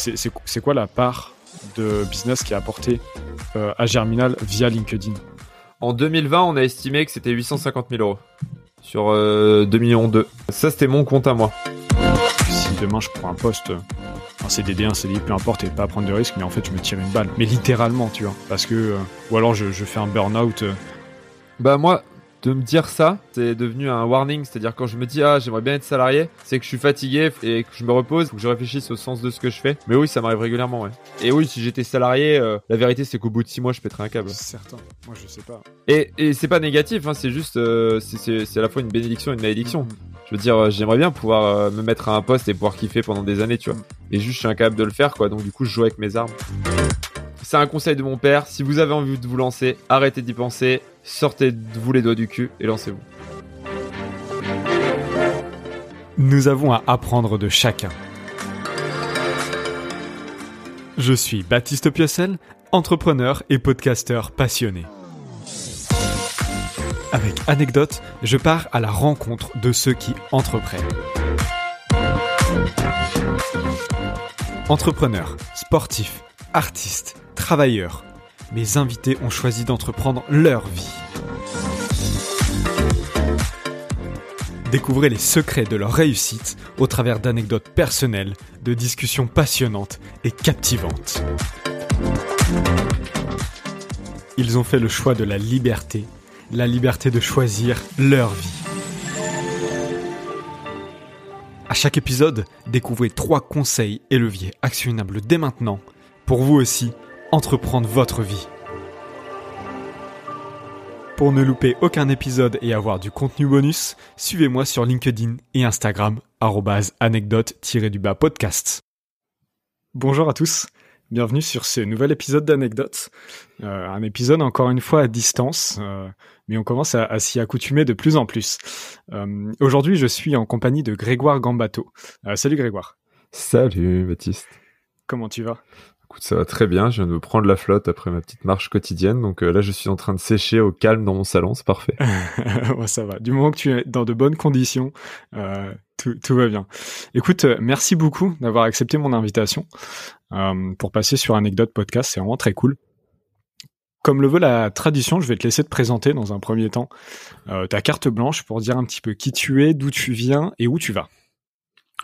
c'est quoi la part de business qui est apportée à Germinal via LinkedIn? En 2020, on a estimé que c'était 850 000 euros sur 2 millions 2. Ça, c'était mon compte à moi. Si demain je prends un poste un CDD, un CDI, peu importe, et pas prendre de risques, mais en fait, je me tire une balle. Mais littéralement, tu vois. Parce que. ou alors, je, je fais un burn-out. Bah, moi, de me dire ça, c'est devenu un warning. C'est-à-dire quand je me dis ah j'aimerais bien être salarié, c'est que je suis fatigué et que je me repose, que je réfléchisse au sens de ce que je fais. Mais oui, ça m'arrive régulièrement. Ouais. Et oui, si j'étais salarié, euh, la vérité c'est qu'au bout de six mois, je pèterais un câble. Certain. Moi, je sais pas. Et, et c'est pas négatif. Hein, c'est juste euh, c'est à la fois une bénédiction et une malédiction. Mm-hmm. Je veux dire, euh, j'aimerais bien pouvoir me mettre à un poste et pouvoir kiffer pendant des années, tu vois. Mm-hmm. Et juste, je suis incapable de le faire, quoi. Donc, du coup, je joue avec mes armes. C'est un conseil de mon père. Si vous avez envie de vous lancer, arrêtez d'y penser. Sortez de vous les doigts du cul et lancez-vous. Nous avons à apprendre de chacun. Je suis Baptiste Piocel, entrepreneur et podcasteur passionné. Avec Anecdote, je pars à la rencontre de ceux qui entreprennent. Entrepreneurs, sportifs, artistes, mes invités ont choisi d'entreprendre leur vie. Découvrez les secrets de leur réussite au travers d'anecdotes personnelles, de discussions passionnantes et captivantes. Ils ont fait le choix de la liberté, la liberté de choisir leur vie. À chaque épisode, découvrez trois conseils et leviers actionnables dès maintenant pour vous aussi entreprendre votre vie. Pour ne louper aucun épisode et avoir du contenu bonus, suivez-moi sur LinkedIn et Instagram, anecdote-du-bas podcast. Bonjour à tous, bienvenue sur ce nouvel épisode d'Anecdote. Euh, un épisode encore une fois à distance, euh, mais on commence à, s'y accoutumer de plus en plus. Euh, aujourd'hui, je suis en compagnie de Grégoire Gambato. salut Grégoire. Salut Baptiste. Comment tu vas? Écoute, ça va très bien. Je viens de me prendre la flotte après ma petite marche quotidienne. Donc euh, là, je suis en train de sécher au calme dans mon salon. C'est parfait. ça va. Du moment que tu es dans de bonnes conditions, euh, tout, va bien. Écoute, euh, merci beaucoup d'avoir accepté mon invitation pour passer sur Anecdote Podcast. C'est vraiment très cool. Comme le veut la tradition, je vais te laisser te présenter dans un premier temps ta carte blanche pour dire un petit peu qui tu es, d'où tu viens et où tu vas.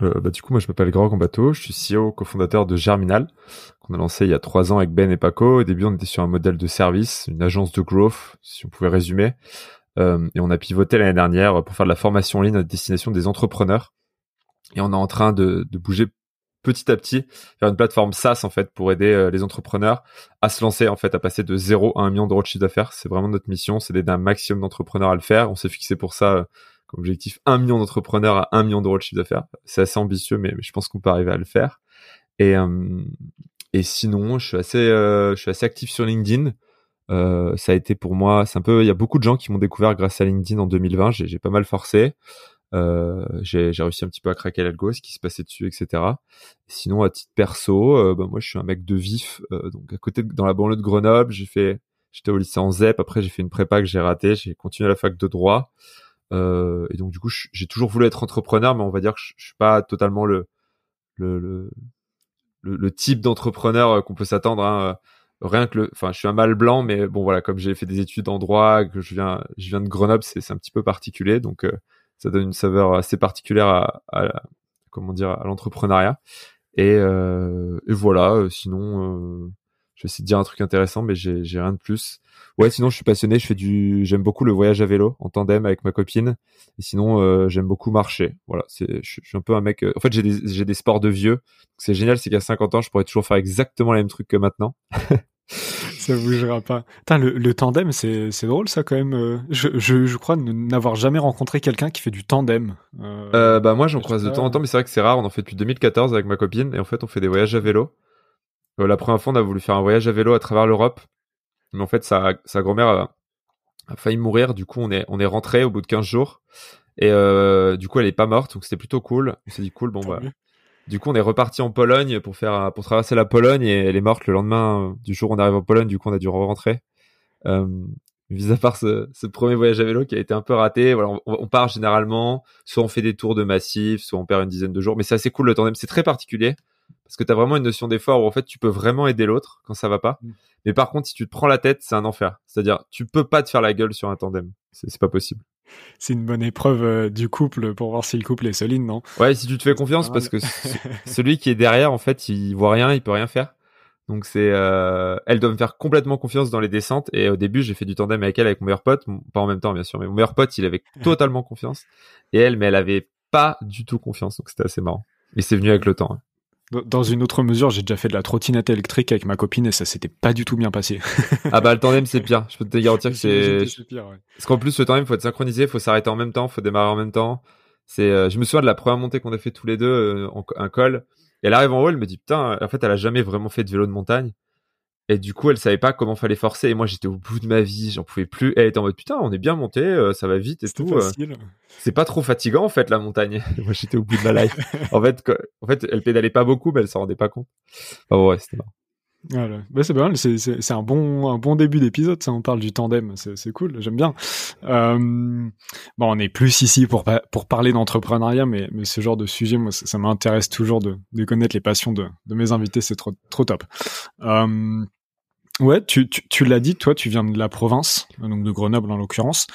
Euh, bah, du coup, moi, je m'appelle Grand Combato, je suis CEO, cofondateur de Germinal, qu'on a lancé il y a trois ans avec Ben et Paco. Au début, on était sur un modèle de service, une agence de growth, si on pouvait résumer. Euh, et on a pivoté l'année dernière pour faire de la formation en ligne à destination des entrepreneurs. Et on est en train de, de bouger petit à petit vers une plateforme SaaS en fait pour aider euh, les entrepreneurs à se lancer en fait à passer de 0 à 1 million d'euros de chiffre d'affaires. C'est vraiment notre mission, c'est d'aider un maximum d'entrepreneurs à le faire. On s'est fixé pour ça objectif 1 million d'entrepreneurs à 1 million d'euros de chiffre d'affaires. C'est assez ambitieux, mais, je pense qu'on peut arriver à le faire. Et, euh, sinon, je suis assez, euh, je suis assez actif sur LinkedIn. Euh, ça a été pour moi, c'est un peu, il y a beaucoup de gens qui m'ont découvert grâce à LinkedIn en 2020. J'ai pas mal forcé. J'ai réussi un petit peu à craquer l'algo, ce qui se passait dessus, etc. sinon, à titre perso, bah, moi, je suis un mec de vif. Donc, à côté, dans la banlieue de Grenoble, j'ai fait, j'étais au lycée en ZEP. Après, j'ai fait une prépa que j'ai ratée. J'ai continué à la fac de droit. Euh, et donc du coup, j'ai toujours voulu être entrepreneur, mais on va dire que je, suis pas totalement le le, le, le, type d'entrepreneur euh, qu'on peut s'attendre. Hein. Euh, rien que le, enfin, je suis un mâle blanc, mais bon voilà, comme j'ai fait des études en droit, que je viens, je viens de Grenoble, c'est un petit peu particulier, donc ça donne une saveur assez particulière à, à comment dire, à l'entrepreneuriat. Et, euh, et, voilà. Sinon, je vais essayer de dire un truc intéressant, mais j'ai rien de plus. Ouais, sinon je suis passionné, je fais du, j'aime beaucoup le voyage à vélo en tandem avec ma copine. Et sinon, euh, j'aime beaucoup marcher. Voilà, c'est, je, suis un peu un mec. Euh, en fait, j'ai des, j'ai des sports de vieux. C'est génial, c'est qu'à 50 ans, je pourrais toujours faire exactement les mêmes trucs que maintenant. ça bougera pas. Putain, le, le tandem, c'est, c'est drôle ça quand même. Euh, je, je, je crois n'avoir jamais rencontré quelqu'un qui fait du tandem. Euh, bah moi, j'en croise de temps en temps, mais c'est vrai que c'est rare. On en fait depuis 2014 avec ma copine, et en fait, on fait des voyages à vélo. Euh, la première fois, on a voulu faire un voyage à vélo à travers l'Europe. Mais en fait, sa, sa grand-mère a, failli mourir. Du coup, on est, on est rentré au bout de 15 jours. Et euh, du coup, elle est pas morte. Donc, c'était plutôt cool. On s'est dit, cool, bon, bah. Du coup, on est reparti en Pologne pour faire, pour traverser la Pologne et elle est morte le lendemain du jour où on arrive en Pologne. Du coup, on a dû rentrer. Euh, Vis à part ce, ce, premier voyage à vélo qui a été un peu raté, voilà, on, on, part généralement, soit on fait des tours de massif, soit on perd une dizaine de jours, mais c'est assez cool le tandem, c'est très particulier parce que tu as vraiment une notion d'effort où en fait tu peux vraiment aider l'autre quand ça va pas. Mm. Mais par contre, si tu te prends la tête, c'est un enfer. C'est-à-dire, tu peux pas te faire la gueule sur un tandem. C'est pas possible. C'est une bonne épreuve euh, du couple pour voir si le couple est solide, non? Ouais, si tu te fais confiance, parce que celui qui est derrière, en fait, il voit rien, il peut rien faire. Donc c'est, euh, elle doit me faire complètement confiance dans les descentes. Et au début, j'ai fait du tandem avec elle, avec mon meilleur pote, pas en même temps bien sûr, mais mon meilleur pote, il avait totalement confiance. Et elle, mais elle avait pas du tout confiance. Donc c'était assez marrant. Et c'est venu avec le temps. Hein. Dans une autre mesure, j'ai déjà fait de la trottinette électrique avec ma copine et ça s'était pas du tout bien passé. ah bah le tandem c'est pire. Je peux te garantir que c'est. pire. Ouais. Parce qu'en plus le tandem faut être synchronisé, faut s'arrêter en même temps, faut démarrer en même temps. C'est. Euh, je me souviens de la première montée qu'on a fait tous les deux, euh, en, un col. Et elle arrive en haut, elle me dit putain, en fait elle a jamais vraiment fait de vélo de montagne. Et du coup, elle savait pas comment fallait forcer. Et moi, j'étais au bout de ma vie, j'en pouvais plus. Elle était en mode putain, on est bien monté, euh, ça va vite et tout. Euh. c'est pas trop fatigant en fait la montagne. moi, j'étais au bout de ma life. en fait, en fait, elle pédalait pas beaucoup, mais elle s'en rendait pas compte. Enfin, ouais, c'était marrant. Voilà. Bah, c'est bien, c'est un bon un bon début d'épisode. Ça, on parle du tandem, c'est cool, j'aime bien. Euh, bon, on est plus ici pour pour parler d'entrepreneuriat, mais mais ce genre de sujet, moi, ça, m'intéresse toujours de, de connaître les passions de, de mes invités. C'est trop trop top. Euh, Ouais, tu, tu, tu l'as dit, toi, tu viens de la province, donc de Grenoble en l'occurrence.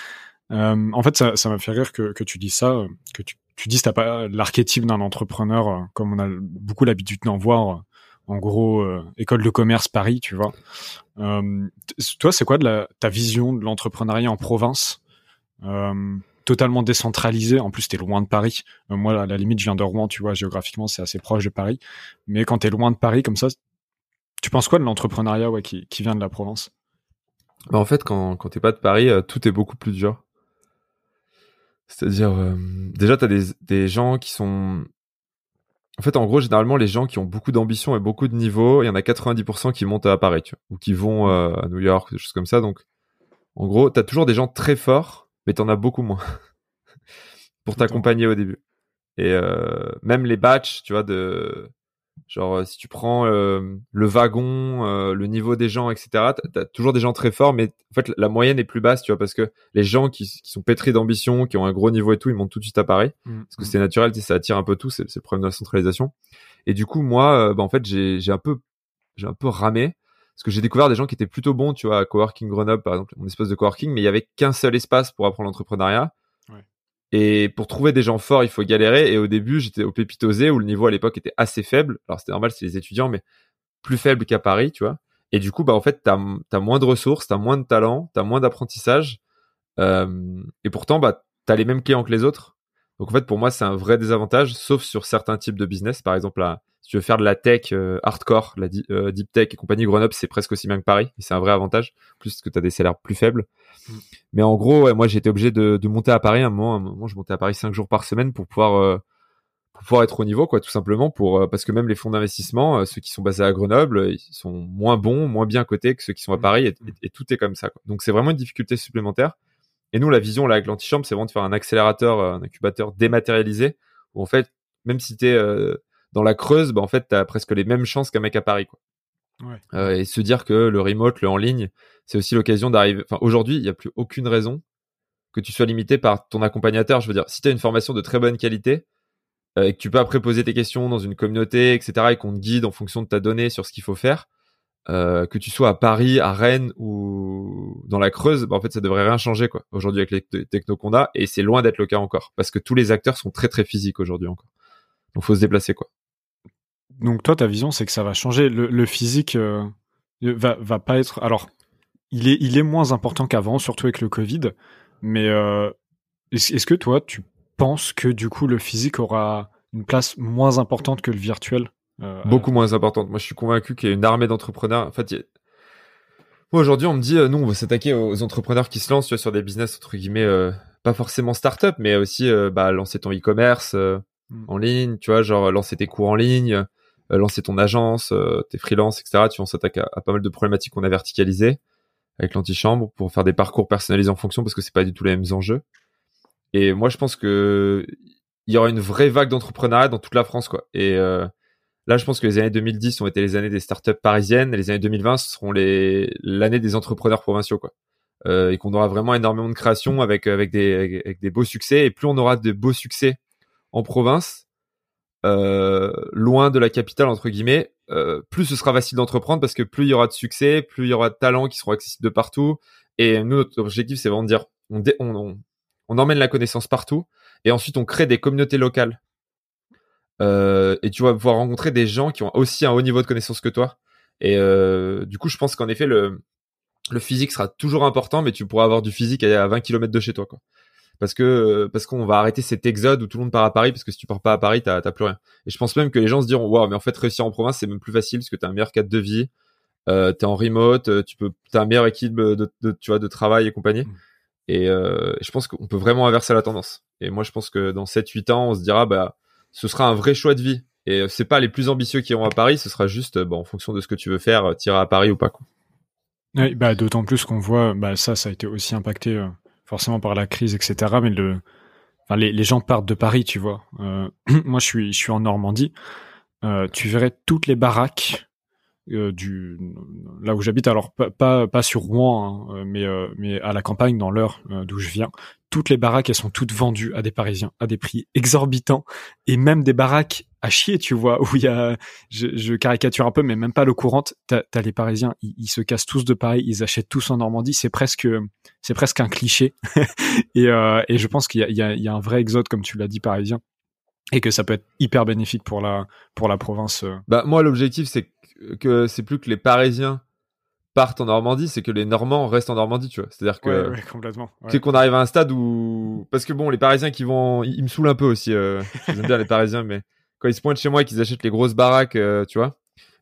Euh, en fait, ça, ça m'a fait rire que, que tu dis ça, euh, que tu, tu dis t'as pas l'archétype d'un entrepreneur euh, comme on a beaucoup l'habitude d'en voir. Euh, en gros, école de commerce Paris, tu vois. Euh, toi, c'est quoi de la, ta vision de l'entrepreneuriat en province Totalement décentralisé. En plus, t'es loin de Paris. moi, à la limite, je viens de Rouen, tu vois. Géographiquement, c'est assez proche de Paris. Mais quand t'es loin de Paris comme ça, tu penses quoi de l'entrepreneuriat ouais, qui, qui, vient de la Provence? Bah En fait, quand, quand t'es pas de Paris, euh, tout est beaucoup plus dur. C'est-à-dire, euh, déjà, tu as des, des gens qui sont... En fait, en gros, généralement, les gens qui ont beaucoup d'ambition et beaucoup de niveau, il y en a 90% qui montent à Paris, tu vois, ou qui vont euh, à New York, des choses comme ça. Donc, en gros, tu as toujours des gens très forts, mais tu en as beaucoup moins pour t'accompagner au début. Et même les batchs, tu vois, de Genre, euh, si tu prends euh, le wagon, euh, le niveau des gens, etc., t'as as toujours des gens très forts, mais en fait, la moyenne est plus basse, tu vois, parce que les gens qui, qui sont pétris d'ambition, qui ont un gros niveau et tout, ils montent tout de suite à Paris, mmh, parce que mmh. c'est naturel, ça attire un peu tout, c'est le problème de la centralisation. Et du coup, moi, bah, en fait, j'ai un peu, j'ai un peu ramé, parce que j'ai découvert des gens qui étaient plutôt bons, tu vois, à Coworking Grenoble, par exemple, mon espace de coworking, mais il y avait qu'un seul espace pour apprendre l'entrepreneuriat. Et pour trouver des gens forts, il faut galérer. Et au début, j'étais au Pépitosé où le niveau à l'époque était assez faible. Alors c'était normal, c'est les étudiants, mais plus faible qu'à Paris, tu vois. Et du coup, bah en fait, t'as as moins de ressources, t'as moins de talent, t'as moins d'apprentissage. Euh, et pourtant, bah t'as les mêmes clients que les autres. Donc en fait, pour moi, c'est un vrai désavantage, sauf sur certains types de business. Par exemple, là, si tu veux faire de la tech euh, hardcore, la euh, deep tech et compagnie Grenoble, c'est presque aussi bien que Paris. Et c'est un vrai avantage, plus que tu as des salaires plus faibles. Mm. Mais en gros, moi, j'ai été obligé de, de, monter à Paris un moment. Un moment, je montais à Paris cinq jours par semaine pour pouvoir euh, pour pouvoir être au niveau, quoi, tout simplement, pour parce que même les fonds d'investissement, ceux qui sont basés à Grenoble, ils sont moins bons, moins bien cotés que ceux qui sont à mm. Paris, et, tout est comme ça. Quoi. Donc c'est vraiment une difficulté supplémentaire. Et nous, la vision là avec l'antichambre, c'est vraiment de faire un accélérateur, un incubateur dématérialisé, où en fait, même si tu es dans la Creuse, bah, en fait, tu as presque les mêmes chances qu'un mec à Paris. Quoi. Ouais. Euh, et se dire que le remote, le en ligne, c'est aussi l'occasion d'arriver. Enfin, aujourd'hui, il n'y a plus aucune raison que tu sois limité par ton accompagnateur. Je veux dire, si tu as une formation de très bonne qualité euh, et que tu peux après poser tes questions dans une communauté, etc., et qu'on te guide en fonction de ta donnée sur ce qu'il faut faire, euh, que tu sois à Paris, à Rennes ou dans la Creuse, bah, en fait, ça devrait rien changer quoi. Aujourd'hui avec les technos qu'on a, et c'est loin d'être le cas encore, parce que tous les acteurs sont très très physiques aujourd'hui encore. Donc faut se déplacer quoi donc toi, ta vision, c'est que ça va changer. Le, physique euh, va, va pas être. Alors, il est, il est moins important qu'avant, surtout avec le Covid. Mais euh, est-ce que toi, tu penses que du coup, le physique aura une place moins importante que le virtuel euh, Beaucoup moins importante. Moi, je suis convaincu qu'il y a une armée d'entrepreneurs. En fait, moi aujourd'hui, on me dit, nous, on va s'attaquer aux entrepreneurs qui se lancent tu vois, sur des business entre guillemets, pas forcément start-up, mais aussi bah, lancer ton e-commerce hmm. en ligne, tu vois, genre lancer tes cours en ligne lancer ton agence, euh, tes freelances, etc. Tu on s'attaque à, pas mal de problématiques qu'on a verticalisées avec l'antichambre pour faire des parcours personnalisés en fonction parce que c'est pas du tout les mêmes enjeux. Et moi, je pense que il y aura une vraie vague d'entrepreneuriat dans toute la France. Et euh, là, je pense que les années 2010 ont été les années des startups parisiennes les années 2020 ce seront l'année des entrepreneurs provinciaux, quoi. Euh, et qu'on aura vraiment énormément de création avec avec des avec des beaux succès. Et plus on aura de beaux succès en province, loin de la capitale entre guillemets, plus ce sera facile d'entreprendre parce que plus il y aura de succès, plus il y aura de talents qui seront accessibles de partout. Et nous, notre objectif, c'est vraiment de dire, on, on, on, emmène la connaissance partout et ensuite on crée des communautés locales. et tu vas pouvoir rencontrer des gens qui ont aussi un haut niveau de connaissance que toi. Et du coup, je pense qu'en effet, le, le physique sera toujours important, mais tu pourras avoir du physique à 20 km de chez toi, quoi. Parce que parce qu'on va arrêter cet exode où tout le monde part à Paris, parce que si tu pars pas à Paris, t'as plus rien. Et je pense même que les gens se diront, waouh, mais en fait réussir en province c'est même plus facile parce que t'as un meilleur cadre de vie, euh, t'es en remote, euh, tu peux, t'as un meilleur équilibre de, de, tu vois, de travail et compagnie. Mm. Et euh, je pense qu'on peut vraiment inverser la tendance. Et moi, je pense que dans 7-8 ans, on se dira, bah, ce sera un vrai choix de vie. Et c'est pas les plus ambitieux qui iront à Paris, ce sera juste, bah, en fonction de ce que tu veux faire, tirer à Paris ou pas, quoi. Oui, bah, d'autant plus qu'on voit, bah, ça, ça a été aussi impacté euh, forcément par la crise, etc. Mais les, gens partent de Paris, tu vois. Euh, moi, je suis, je suis en Normandie. Euh, tu verrais toutes les baraques euh, du là où j'habite. Alors pas, pas, sur Rouen, hein, mais mais à la campagne, dans l'heure d'où je viens. Toutes les baraques, elles sont toutes vendues à des Parisiens à des prix exorbitants, et même des baraques à chier, tu vois, où il y a, je, je, caricature un peu, mais même pas le courante. T'as as les Parisiens, ils, se cassent tous de Paris, ils achètent tous en Normandie. C'est presque, c'est presque un cliché. et, euh, et je pense qu'il y, y, y a, un vrai exode, comme tu l'as dit, parisien, et que ça peut être hyper bénéfique pour la, pour la province. Euh. Bah moi, l'objectif, c'est que c'est plus que les Parisiens partent en Normandie, c'est que les Normands restent en Normandie, tu vois. C'est-à-dire que ouais, ouais, complètement. C'est qu'on arrive à un stade où parce que bon, les Parisiens qui vont, ils, me saoulent un peu aussi. Euh... J'aime bien les Parisiens, mais quand ils se pointent chez moi et qu'ils achètent les grosses baraques, euh, tu vois.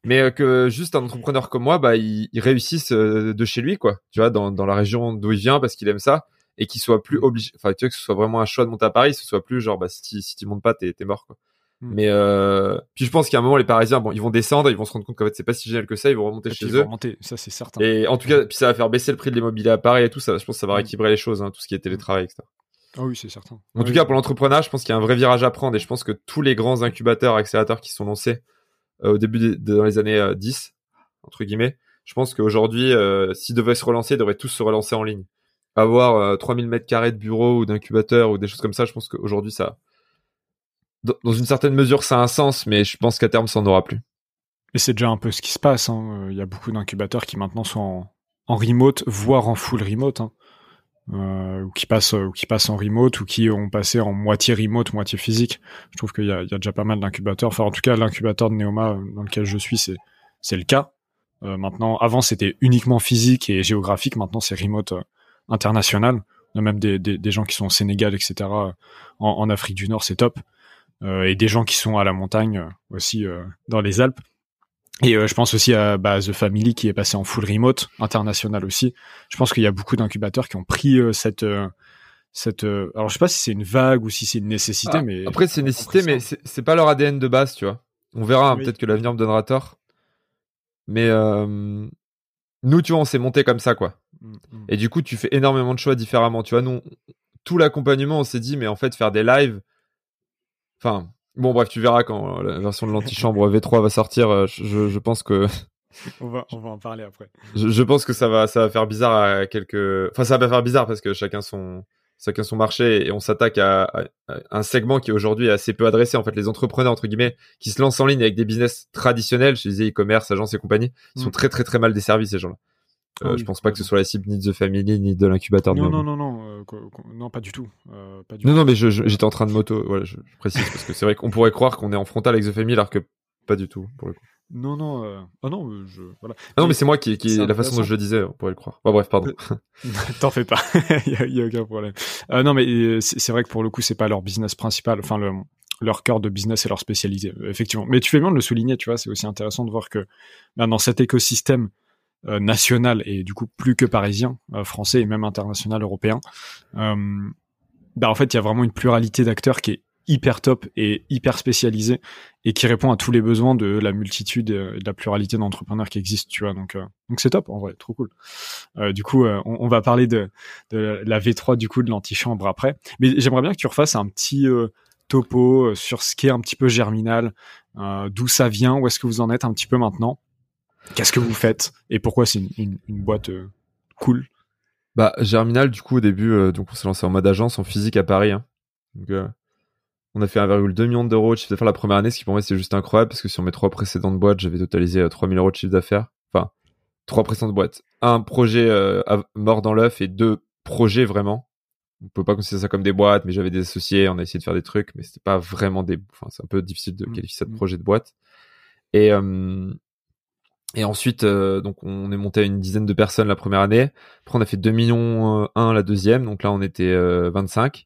Mais euh, que juste un entrepreneur comme moi, bah, ils, réussissent de chez lui, quoi. Tu vois, dans, dans la région d'où il vient parce qu'il aime ça et qu'il soit plus obligé, enfin, tu vois, que ce soit vraiment un choix de monter à Paris, ce soit plus genre, bah, si, si tu montes pas, t'es, t'es mort, quoi. Hmm. Mais euh, puis je pense qu'à un moment les Parisiens bon ils vont descendre ils vont se rendre compte qu'en fait c'est pas si génial que ça ils vont remonter chez eux remonter, ça c'est certain et en tout cas puis ça va faire baisser le prix de l'immobilier à Paris et tout ça je pense que ça va hmm. rééquilibrer les choses hein, tout ce qui est télétravail etc ah oui, c'est certain. En tout cas, pour l'entrepreneuriat, je pense qu'il y a un vrai virage à prendre et je pense que tous les grands incubateurs, accélérateurs qui sont lancés euh, au début de, dans les années 10, euh, entre guillemets, je pense qu'aujourd'hui, euh, s'ils devaient se relancer, ils devraient tous se relancer en ligne. Avoir euh, 3000 mètres carrés de bureau ou d'incubateur ou des choses comme ça, je pense qu'aujourd'hui, ça, dans une certaine mesure, ça a un sens, mais je pense qu'à terme, ça n'en aura plus. Et c'est déjà un peu ce qui se passe. Hein. Il y a beaucoup d'incubateurs qui maintenant sont en, remote, voire en full remote. Hein euh, ou qui passent ou qui passent en remote ou qui ont passé en moitié remote, moitié physique. Je trouve qu'il y a, il déjà pas mal d'incubateurs. Enfin, en tout cas, l'incubateur de Neoma euh, dans lequel je suis, c'est le cas. Euh, maintenant, avant c'était uniquement physique et géographique. Maintenant, c'est remote euh, international. Il y a même des, gens qui sont au Sénégal, etc. En Afrique du Nord, c'est top. Et des gens qui sont à la montagne aussi dans les Alpes. Et euh, je pense aussi à bah, The Family qui est passé en full remote international aussi. Je pense qu'il y a beaucoup d'incubateurs qui ont pris euh, cette euh, cette alors je sais pas si c'est une vague ou si c'est une nécessité ah, mais après c'est une nécessité mais c'est pas leur ADN de base tu vois on verra hein, peut-être que l'avenir me donnera tort mais nous tu vois on s'est monté comme ça quoi mm, mm. et du coup tu fais énormément de choix différemment tu vois nous tout l'accompagnement on s'est dit mais en fait faire des lives enfin Bon, bref, tu verras quand la version de l'antichambre V3 va sortir. Euh, je, je pense que. on, va, on va en parler après. Je, je, pense que ça va, ça va faire bizarre à quelques. Enfin, ça va faire bizarre parce que chacun son, chacun son marché et on s'attaque à, un segment qui aujourd'hui est assez peu adressé. En fait, les entrepreneurs, entre guillemets, qui se lancent en ligne avec des business traditionnels, je disais e-commerce, agence et compagnie, ils sont mm. très, très, très mal desservis, ces gens-là. Euh, ah je pense pas que ce soit la cible ni de The Family ni de l'incubateur. Non, non, non, non, euh, non, pas du tout. Euh, pas du non, tout. non, mais j'étais en train de moto. Voilà, je, précise parce que c'est vrai qu'on pourrait croire qu'on est en frontal avec The Family alors que pas du tout pour le coup. Non, non, euh... oh non, je voilà. Ah non, mais c'est moi qui, qui la façon dont je le disais, on pourrait le croire. Bon, bref, pardon. T'en fais pas, il y, a, y, a, aucun problème. Euh, non, mais c'est vrai que pour le coup, c'est pas leur business principal. Enfin, le, leur cœur de business et leur spécialité, effectivement. Mais tu fais bien de le souligner, tu vois. C'est aussi intéressant de voir que ben, dans cet écosystème euh, national et du coup plus que parisien, euh, français et même international européen. Euh, bah en fait, il y a vraiment une pluralité d'acteurs qui est hyper top et hyper spécialisé et qui répond à tous les besoins de la multitude et de la pluralité d'entrepreneurs qui existent, tu vois. Donc, donc c'est top en vrai, trop cool. du coup, on, on, va parler de, de la V3 du coup de l'antichambre après, mais j'aimerais bien que tu refasses un petit topo sur ce qui est un petit peu germinal, d'où ça vient, où est-ce que vous en êtes un petit peu maintenant Qu'est-ce que vous faites et pourquoi c'est une, une, boîte euh, cool? Bah Germinal, du coup au début, euh, donc on s'est lancé en mode agence en physique à Paris. Hein. Donc, euh, on a fait 1,2 million d'euros de chiffre d'affaires la première année, ce qui pour moi c'est juste incroyable parce que sur mes trois précédentes boîtes, j'avais totalisé 3000 euros de chiffre d'affaires. Enfin, trois précédentes boîtes. Un projet mort dans l'œuf et deux projets vraiment on peut pas considérer ça comme des boîtes, mais j'avais des associés, on a essayé de faire des trucs, mais c'était pas vraiment des, enfin, c'est un peu difficile de mmh. qualifier ça de mmh. projet de boîte. Et, euh, et ensuite, euh, donc, on est monté à une dizaine de personnes la première année. Après, on a fait 2 millions 1 la deuxième. Donc là, on était 25. Euh,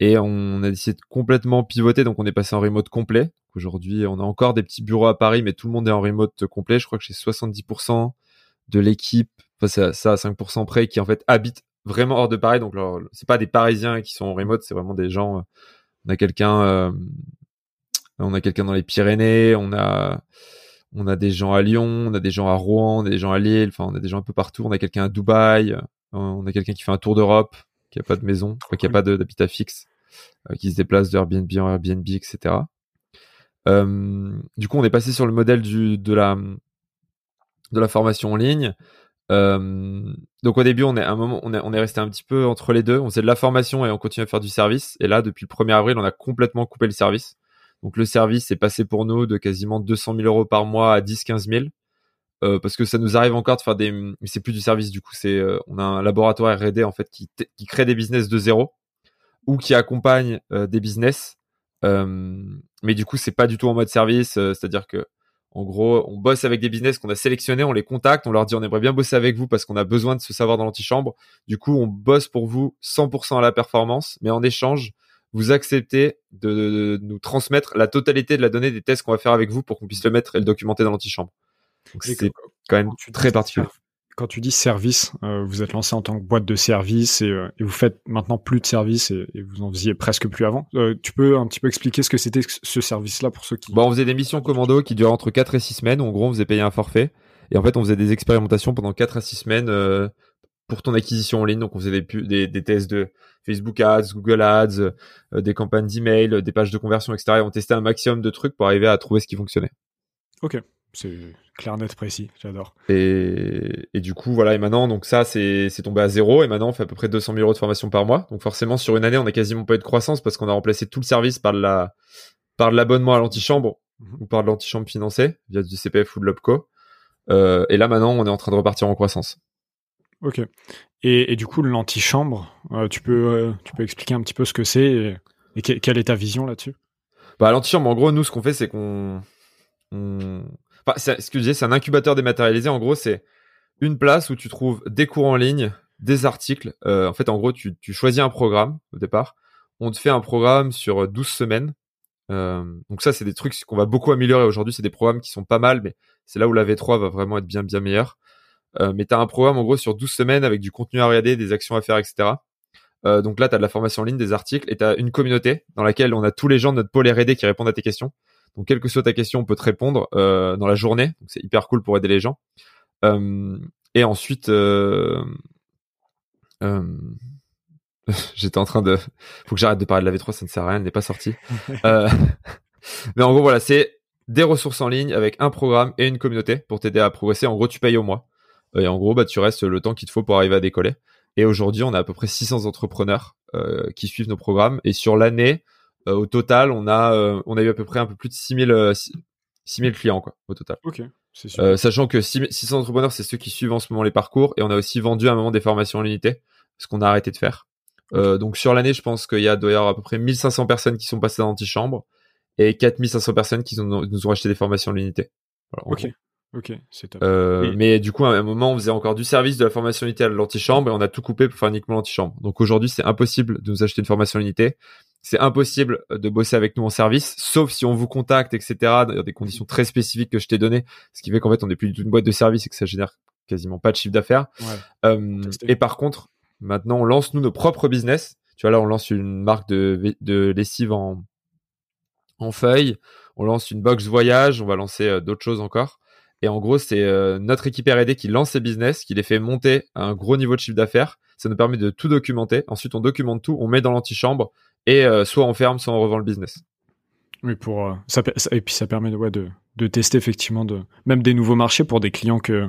et on a décidé de complètement pivoter. Donc, on est passé en remote complet. Aujourd'hui, on a encore des petits bureaux à Paris, mais tout le monde est en remote complet. Je crois que j'ai 70% de l'équipe, enfin, ça à 5% près, qui en fait habite vraiment hors de Paris. Donc, c'est pas des Parisiens qui sont en remote, c'est vraiment des gens. Euh, on a quelqu'un, euh, on a quelqu'un dans les Pyrénées, on a, on a des gens à Lyon, on a des gens à Rouen, on a des gens à Lille. Enfin, on a des gens un peu partout. On a quelqu'un à Dubaï, euh, on a quelqu'un qui fait un tour d'Europe, qui a pas de maison, qui a pas d'habitat fixe, qui se déplace de Airbnb en Airbnb, etc. du coup, on est passé sur le modèle du, de la de la formation en ligne. Euh, donc au début, on est un moment, on est, on est resté un petit peu entre les deux. On faisait de la formation et on continue à faire du service. Et là, depuis le 1er avril, on a complètement coupé le service. Donc le service est passé pour nous de quasiment 200 000 euros par mois à 10-15 000. Euh, parce que ça nous arrive encore de faire des, mais c'est plus du service du coup. C'est, euh, on a un laboratoire R&D en fait qui, crée des business de zéro ou qui accompagne euh, des business. mais du coup, c'est pas du tout en mode service. C'est-à-dire que en gros, on bosse avec des business qu'on a sélectionnés, on les contacte, on leur dit on aimerait bien bosser avec vous parce qu'on a besoin de se savoir dans l'antichambre. Du coup, on bosse pour vous 100% à la performance, mais en échange, vous acceptez de, nous transmettre la totalité de la donnée des tests qu'on va faire avec vous pour qu'on puisse le mettre et le documenter dans l'antichambre. Donc c'est quand même très particulier quand tu dis service, euh, vous êtes lancé en tant que boîte de service et, euh, et vous faites maintenant plus de service et, et, vous en faisiez presque plus avant. Euh, tu peux un petit peu expliquer ce que c'était ce service-là pour ceux qui... Bon, on faisait des missions commando qui duraient entre 4 et 6 semaines. En gros, on faisait payer un forfait. Et en fait, on faisait des expérimentations pendant 4 à 6 semaines pour ton acquisition en ligne. Donc, on faisait des, des, des tests de Facebook Ads, Google Ads, des campagnes d'email, des pages de conversion, etc. Et on testait un maximum de trucs pour arriver à trouver ce qui fonctionnait. Ok. C'est clair, net, précis. J'adore. Et, et, du coup, voilà. Et maintenant, donc ça, c'est tombé à zéro. Et maintenant, on fait à peu près 200 000 euros de formation par mois. Donc forcément, sur une année, on a quasiment pas eu de croissance parce qu'on a remplacé tout le service par la par l'abonnement à l'antichambre mhm. ou par de l'antichambre financé via du CPF ou de l'OPCO. Euh, et là, maintenant, on est en train de repartir en croissance. Ok. Et, du coup, l'antichambre, euh, tu peux euh, tu peux expliquer un petit peu ce que c'est et, quelle est ta vision là-dessus? Bah, l'antichambre, en gros, nous, ce qu'on fait, c'est qu'on Enfin, ce que je disais, c'est un incubateur dématérialisé. En gros, c'est une place où tu trouves des cours en ligne, des articles. Euh, en fait, en gros, tu, tu, choisis un programme au départ. On te fait un programme sur 12 semaines. Donc ça, c'est des trucs qu'on va beaucoup améliorer aujourd'hui. C'est des programmes qui sont pas mal, mais c'est là où la V3 va vraiment être bien, bien meilleure. Euh, mais tu as un programme, en gros, sur 12 semaines avec du contenu à regarder, des actions à faire, etc. Euh, donc là, tu as de la formation en ligne, des articles, et tu as une communauté dans laquelle on a tous les gens de notre pôle R&D qui répondent à tes questions. Donc, quelle que soit ta question, on peut te répondre euh, dans la journée. Donc, c'est hyper cool pour aider les gens. Euh, et ensuite, euh, j'étais en train de... Faut que j'arrête de parler de la V3, ça ne sert à rien, elle n'est pas sortie. Mais en gros, voilà, c'est des ressources en ligne avec un programme et une communauté pour t'aider à progresser. En gros, tu payes au mois. Et en gros, bah, tu restes le temps qu'il te faut pour arriver à décoller. Et aujourd'hui, on a à peu près 600 entrepreneurs euh, qui suivent nos programmes. Et sur l'année, euh, au total, on a, euh, on a eu à peu près un peu plus de 6000 6000 euh, clients quoi au total. Ok. Euh, sachant que 600 entrepreneurs, c'est ceux qui suivent en ce moment les parcours, et on a aussi vendu à un moment des formations en l'unité, ce qu'on a arrêté de faire. Euh, donc sur l'année, je pense qu'il y a d'ailleurs à peu près 1500 personnes qui sont passées dans l'antichambre et 4500 personnes qui nous ont acheté des formations en l'unité. ok. Ok, c'est top. Euh, Mais du coup, à un moment, on faisait encore du service de la formation unité à l'antichambre et on a tout coupé pour faire uniquement l'antichambre. Donc aujourd'hui, c'est impossible de nous acheter une formation unité. C'est impossible de bosser avec nous en service, sauf si on vous contacte, etc. dans des conditions très spécifiques que je t'ai données, ce qui fait qu'en fait, on n'est plus du tout une boîte de service et que ça génère quasiment pas de chiffre d'affaires. Ouais, euh, et par contre, maintenant, on lance nous nos propres business. Tu vois, là, on lance une marque de, de lessive en, en feuille. On lance une box voyage. On va lancer euh, d'autres choses encore. Et en gros, c'est euh, notre équipe R&D qui lance ces business, qui les fait monter à un gros niveau de chiffre d'affaires. Ça nous permet de tout documenter. Ensuite, on documente tout, on met dans l'antichambre et euh, soit on ferme, soit on revend le business. Oui, pour euh, ça, et puis ça permet ouais, de, de tester effectivement de même des nouveaux marchés pour des clients que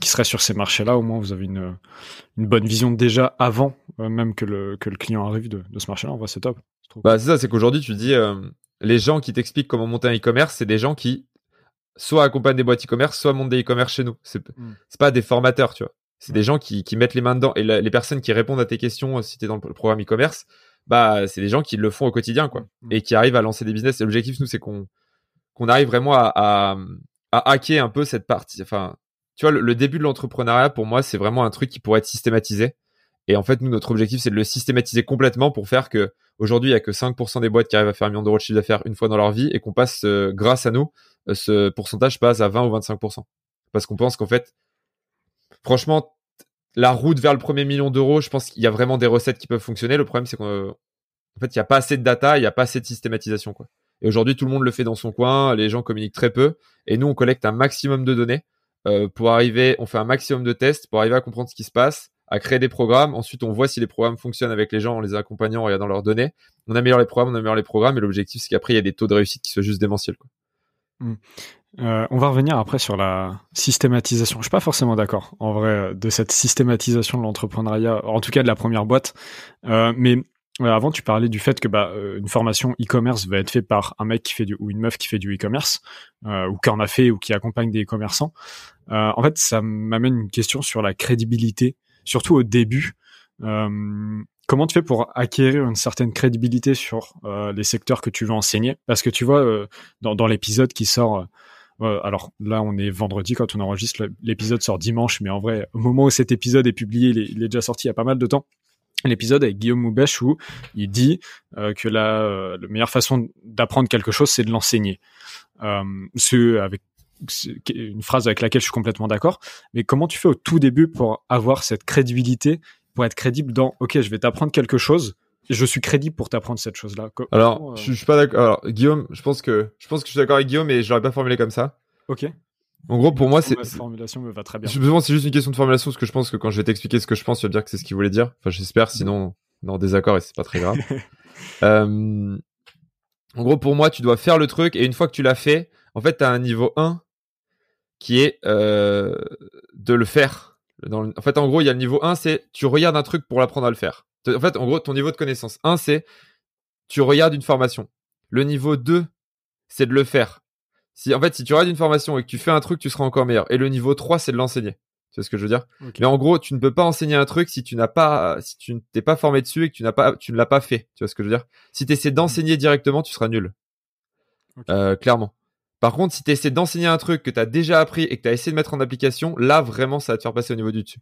qui seraient sur ces marchés-là. Au moins, vous avez une, une bonne vision déjà avant même que le que le client arrive de, de ce marché-là. En vrai, c'est top. Bah, c'est ça, c'est qu'aujourd'hui, tu dis, les gens qui t'expliquent comment monter un e-commerce, c'est des gens qui soit accompagnent des boîtes e-commerce, soit montent des e-commerce chez nous. C'est mm. pas des formateurs, tu vois. C'est des gens qui, qui mettent les mains dedans. Et les personnes qui répondent à tes questions, euh, si tu es dans le programme e-commerce, bah, c'est des gens qui le font au quotidien, quoi. Mm. Et qui arrivent à lancer des business. Et l'objectif, nous, c'est qu'on qu'on arrive vraiment à, à, à, hacker un peu cette partie. Enfin, tu vois, le, début de l'entrepreneuriat, pour moi, c'est vraiment un truc qui pourrait être systématisé. Et en fait, nous, notre objectif, c'est de le systématiser complètement pour faire que aujourd'hui, il y a que 5% des boîtes qui arrivent à faire un million d'euros de chiffre d'affaires une fois dans leur vie et qu'on passe, euh, grâce à nous, euh, ce pourcentage passe à 20 ou 25%. Parce qu'on pense qu'en fait, franchement, la route vers le premier million d'euros, je pense qu'il y a vraiment des recettes qui peuvent fonctionner. Le problème, c'est qu'en fait, il n'y a pas assez de data, il n'y a pas assez de systématisation. Et aujourd'hui, tout le monde le fait dans son coin, les gens communiquent très peu, et nous, on collecte un maximum de données euh, pour arriver, on fait un maximum de tests pour arriver à comprendre ce qui se passe, à créer des programmes. Ensuite, on voit si les programmes fonctionnent avec les gens en les accompagnant, en regardant leurs données. On améliore les programmes, on améliore les programmes, et l'objectif, c'est qu'après, il y a des taux de réussite qui soient juste démentiels. Mmh. Euh, on va revenir après sur la systématisation. Je suis pas forcément d'accord, en vrai, de cette systématisation de l'entrepreneuriat, en tout cas de la première boîte. Euh, mais avant, tu parlais du fait que bah, euh, une formation e-commerce va être faite par un mec qui fait du ou une meuf qui fait du e-commerce ou qui en a fait ou qui accompagne des e-commerçants. en fait, ça m'amène une question sur la crédibilité, surtout au début. Comment tu fais pour acquérir une certaine crédibilité sur les secteurs que tu veux enseigner? Parce que tu vois, dans, dans l'épisode qui sort alors là, on est vendredi quand on enregistre. L'épisode sort dimanche, mais en vrai, au moment où cet épisode est publié, il est, déjà sorti il y a pas mal de temps. L'épisode avec Guillaume Moubèche où il dit euh, que la, euh, la, meilleure façon d'apprendre quelque chose, c'est de l'enseigner. Euh, avec une phrase avec laquelle je suis complètement d'accord. Mais comment tu fais au tout début pour avoir cette crédibilité, pour être crédible dans OK, je vais t'apprendre quelque chose, je suis crédible pour t'apprendre cette chose-là? Alors, je, suis pas d'accord. Alors, Guillaume, je pense que je pense que je suis d'accord avec Guillaume, mais je l'aurais pas formulé comme ça. Ok. En gros, pour moi, c'est. La formulation me va très bien. c'est juste une question de formulation, parce que je pense que quand je vais t'expliquer ce que je pense, tu vas dire que c'est ce qu'il voulait dire. Enfin, j'espère, sinon, on est en désaccord et c'est pas très grave. euh... En gros, pour moi, tu dois faire le truc et une fois que tu l'as fait, en fait, tu as un niveau 1 qui est euh, de le faire. Dans En fait, en gros, il y a le niveau 1, c'est tu regardes un truc pour l'apprendre à le faire. En fait, en gros, ton niveau de connaissance 1, c'est tu regardes une formation. Le niveau 2, c'est de le faire. Si, en fait, si tu regardes une formation et que tu fais un truc, tu seras encore meilleur. Et le niveau 3, c'est de l'enseigner. Tu sais ce que je veux dire? Mais en gros, tu ne peux pas enseigner un truc si tu n'as pas, si tu ne t'es pas formé dessus et que tu n'as pas, tu ne l'as pas fait. Tu vois ce que je veux dire? Si tu essaies d'enseigner directement, tu seras nul. Euh, clairement. Par contre, si tu essaies d'enseigner un truc que tu as déjà appris et que tu as essayé de mettre en application, là, vraiment, ça va te faire passer au niveau du dessus.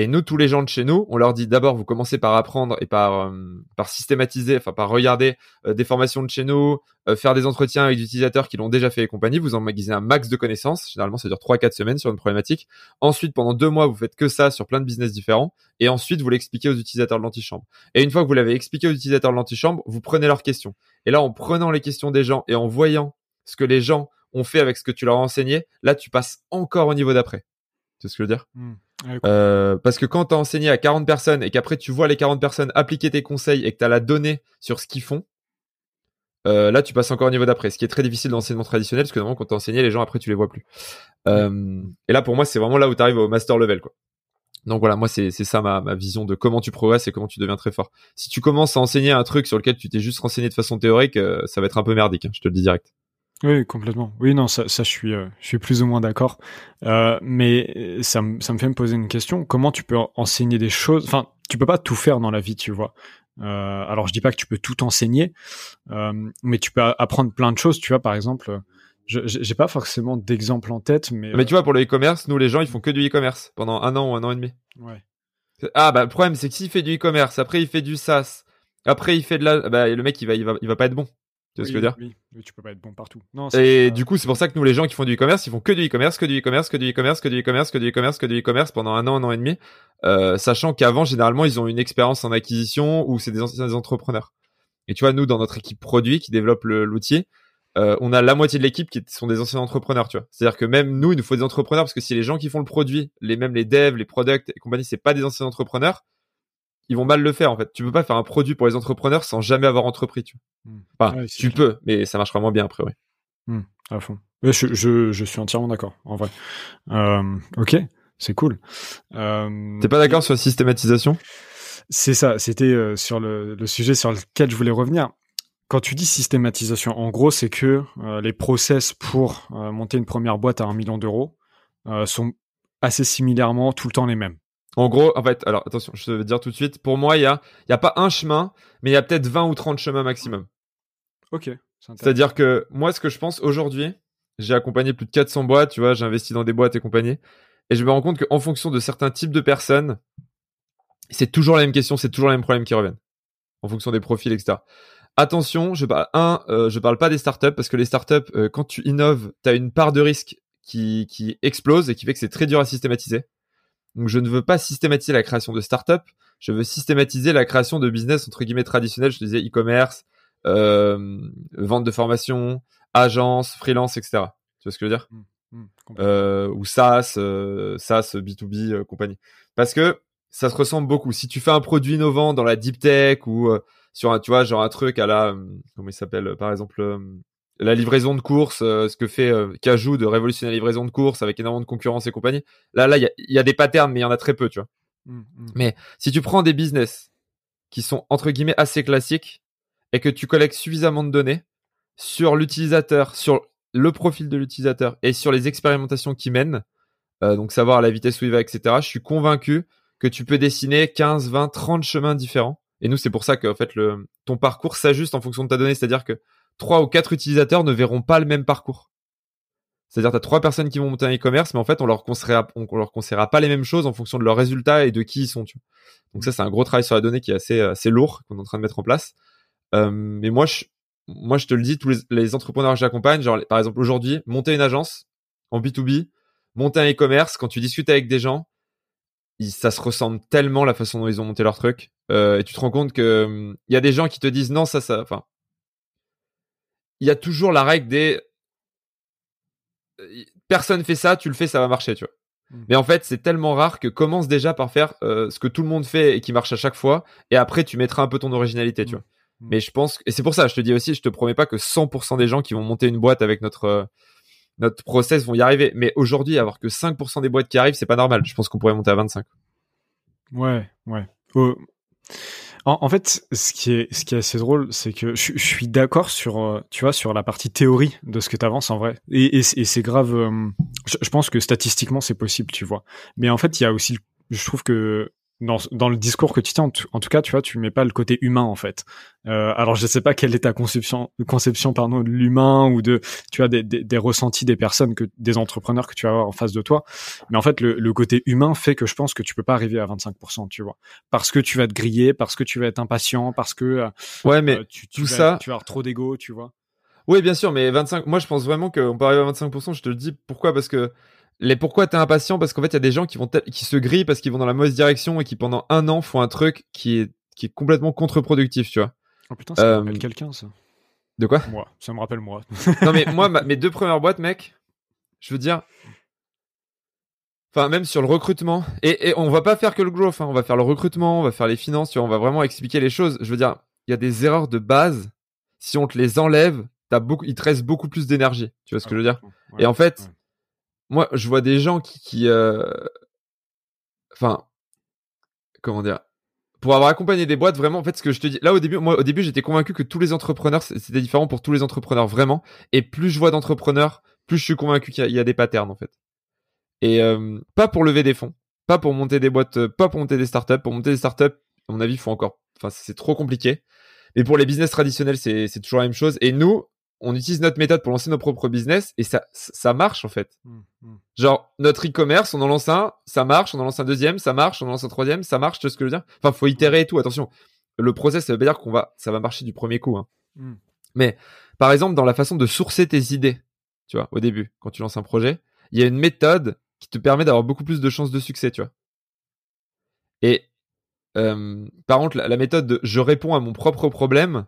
Et nous, tous les gens de chez nous, on leur dit d'abord, vous commencez par apprendre et par, euh, par systématiser, enfin par regarder euh, des formations de chez nous, euh, faire des entretiens avec des utilisateurs qui l'ont déjà fait et compagnie. Vous emmagasez un max de connaissances. Généralement, ça dure 3-4 semaines sur une problématique. Ensuite, pendant deux mois, vous faites que ça sur plein de business différents. Et ensuite, vous l'expliquez aux utilisateurs de l'antichambre. Et une fois que vous l'avez expliqué aux utilisateurs de l'antichambre, vous prenez leurs questions. Et là, en prenant les questions des gens et en voyant ce que les gens ont fait avec ce que tu leur as enseigné, là, tu passes encore au niveau d'après. C'est ce que je veux dire? Hmm. Euh, parce que quand tu as enseigné à 40 personnes et qu'après tu vois les 40 personnes appliquer tes conseils et que tu as la donnée sur ce qu'ils font, euh, là tu passes encore au niveau d'après. Ce qui est très difficile dans l'enseignement traditionnel parce que normalement quand tu enseigné, les gens après tu les vois plus. Euh, et là pour moi c'est vraiment là où tu arrives au master level. quoi. Donc voilà, moi c'est ça ma, ma, vision de comment tu progresses et comment tu deviens très fort. Si tu commences à enseigner un truc sur lequel tu t'es juste renseigné de façon théorique, ça va être un peu merdique, hein, je te le dis direct. Oui, complètement. Oui, non, ça, ça je suis, euh, je suis plus ou moins d'accord. Euh, mais ça, ça me fait me poser une question. Comment tu peux enseigner des choses? Enfin, tu peux pas tout faire dans la vie, tu vois. Euh, alors, je dis pas que tu peux tout enseigner, euh, mais tu peux apprendre plein de choses. Tu vois, par exemple, je j'ai pas forcément d'exemple en tête, mais. Mais tu vois, pour le e-commerce, nous les gens, ils font que du e-commerce pendant un an ou un an et demi. Ouais. Ah bah le problème, c'est que s'il fait du e-commerce, après il fait du SaaS, après il fait de la, bah le mec il va, il va, il va pas être bon. Tu vois ce que je veux dire Oui, mais tu peux pas être bon partout. Non, et du coup, c'est pour ça que nous, les gens qui font du e-commerce, ils font que du e-commerce, que du e-commerce, que du e-commerce, que du e-commerce, que du e-commerce, que du e-commerce pendant un an, un an et demi, euh, sachant qu'avant, généralement, ils ont une expérience en acquisition ou c'est des anciens entrepreneurs. Et tu vois, nous, dans notre équipe produit qui développe l'outil, euh, on a la moitié de l'équipe qui sont des anciens entrepreneurs, tu vois. C'est-à-dire que même nous, il nous faut des entrepreneurs parce que si les gens qui font le produit, les mêmes les devs, les products et compagnie, c'est pas des anciens entrepreneurs, ils vont mal le faire en fait. Tu peux pas faire un produit pour les entrepreneurs sans jamais avoir entrepris. Tu, hmm. tu peux, mais ça marchera moins bien après, oui. Hmm, à fond. Je, je, je, suis entièrement d'accord, en vrai. Euh, ok, c'est cool. Euh, T'es pas d'accord sur la systématisation? C'est ça. C'était euh, sur le, le, sujet sur lequel je voulais revenir. quand tu dis systématisation, en gros, c'est que euh, les process pour euh, monter une première boîte à un million d'euros euh, sont assez similairement tout le temps les mêmes. En gros, en fait, alors attention, je vais dire tout de suite, pour moi, il y a, y a pas un chemin, mais il y a peut-être 20 ou 30 chemins maximum. Ok. C'est-à-dire que moi, ce que je pense aujourd'hui, j'ai accompagné plus de 400 boîtes, tu vois, j'ai investi dans des boîtes et compagnie, et je me rends compte qu'en fonction de certains types de personnes, c'est toujours la même question, c'est toujours les mêmes problèmes qui reviennent, en fonction des profils, etc. Attention, je parle un, euh, je parle pas des startups parce que les startups, euh, quand tu innoves, tu as une part de risque qui, qui explose et qui fait que c'est très dur à systématiser. Donc je ne veux pas systématiser la création de startups, je veux systématiser la création de business entre guillemets traditionnels, je disais e-commerce, euh, vente de formation, agence, freelance, etc. Tu vois ce que je veux dire? Mmh, mmh, euh, Ou SaaS, euh, SaaS, B2B, euh, compagnie. Parce que ça se ressemble beaucoup. Si tu fais un produit innovant dans la deep tech ou euh, sur un, tu vois, genre un truc à la, comment il s'appelle, par exemple, la livraison de course, ce que fait Cajou de révolutionner la livraison de course avec énormément de concurrence et compagnie. Là, là, il y a, y a, des patterns, mais il y en a très peu, tu vois. Mmh, mais si tu prends des business qui sont entre guillemets assez classiques, et que tu collectes suffisamment de données sur l'utilisateur, sur le profil de l'utilisateur et sur les expérimentations qui mènent, euh, donc savoir la vitesse où il va, etc., je suis convaincu que tu peux dessiner 15, 20, 30 chemins différents. Et nous, c'est pour ça que en fait, le, ton parcours s'ajuste en fonction de ta donnée. C'est-à-dire que trois ou quatre utilisateurs ne verront pas le même parcours. C'est-à-dire, tu as trois personnes qui vont monter un e-commerce, mais en fait, on leur conseillera, on, leur conseillera pas les mêmes choses en fonction de leurs résultats et de qui ils sont. Tu Donc ça, c'est un gros travail sur la donnée qui est assez, assez lourd qu'on est en train de mettre en place. Euh, mais moi, je, moi, je te le dis, tous les, entrepreneurs que j'accompagne, genre, par exemple, aujourd'hui, monter une agence en B2B, monter un e-commerce, quand tu discutes avec des gens, ça se ressemble tellement la façon dont ils ont monté leur truc. Euh, et tu te rends compte que il y a des gens qui te disent non, ça, ça, enfin, il y a toujours la règle des personne fait ça, tu le fais, ça va marcher, tu vois. Mmh. Mais en fait, c'est tellement rare que commence déjà par faire euh, ce que tout le monde fait et qui marche à chaque fois, et après tu mettras un peu ton originalité, tu mmh. vois. Mm. Mais je pense, et c'est pour ça, je te dis aussi, je te promets pas que 100% des gens qui vont monter une boîte avec notre euh, notre process vont y arriver. Mais aujourd'hui, avoir que 5% des boîtes qui arrivent, c'est pas normal. Je pense qu'on pourrait monter à 25. Ouais, ouais. En, fait, ce qui est ce qui est assez drôle, c'est que je, suis d'accord sur euh, tu vois sur la partie théorie de ce que tu avances en vrai. Et, et, c'est grave. Euh, je, pense que statistiquement c'est possible, tu vois. Mais en fait, il y a aussi, je trouve que dans, dans le discours que tu tiens, en, tout cas, tu vois, tu mets pas le côté humain en fait. Euh, alors, je sais pas quelle est ta conception, conception pardon, de l'humain ou de, tu vois, des, des, des, ressentis des personnes que des entrepreneurs que tu vas avoir en face de toi. Mais en fait, le, le, côté humain fait que je pense que tu peux pas arriver à 25%, tu vois, parce que tu vas te griller, parce que tu vas être impatient, parce que euh, ouais, mais euh, tu, tout ça, tu vas avoir trop d'ego, tu vois. Oui, bien sûr, mais 25. Moi, je pense vraiment qu'on peut arriver à 25%. Je te le dis. Pourquoi? Parce que les pourquoi t'es impatient Parce qu'en fait, il y a des gens qui vont qui se grillent parce qu'ils vont dans la mauvaise direction et qui pendant un an font un truc qui est qui est complètement contre-productif, tu vois. Oh putain, ça me rappelle euh, quelqu'un, ça. De quoi? Moi, ça me rappelle moi. non mais moi, mes deux premières boîtes, mec, je veux dire, enfin même sur le recrutement, et, et, on va pas faire que le growth, hein. on va faire le recrutement, on va faire les finances, tu vois, on va vraiment expliquer les choses. Je veux dire, il y a des erreurs de base. Si on te les enlève, t'as beaucoup, il te reste beaucoup plus d'énergie. Tu vois ce que je veux dire? Et en fait, moi, je vois des gens qui, qui euh... enfin, comment dire, pour avoir accompagné des boîtes, vraiment, en fait, ce que je te dis, là au début, moi au début, j'étais convaincu que tous les entrepreneurs, c'était différent pour tous les entrepreneurs vraiment. Et plus je vois d'entrepreneurs, plus je suis convaincu qu'il y, a des patterns en fait. Et pas pour lever des fonds, pas pour monter des boîtes, pas pour monter des startups. Pour monter des startups, à mon avis, il faut encore, enfin, c'est trop compliqué. Mais pour les business traditionnels, c'est toujours la même chose. Et nous, on utilise notre méthode pour lancer nos propres business et ça, ça marche en fait. Mmh, mmh. Genre, notre e-commerce, on en lance un, ça marche, on en lance un deuxième, ça marche, on en lance un troisième, ça marche, tu vois ce que je veux dire? Enfin, faut itérer et tout, attention. Le process, ça veut pas dire qu'on va, ça va marcher du premier coup. Hein. Mmh. Mais, par exemple, dans la façon de sourcer tes idées, tu vois, au début, quand tu lances un projet, il y a une méthode qui te permet d'avoir beaucoup plus de chances de succès, tu vois. Et, euh, par contre, la méthode de je réponds à mon propre problème,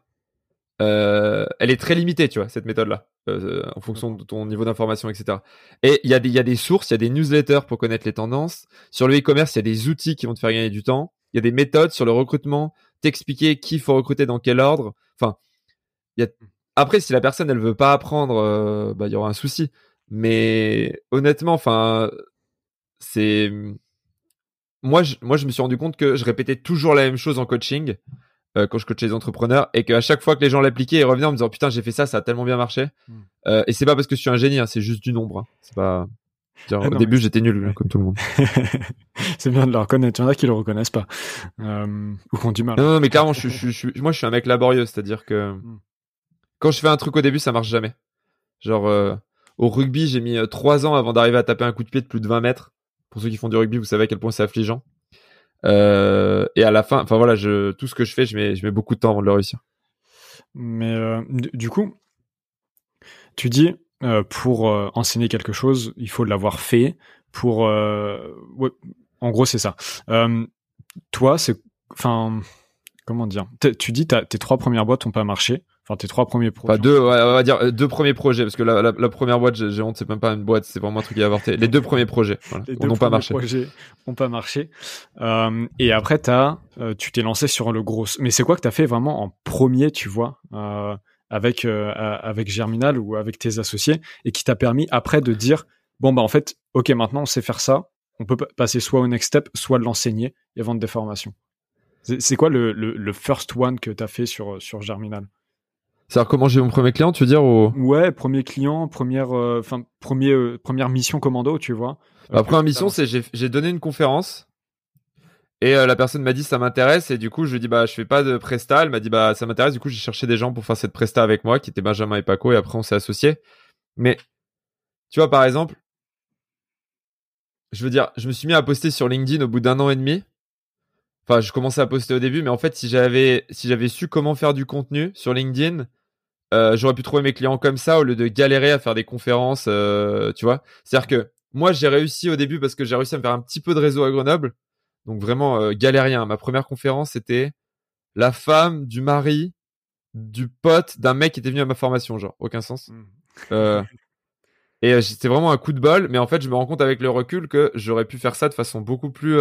euh, elle est très limitée, tu vois, cette méthode-là, euh, en fonction de ton niveau d'information, etc. Et il y, a des, sources, il y a des newsletters pour connaître les tendances. Sur le e-commerce, il y a des outils qui vont te faire gagner du temps. Il y a des méthodes sur le recrutement, t'expliquer qui faut recruter dans quel ordre. Enfin, après, si la personne elle veut pas apprendre, euh, bah il y aura un souci. Mais honnêtement, enfin, c'est moi, je, moi, je me suis rendu compte que je répétais toujours la même chose en coaching euh, quand je coachais les entrepreneurs et qu'à chaque fois que les gens l'appliquaient, ils revenaient en me disant putain j'ai fait ça, ça a tellement bien marché. Mm. Euh, et c'est pas parce que je suis un génie, hein, c'est juste du nombre. hein. C'est pas. Genre, Ah au non, début mais- j'étais nul Ouais. comme tout le monde. c'est bien de le reconnaître. Il y en a qui le reconnaissent pas. Euh, ou qui ont du mal. Non, non mais clairement je, je, je, moi je suis un mec laborieux, c'est-à-dire que Mm. quand je fais un truc au début ça marche jamais. Genre au rugby j'ai mis trois ans avant d'arriver à taper un coup de pied de plus de 20 mètres. Pour ceux qui font du rugby vous savez à quel point c'est affligeant. Euh, et à la fin, enfin voilà, je, tout ce que je fais, je mets, je mets beaucoup de temps avant de le réussir. Mais euh, du coup, tu dis euh, pour enseigner quelque chose, il faut l'avoir fait. Pour, en gros, c'est ça. Toi, c'est, enfin, comment dire? Tu dis tes trois premières boîtes ont pas marché. Enfin, tes trois premiers projets. Enfin, deux, ouais, on va dire euh, deux premiers projets, parce que la, la, la première boîte, j'ai honte, c'est même pas une boîte, c'est vraiment un truc qui a avorté. Les deux premiers projets, voilà, les n'ont deux pas premiers marché. projets ont pas marché. Euh, et après, t'as, euh, tu t'es lancé sur le gros. Mais c'est quoi que t'as fait vraiment en premier, tu vois, euh, avec avec Germinal ou avec tes associés, et qui t'a permis après de dire bon bah en fait, ok, maintenant on sait faire ça. On peut pa- passer soit au next step, soit de l'enseigner et vendre des formations. C'est quoi le, le, le first one que t'as fait sur sur Germinal? C'est-à-dire comment j'ai mon premier client, tu veux dire ou... Ouais, premier client, première, euh, enfin premier euh, première mission commando, tu vois. La première que mission, c'est j'ai j'ai donné une conférence et euh, la personne m'a dit ça m'intéresse et du coup je lui ai dit bah je fais pas de presta, elle m'a dit bah ça m'intéresse, du coup j'ai cherché des gens pour faire cette presta avec moi qui étaient Benjamin et Paco et après on s'est associés. Mais tu vois par exemple, je veux dire, je me suis mis à poster sur LinkedIn au bout d'un an et demi. Enfin, je commençais à poster au début, mais en fait, si j'avais si j'avais su comment faire du contenu sur LinkedIn, euh, j'aurais pu trouver mes clients comme ça au lieu de galérer à faire des conférences, euh, tu vois. C'est-à-dire que moi, j'ai réussi au début parce que j'ai réussi à me faire un petit peu de réseau à Grenoble. Donc vraiment euh, galérien. Ma première conférence, c'était la femme du mari du pote d'un mec qui était venu à ma formation, genre aucun sens. Mm. Euh, et c'était vraiment un coup de bol, mais en fait, je me rends compte avec le recul que j'aurais pu faire ça de façon beaucoup plus.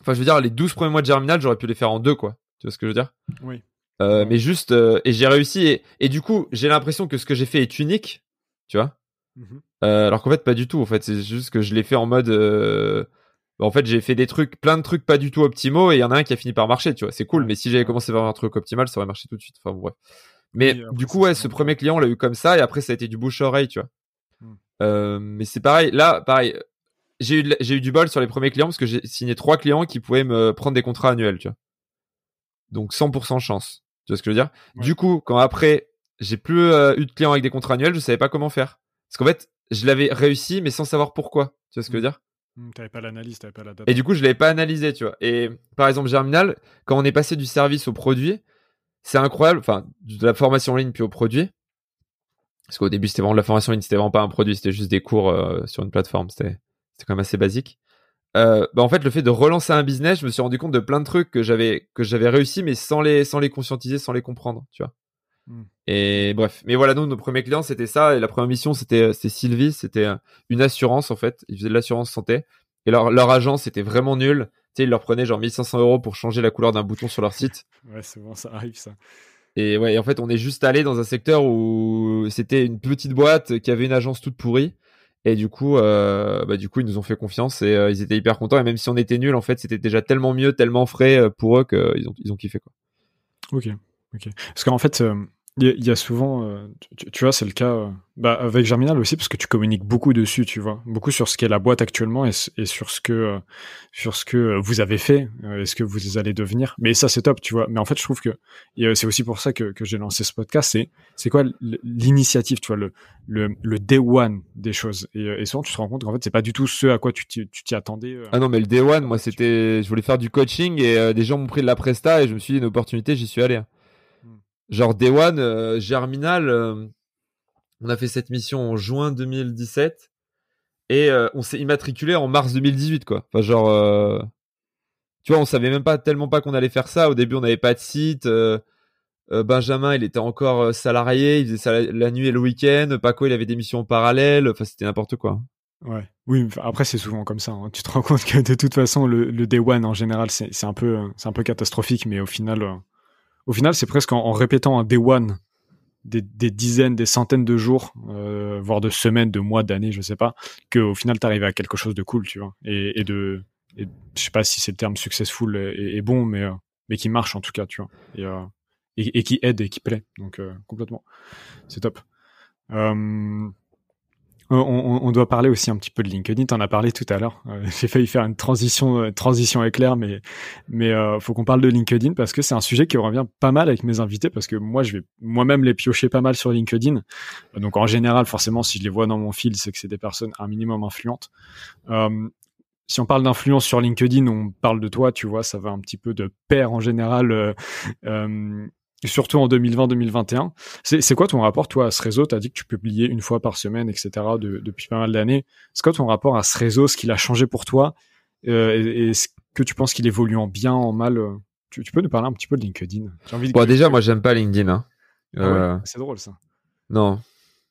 Enfin, je veux dire, les 12 premiers mois de Germinal, j'aurais pu les faire en deux, quoi. Tu vois ce que je veux dire? Oui. Euh. Mais juste, euh, et j'ai réussi, et, et du coup, j'ai l'impression que ce que j'ai fait est unique, tu vois. Mhm. Euh, alors qu'en fait, pas du tout. En fait, c'est juste que je l'ai fait en mode. En fait, j'ai fait des trucs, plein de trucs pas du tout optimaux, et il y en a un qui a fini par marcher, tu vois. C'est cool, mais si j'avais commencé par un truc optimal, ça aurait marché tout de suite. Enfin, bref. Mais Oui, après, du coup, ouais, ce le premier client, on l'a eu comme ça, et après, ça a été du bouche-oreille, tu vois. Euh, mais c'est pareil. Là, pareil. J'ai eu, j'ai eu du bol sur les premiers clients parce que j'ai signé trois clients qui pouvaient me prendre des contrats annuels, tu vois. Donc 100% chance. Tu vois ce que je veux dire? Ouais. Du coup, quand après, j'ai plus euh, eu de clients avec des contrats annuels, je savais pas comment faire. Parce qu'en fait, je l'avais réussi, mais sans savoir pourquoi. Tu vois ce que je veux dire? Mm, T'avais pas l'analyse, t'avais pas la data. Et du coup, je l'avais pas analysé, tu vois. Et par exemple, Germinal, quand on est passé du service au produit, c'est incroyable. Enfin, de la formation en ligne puis au produit. Parce qu'au début, c'était vraiment de la formation en ligne, c'était vraiment pas un produit, c'était juste des cours euh, sur une plateforme. C'était, c'était quand même assez basique. Euh, bah en fait, le fait de relancer un business, je me suis rendu compte de plein de trucs que j'avais que j'avais réussi, mais sans les sans les conscientiser, sans les comprendre, tu vois. Mm. Et bref, mais voilà, nous, nos premiers clients, c'était ça. Et la première mission, c'était c'était Sylvie, c'était euh, une assurance en fait. Ils faisaient de l'assurance santé. Et leur leur agent, c'était vraiment nul. Tu sais, ils leur prenaient genre 1500 euros pour changer la couleur d'un bouton sur leur site. Ouais, c'est bon, ça arrive ça. Et ouais, et en fait, on est juste allé dans un secteur où c'était une petite boîte qui avait une agence toute pourrie. Et du coup, euh, bah, du coup, ils nous ont fait confiance et euh, ils étaient hyper contents. Et même si on était nuls, en fait, c'était déjà tellement mieux, tellement frais euh, pour eux qu'ils ont, ils ont kiffé, quoi. Ok, ok. Parce qu'en fait, euh, il y, a- souvent, euh, tu, tu vois, c'est le cas euh, bah, avec Germinal aussi, parce que tu communiques beaucoup dessus, tu vois, beaucoup sur ce qu'est la boîte actuellement et, sur ce que euh, sur ce que vous avez fait et ce que vous allez devenir. Mais ça, c'est top, tu vois. Mais en fait, je trouve que et, c'est aussi pour ça que, que j'ai lancé ce podcast. C'est c'est quoi l'initiative, tu vois, le, le le day one des choses. Et, et souvent, tu te rends compte qu'en fait, c'est pas du tout ce à quoi tu t'y attendais. Ah non, mais le day one, moi, c'était, je voulais faire du coaching et euh, des gens m'ont pris de la presta et je me suis dit une opportunité, j'y suis allé. Genre day one, euh, Germinal, euh, on a fait cette mission en juin 2017 et euh, on s'est immatriculé en mars 2018, quoi. Enfin, genre, tu vois, on savait même pas tellement pas qu'on allait faire ça. Au début, on n'avait pas de site. Benjamin, il était encore salarié, il faisait ça la, nuit et le week-end. Paco, il avait des missions en parallèle. Enfin, c'était n'importe quoi. Ouais. Oui, après c'est souvent comme ça. hein. Tu te rends compte que de toute façon le, day one en général c'est un peu catastrophique, mais au final au final c'est presque en, répétant un day one des, dizaines, des centaines de jours, euh, voire de semaines, de mois, d'années, je sais pas, que au final t'arrives à quelque chose de cool, tu vois, et, de je sais pas si c'est le terme successful est, bon, mais euh, mais qui marche en tout cas, tu vois, et, euh, et, qui aide et qui plaît. Donc complètement, c'est top. On, on, doit parler aussi un petit peu de LinkedIn. T'en as parlé tout à l'heure. J'ai failli faire une transition, une transition éclair, mais mais euh, faut qu'on parle de LinkedIn parce que c'est un sujet qui revient pas mal avec mes invités parce que moi je vais moi-même les piocher pas mal sur LinkedIn. Donc en général, forcément, si je les vois dans mon fil, c'est que c'est des personnes un minimum influentes. Euh, si on parle d'influence sur LinkedIn, on parle de toi, tu vois, ça va un petit peu de pair en général. Surtout en 2020-2021. C'est quoi ton rapport, toi, à ce réseau? Tu as dit que tu publiais une fois par semaine, etc., depuis pas mal d'années. C'est quoi ton rapport à ce réseau, ce qu'il a changé pour toi? Euh, et, est-ce que tu penses qu'il évolue en bien, en mal euh? tu, peux nous parler un petit peu de LinkedIn envie bon, Déjà, moi, j'aime pas LinkedIn. Hein. Ah euh, c'est drôle, ça. Non,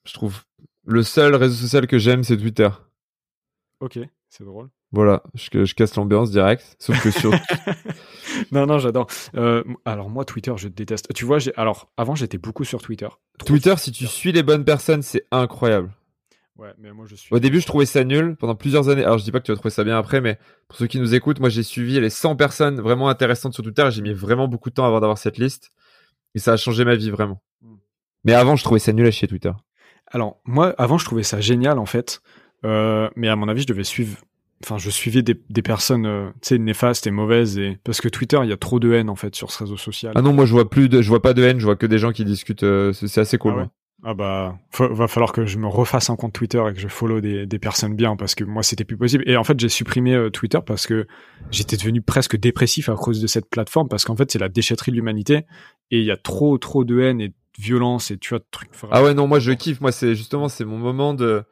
je trouve... Le seul réseau social que j'aime, c'est Twitter. Ok, c'est drôle. Voilà, je, je casse l'ambiance direct. Sauf que sur. non, non, j'adore. Euh, alors moi, Twitter, je déteste. Tu vois, alors avant, j'étais beaucoup sur Twitter. Twitter, si tu suis les bonnes personnes, c'est incroyable. Ouais, mais moi je suis. Au début, je trouvais ça nul pendant plusieurs années. Alors, je dis pas que tu vas trouver ça bien après, mais pour ceux qui nous écoutent, moi j'ai suivi les 100 personnes vraiment intéressantes sur Twitter. J'ai mis vraiment beaucoup de temps avant d'avoir cette liste, et ça a changé ma vie vraiment. Hmm. Mais avant, je trouvais ça nul à chier Twitter. Alors moi, avant, je trouvais ça génial en fait. Euh, mais à mon avis, je devais suivre enfin je suivais des, des personnes euh, tu sais néfastes et mauvaises et parce que Twitter il y a trop de haine en fait sur ce réseau social. Ah non moi je vois plus de je vois pas de haine je vois que des gens qui discutent euh, c'est assez cool. Ah, ah bah va falloir que je me refasse un compte Twitter et que je follow des, des personnes bien parce que moi c'était plus possible et en fait j'ai supprimé euh, Twitter parce que j'étais devenu presque dépressif à cause de cette plateforme parce qu'en fait c'est la déchetterie de l'humanité et il y a trop trop de haine et de violence et tu vois de trucs. Ah ouais non moi je kiffe moi c'est justement c'est mon moment de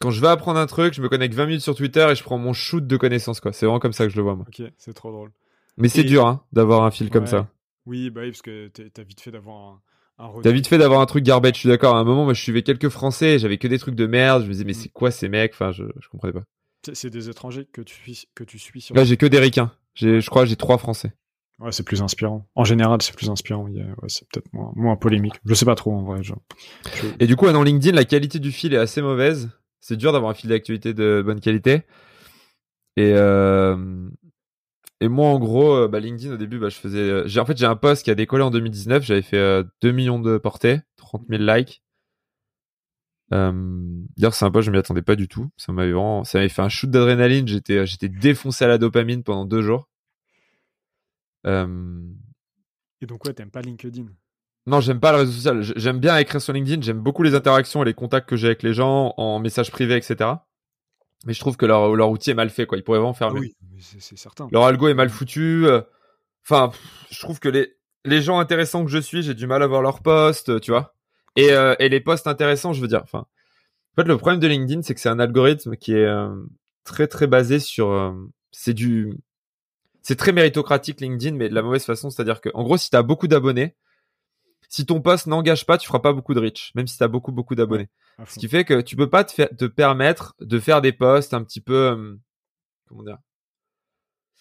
quand je vais apprendre un truc, je me connecte 20 minutes sur Twitter et je prends mon shoot de connaissances, quoi. C'est vraiment comme ça que je le vois, moi. Ok, c'est trop drôle. Mais c'est dur, hein, d'avoir un fil comme ça. Oui, bah oui, parce que t'as vite fait d'avoir un, un T'as vite fait d'avoir un truc garbage, je suis d'accord. À un moment, moi, je suivais quelques Français, j'avais que des trucs de merde. Je me disais, mais mm. c'est quoi ces mecs? Enfin, je, je comprenais pas. C'est des étrangers que tu suis, que tu suis sur. Là, j'ai que des ricains. Je crois, j'ai trois Français. Ouais, c'est plus inspirant. En général, c'est plus inspirant. Ouais, c'est peut-être moins, moins polémique. Je sais pas trop en vrai. Genre. Et du coup, dans LinkedIn, la qualité du fil est assez mauvaise c'est dur d'avoir un fil d'actualité de bonne qualité. Et, euh, moi, en gros, euh, bah, LinkedIn, au début, bah, je faisais. Euh, j'ai, en fait, j'ai un post qui a décollé en 2019. J'avais fait 2 millions de portées, 30 000 likes. D'ailleurs, c'est un post, je m'y attendais pas du tout. Ça m'avait vraiment, ça fait un shoot d'adrénaline. J'étais, j'étais défoncé à la dopamine pendant deux jours. Et donc, ouais, t'aimes pas LinkedIn non, j'aime pas le réseau social. J'aime bien écrire sur LinkedIn. J'aime beaucoup les interactions et les contacts que j'ai avec les gens en message privé, etc. Mais je trouve que leur, leur outil est mal fait, quoi. Ils pourraient vraiment faire mieux. Oui, c'est certain. Leur algo est mal foutu. Euh. Enfin, je trouve que les, les gens intéressants que je suis, j'ai du mal à voir leurs posts, tu vois. Et, euh, et les posts intéressants, je veux dire. Enfin, en fait, le problème de LinkedIn, c'est que c'est un algorithme qui est euh, très très basé sur. c'est du. C'est très méritocratique LinkedIn, mais de la mauvaise façon. C'est-à-dire que, en gros, si t'as beaucoup d'abonnés, si ton poste n'engage pas, tu feras pas beaucoup de reach, même si tu as beaucoup beaucoup d'abonnés. Ce qui fait que tu peux pas te, te permettre de faire des posts un petit peu euh, comment dire?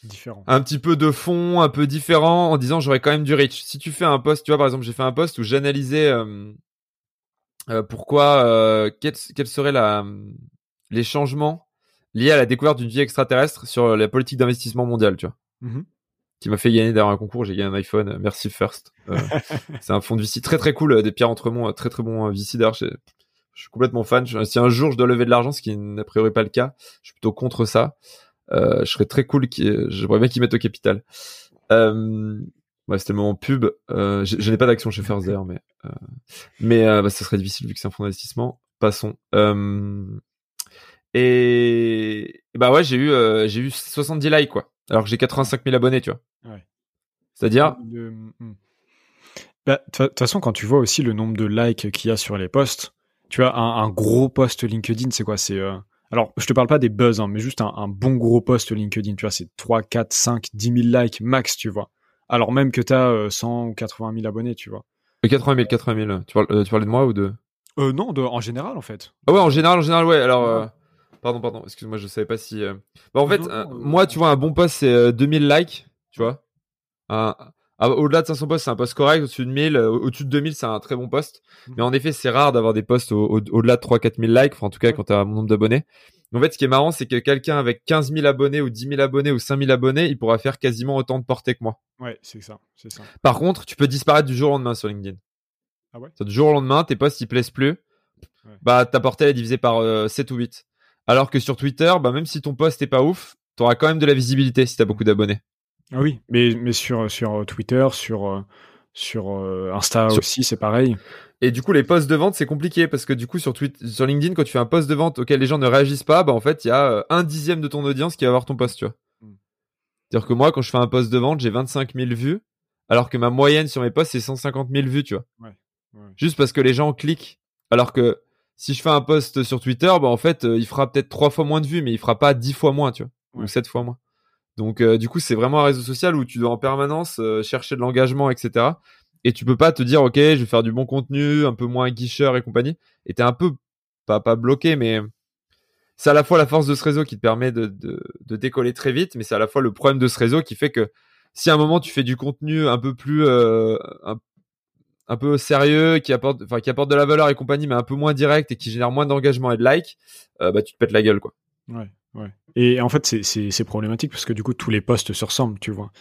Différent. Un petit peu de fond, un peu différent en disant j'aurais quand même du reach. Si tu fais un post, tu vois par exemple, j'ai fait un post où j'analysais euh, euh, pourquoi quels, seraient la, les changements liés à la découverte d'une vie extraterrestre sur la politique d'investissement mondial, tu vois? Mmh qui m'a fait gagner d'ailleurs un concours. J'ai gagné un iPhone. Merci First. Euh, c'est un fond de VC très très cool. Euh, des Pierre Entremont, euh, très très bon VC. D'ailleurs, je suis complètement fan. Si un jour je dois lever de l'argent, ce qui n'est a priori pas le cas, je suis plutôt contre ça. Euh, je serais très cool. J'aimerais bien qu'ils mettent au capital. Euh, ouais, c'était le moment pub. Euh, je, n'ai pas d'action chez First d'ailleurs, mais mais bah, ça serait difficile vu que c'est un fonds d'investissement. Passons. Et bah ouais, j'ai eu j'ai eu 70 likes quoi alors que j'ai 85 000 abonnés, tu vois. Ouais. C'est-à-dire hmm. bah, De toute façon, quand tu vois aussi le nombre de likes qu'il y a sur les posts, tu vois, un, gros post LinkedIn, c'est quoi? C'est euh, Alors, je te parle pas des buzz, hein, mais juste un, bon gros post LinkedIn, tu vois, c'est 3, 4, 5, 10 000 likes max, tu vois. Alors même que tu as 100 ou 80 000 abonnés, tu vois. 80 000, 80 000. Tu, parles, euh, tu parlais de moi ou de? Euh, Non, de, en général, en fait. Ah ouais, en général, en général, ouais. Alors, euh, Pardon, pardon, excuse-moi, je savais pas si. Euh, bah, en fait, euh, moi, tu vois, un bon post, c'est 2000 euh, likes, tu vois. au-delà de 500 posts, c'est un post correct. Au-dessus de 1000, au-dessus de 2000, c'est un très bon post. Mmh. Mais en effet, c'est rare d'avoir des posts au- delà de 3-4000 likes, enfin, en tout cas, quand tu as un nombre d'abonnés. En fait, ce qui est marrant, c'est que quelqu'un avec 15 000 abonnés ou 10 000 abonnés ou 5 000 abonnés, il pourra faire quasiment autant de portée que moi. Ouais, c'est ça, c'est ça. Par contre, tu peux disparaître du jour au lendemain sur LinkedIn. Ah ouais? Du jour au lendemain, tes posts ils plaisent plus. Ouais. Bah ta portée elle est divisée par euh, 7 ou 8. Alors que sur Twitter, bah même si ton post est pas ouf, t'auras quand même de la visibilité si t'as beaucoup d'abonnés. Ah oui, mais, mais sur, sur Twitter, sur, euh, sur euh, Insta Sur- aussi, c'est pareil. Et du coup, les posts de vente, c'est compliqué parce que du coup, sur, Twitter, sur LinkedIn, quand tu fais un post de vente auquel les gens ne réagissent pas, bah en fait, il y a euh, un dixième de ton audience qui va voir ton post, tu vois. Mm. C'est-à-dire que moi, quand je fais un post de vente, j'ai 25 000 vues, alors que ma moyenne sur mes posts, c'est 150 000 vues, tu vois. Ouais, ouais. Juste parce que les gens cliquent. Alors que si je fais un post sur Twitter, bah en fait, euh, il fera peut-être trois fois moins de vues, mais il fera pas dix fois moins, tu vois, Ouais. ou sept fois moins. Donc, euh, du coup, c'est vraiment un réseau social où tu dois en permanence euh, chercher de l'engagement, etc. Et tu peux pas te dire, ok, je vais faire du bon contenu, un peu moins guicheur et compagnie. Et t'es un peu pas pas bloqué, mais c'est à la fois la force de ce réseau qui te permet de, de, de décoller très vite, mais c'est à la fois le problème de ce réseau qui fait que si à un moment tu fais du contenu un peu plus euh, un, un peu sérieux, qui apporte, enfin qui apporte de la valeur et compagnie, mais un peu moins direct et qui génère moins d'engagement et de likes, euh, bah tu te pètes la gueule quoi. Ouais, ouais. Et en fait, c'est- problématique parce que du coup, tous les posts se ressemblent, tu vois.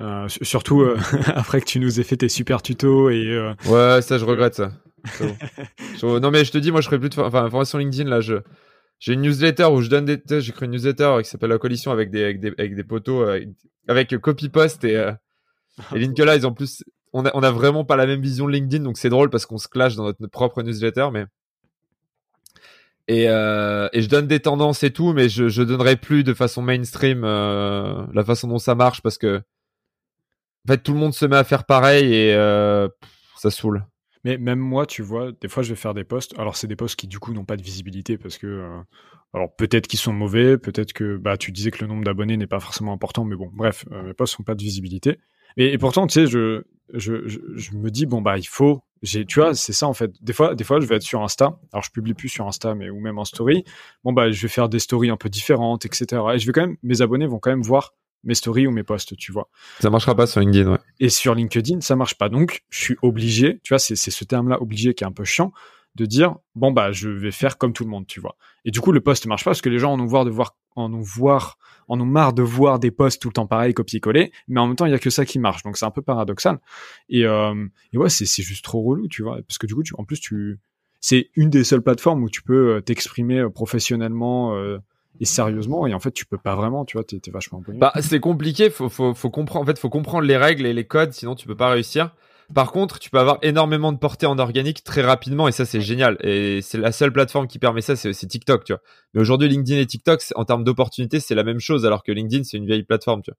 Euh, su- surtout euh, après que tu nous aies fait tes super tutos et euh, Ouais, ça je regrette ça. C'est bon. Je- non mais je te dis, moi je ferai plus de, enfin formation LinkedIn là, je j'ai une newsletter où je donne des, j'ai créé une newsletter qui s'appelle la coalition avec des avec des avec des potos euh, avec, copy post et et Linkela ils ont plus on a, on a vraiment pas la même vision de LinkedIn donc c'est drôle parce qu'on se clash dans notre propre newsletter mais et, euh, et je donne des tendances et tout mais je je donnerai plus de façon mainstream euh, la façon dont ça marche parce que en fait tout le monde se met à faire pareil et euh, ça saoule. Mais même moi, tu vois, des fois, je vais faire des posts. Alors, c'est des posts qui, du coup, n'ont pas de visibilité parce que, euh, alors, peut-être qu'ils sont mauvais, peut-être que, bah, tu disais que le nombre d'abonnés n'est pas forcément important, mais bon, bref, euh, mes posts n'ont pas de visibilité. Et, et pourtant, tu sais, je, je, je, je me dis, bon, bah, il faut, j'ai, tu vois, c'est ça, en fait. Des fois, des fois, je vais être sur Insta. Alors, je publie plus sur Insta, mais, ou même en story. Bon, bah, je vais faire des stories un peu différentes, etc. Et je vais quand même, mes abonnés vont quand même voir mes stories ou mes posts, tu vois. Ça marchera pas sur LinkedIn, ouais. Et sur LinkedIn, ça marche pas. Donc, je suis obligé, tu vois, c'est c'est ce terme-là, obligé, qui est un peu chiant, de dire, bon, bah, je vais faire comme tout le monde, tu vois. Et du coup, le post marche pas parce que les gens en ont voir de voir, en ont voir, en ont marre de voir des posts tout le temps pareil, copier-coller, mais en même temps, il y a que ça qui marche. Donc, c'est un peu paradoxal. Et, euh, et ouais, c'est c'est juste trop relou, tu vois. Parce que du coup, tu, en plus, tu, c'est une des seules plateformes où tu peux euh, t'exprimer euh, professionnellement, euh, et sérieusement, et en fait, tu peux pas vraiment, tu vois, t'es vachement. Bah, c'est compliqué, faut, faut, faut comprendre, en fait, faut comprendre les règles et les codes, sinon tu peux pas réussir. Par contre, tu peux avoir énormément de portée en organique très rapidement et ça, c'est génial. Et c'est la seule plateforme qui permet ça, c'est TikTok, tu vois. Mais aujourd'hui, LinkedIn et TikTok, en termes d'opportunités, c'est la même chose, alors que LinkedIn, c'est une vieille plateforme, tu vois.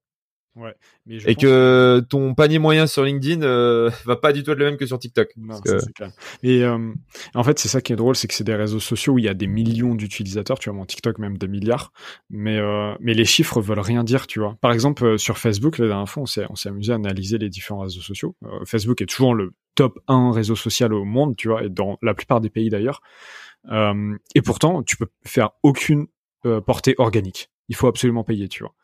Mais je Et pense que ton panier moyen sur LinkedIn euh, va pas du tout être le même que sur TikTok. Non, ça, que- clair. Et euh, en fait, c'est ça qui est drôle, c'est que c'est des réseaux sociaux où il y a des millions d'utilisateurs, tu vois, mon TikTok même des milliards, mais euh, mais les chiffres veulent rien dire, tu vois. Par exemple, euh, sur Facebook, la dernière fois, on s'est on s'est amusé à analyser les différents réseaux sociaux. Facebook est toujours le top 1 réseau social au monde, tu vois, et dans la plupart des pays d'ailleurs. Et pourtant, tu peux faire aucune portée organique. Il faut absolument payer, tu vois.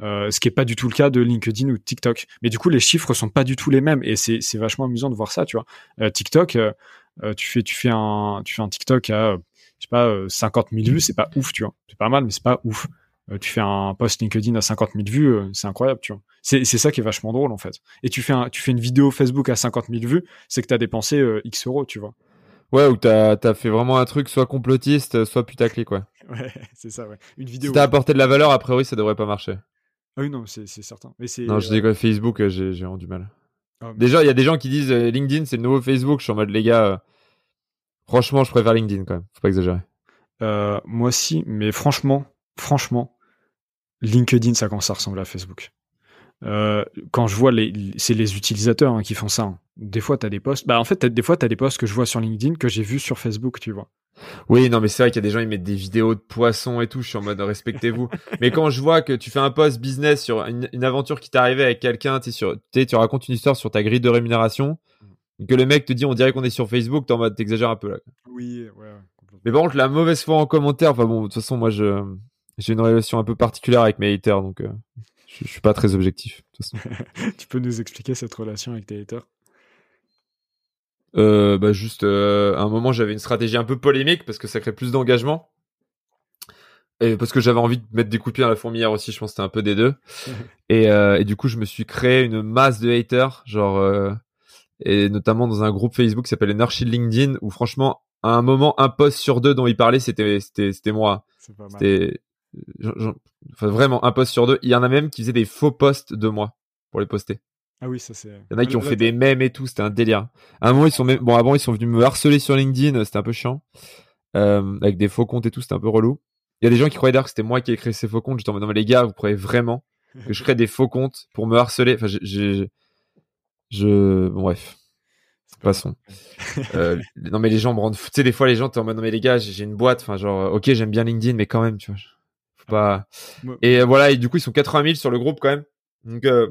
Euh, ce qui est pas du tout le cas de LinkedIn ou de TikTok. Mais du coup, les chiffres sont pas du tout les mêmes et c'est c'est vachement amusant de voir ça, tu vois. Euh, TikTok, euh, tu fais tu fais un tu fais un TikTok à je sais pas euh, 50 000 vues, c'est pas ouf, tu vois. C'est pas mal, mais c'est pas ouf. Tu fais un post LinkedIn à 50 000 vues, c'est incroyable, tu vois. C'est c'est ça qui est vachement drôle en fait. Et tu fais un tu fais une vidéo Facebook à 50 000 vues, c'est que t'as dépensé euh, X euros, tu vois. Ouais, ou t'as as fait vraiment un truc soit complotiste, soit putaclic, quoi. Ouais, c'est ça, ouais. Une Si vidéo. t'as apporté de la valeur, a priori, ça devrait pas marcher. Ah oui, non, c'est certain. Mais c'est Non, je dis quoi, Facebook, euh, j'ai j'ai rendu mal. ah, mais- Déjà, il y a des gens qui disent euh, LinkedIn, c'est le nouveau Facebook. Je suis en mode, les gars, euh, franchement, je préfère LinkedIn quand même. Faut pas exagérer. Euh, moi aussi, mais franchement, franchement, LinkedIn, ça commence à ressembler à Facebook? Euh, quand je vois les, c'est les utilisateurs hein, qui font ça. hein. Des fois, t'as des posts. Bah, en fait, des fois, t'as des posts que je vois sur LinkedIn que j'ai vus sur Facebook, tu vois. Oui, non, mais c'est vrai qu'il y a des gens, ils mettent des vidéos de poissons et tout. Je suis en mode, respectez-vous. mais quand je vois que tu fais un post business sur une, une aventure qui t'est arrivée avec quelqu'un, tu racontes une histoire sur ta grille de rémunération, et que le mec te dit, on dirait qu'on est sur Facebook, t'es en mode, t'exagères un peu là. Oui, ouais. Mais par contre, la mauvaise foi en commentaire, enfin bon, de toute façon, moi, je, j'ai une relation un peu particulière avec mes haters, donc, euh, je, je suis pas très objectif. de toute façon. tu peux nous expliquer cette relation avec tes haters? Euh, bah juste euh, à un moment j'avais une stratégie un peu polémique parce que ça crée plus d'engagement. Et parce que j'avais envie de mettre des coups de pied dans la fourmilière aussi, je pense que c'était un peu des deux. et, euh, et du coup, je me suis créé une masse de haters, genre, euh, et notamment dans un groupe Facebook qui s'appelle Energy LinkedIn, où franchement, à un moment, un post sur deux dont il parlait, c'était, c'était, c'était moi. C'était, enfin, vraiment, un post sur deux. Il y en a même qui faisaient des faux posts de moi pour les poster. Ah oui, ça c'est. Il y en a qui ont fait des mèmes et tout, c'était un délire. À un moment, ils sont même... bon, avant, ils sont venus me harceler sur LinkedIn, c'était un peu chiant. Euh, avec des faux comptes et tout, c'était un peu relou. Il y a des gens qui croyaient d'ailleurs que c'était moi qui ai créé ces faux comptes. J'étais en mode, non, mais les gars, vous croyez vraiment que je crée des faux comptes pour me harceler? Enfin, j'ai, je, bon, bref. Façon. euh, non, mais les gens me rendent, tu sais, des fois, les gens, t'es en mode, non, mais les gars, j'ai une boîte, enfin, genre, ok, j'aime bien LinkedIn, mais quand même, tu vois. Faut pas, et euh, voilà, et du coup, ils sont 80 000 sur le groupe quand même. Donc, euh,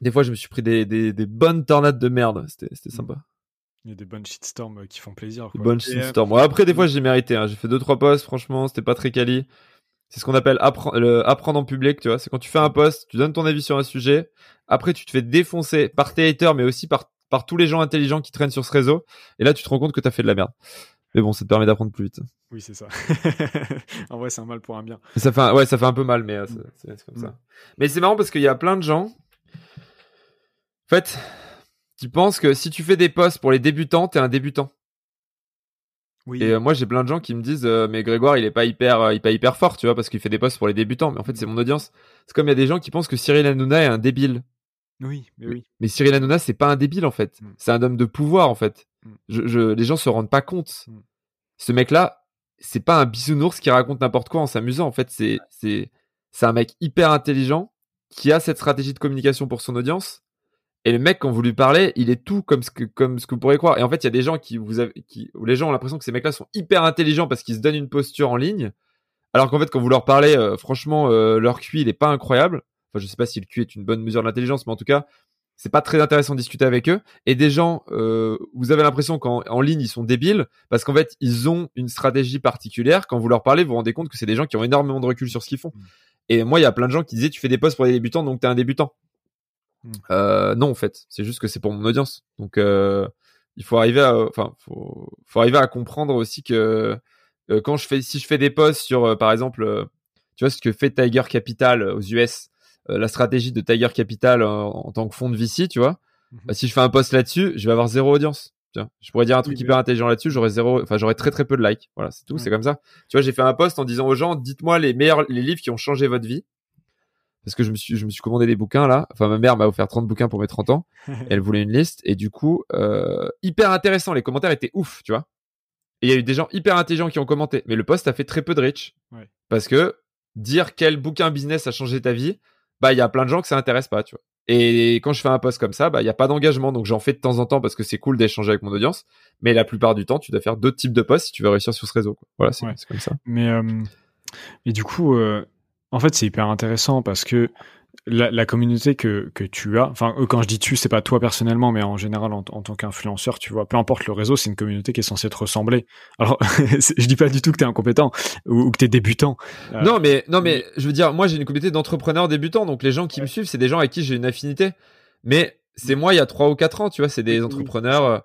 des fois, je me suis pris des, des, des bonnes tornades de merde. C'était, c'était mm. sympa. Il y a des bonnes shitstorms euh, qui font plaisir. Des bonnes shitstorms. après, des fois, j'ai mérité. Hein. J'ai fait deux trois posts. Franchement, c'était pas très quali. C'est ce qu'on appelle apprendre, apprendre en public. Tu vois, c'est quand tu fais un post, tu donnes ton avis sur un sujet. Après, tu te fais défoncer par tes haters, mais aussi par par tous les gens intelligents qui traînent sur ce réseau. Et là, tu te rends compte que t'as fait de la merde. Mais bon, ça te permet d'apprendre plus vite. Oui, c'est ça. en vrai, c'est un mal pour un bien. Ça fait, un... ouais, ça fait un peu mal, mais euh, c'est comme ça. Mm. Mais c'est marrant parce qu'il y a plein de gens. En fait, tu penses que si tu fais des posts pour les débutants, t'es un débutant? Oui. Et euh, moi, j'ai plein de gens qui me disent, euh, mais Grégoire, il est pas hyper, euh, il est pas hyper fort, tu vois, parce qu'il fait des posts pour les débutants. Mais en fait, c'est mon audience. C'est comme il y a des gens qui pensent que Cyril Hanouna est un débile. Oui, mais oui. Mais Cyril Hanouna, c'est pas un débile en fait. Mm. C'est un homme de pouvoir en fait. Mm. Je, je, les gens se rendent pas compte. Mm. Ce mec-là, c'est pas un bisounours qui raconte n'importe quoi en s'amusant. En fait, c'est, c'est, c'est un mec hyper intelligent qui a cette stratégie de communication pour son audience et le mec, quand vous lui parlez, il est tout comme ce que, comme ce que vous pourriez croire. Et en fait, il y a des gens qui vous avez, qui, où les gens ont l'impression que ces mecs-là sont hyper intelligents parce qu'ils se donnent une posture en ligne. Alors qu'en fait, quand vous leur parlez, euh, franchement, euh, leur QI, il est pas incroyable. Enfin, je sais pas si le QI est une bonne mesure de l'intelligence, mais en tout cas, c'est pas très intéressant de discuter avec eux. Et des gens, euh, vous avez l'impression qu'en en ligne, ils sont débiles parce qu'en fait, ils ont une stratégie particulière. Quand vous leur parlez, vous vous rendez compte que c'est des gens qui ont énormément de recul sur ce qu'ils font. Mmh. Et moi, il y a plein de gens qui disaient, tu fais des posts pour des débutants, donc t'es un débutant. Hmm. Euh, non, en fait, c'est juste que c'est pour mon audience. Donc, euh, il faut arriver à, enfin, faut, faut arriver à comprendre aussi que euh, quand je fais, si je fais des posts sur, euh, par exemple, euh, tu vois ce que fait Tiger Capital aux US, la stratégie de Tiger Capital en, tant que fonds de VC, tu vois. Mhm. Bah, si je fais un post là-dessus, je vais avoir zéro audience. Tiens, je pourrais dire un truc hyper intelligent là-dessus, j'aurais zéro, enfin j'aurais très très peu de likes. Voilà, c'est tout, c'est comme ça. Tu vois, j'ai fait un post en disant aux gens, dites-moi les meilleurs, les livres qui ont changé votre vie parce que je me suis je me suis commandé des bouquins là. Enfin ma mère m'a offert 30 bouquins pour mes 30 ans. elle voulait une liste et du coup euh, hyper intéressant, les commentaires étaient ouf, tu vois. Et il y a eu des gens hyper intelligents qui ont commenté, mais le post a fait très peu de reach parce que dire quel bouquin business a changé ta vie, bah il y a plein de gens que ça intéresse pas, tu vois. Et quand je fais un post comme ça, bah il y a pas d'engagement, donc j'en fais de temps en temps parce que c'est cool d'échanger avec mon audience. Mais la plupart du temps, tu dois faire d'autres types de posts si tu veux réussir sur ce réseau. Quoi. Voilà, c'est comme ça. Mais euh, mais du coup, euh, en fait, c'est hyper intéressant parce que la, communauté que, que tu as, enfin, quand je dis tu, c'est pas toi personnellement, mais en général, en, tant qu'influenceur, tu vois, peu importe le réseau, c'est une communauté qui est censée te ressembler. Alors, je dis pas du tout que t'es incompétent ou, que t'es débutant. Euh, non, mais, non, mais, je veux dire, moi, j'ai une communauté d'entrepreneurs débutants, donc les gens qui me suivent, c'est des gens avec qui j'ai une affinité. Mais c'est moi, il y a trois ou quatre ans, tu vois, c'est des entrepreneurs. Euh,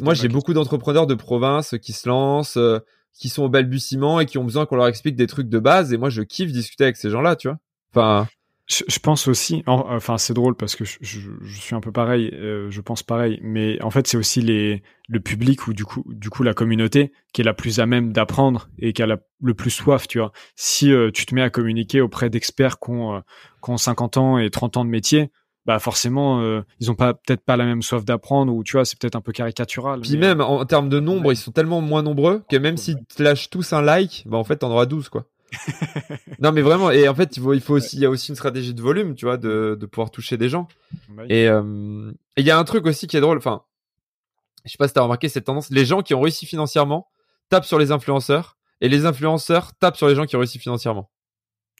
moi, j'ai beaucoup d'entrepreneurs de province qui se lancent, euh, qui sont au balbutiement et qui ont besoin qu'on leur explique des trucs de base. Et moi, je kiffe discuter avec ces gens-là, tu vois. Enfin. Je, pense aussi, enfin c'est drôle parce que je, suis un peu pareil, euh, je pense pareil, mais en fait c'est aussi les le public ou du coup du coup la communauté qui est la plus à même d'apprendre et qui a le plus soif, tu vois. Si euh, tu te mets à communiquer auprès d'experts qui ont, euh, qui ont 50 ans et 30 ans de métier, bah forcément euh, ils ont pas peut-être pas la même soif d'apprendre ou tu vois c'est peut-être un peu caricatural puis même en termes de nombre ils sont tellement moins nombreux que même s'ils te lâchent tous un like bah en fait t'en auras 12 quoi. Non mais vraiment et en fait il faut, il faut aussi il y a aussi une stratégie de volume tu vois de, de pouvoir toucher des gens. Bah euh, et il y a un truc aussi qui est drôle enfin je sais pas si t'as remarqué cette tendance les gens qui ont réussi financièrement tapent sur les influenceurs et les influenceurs tapent sur les gens qui ont réussi financièrement.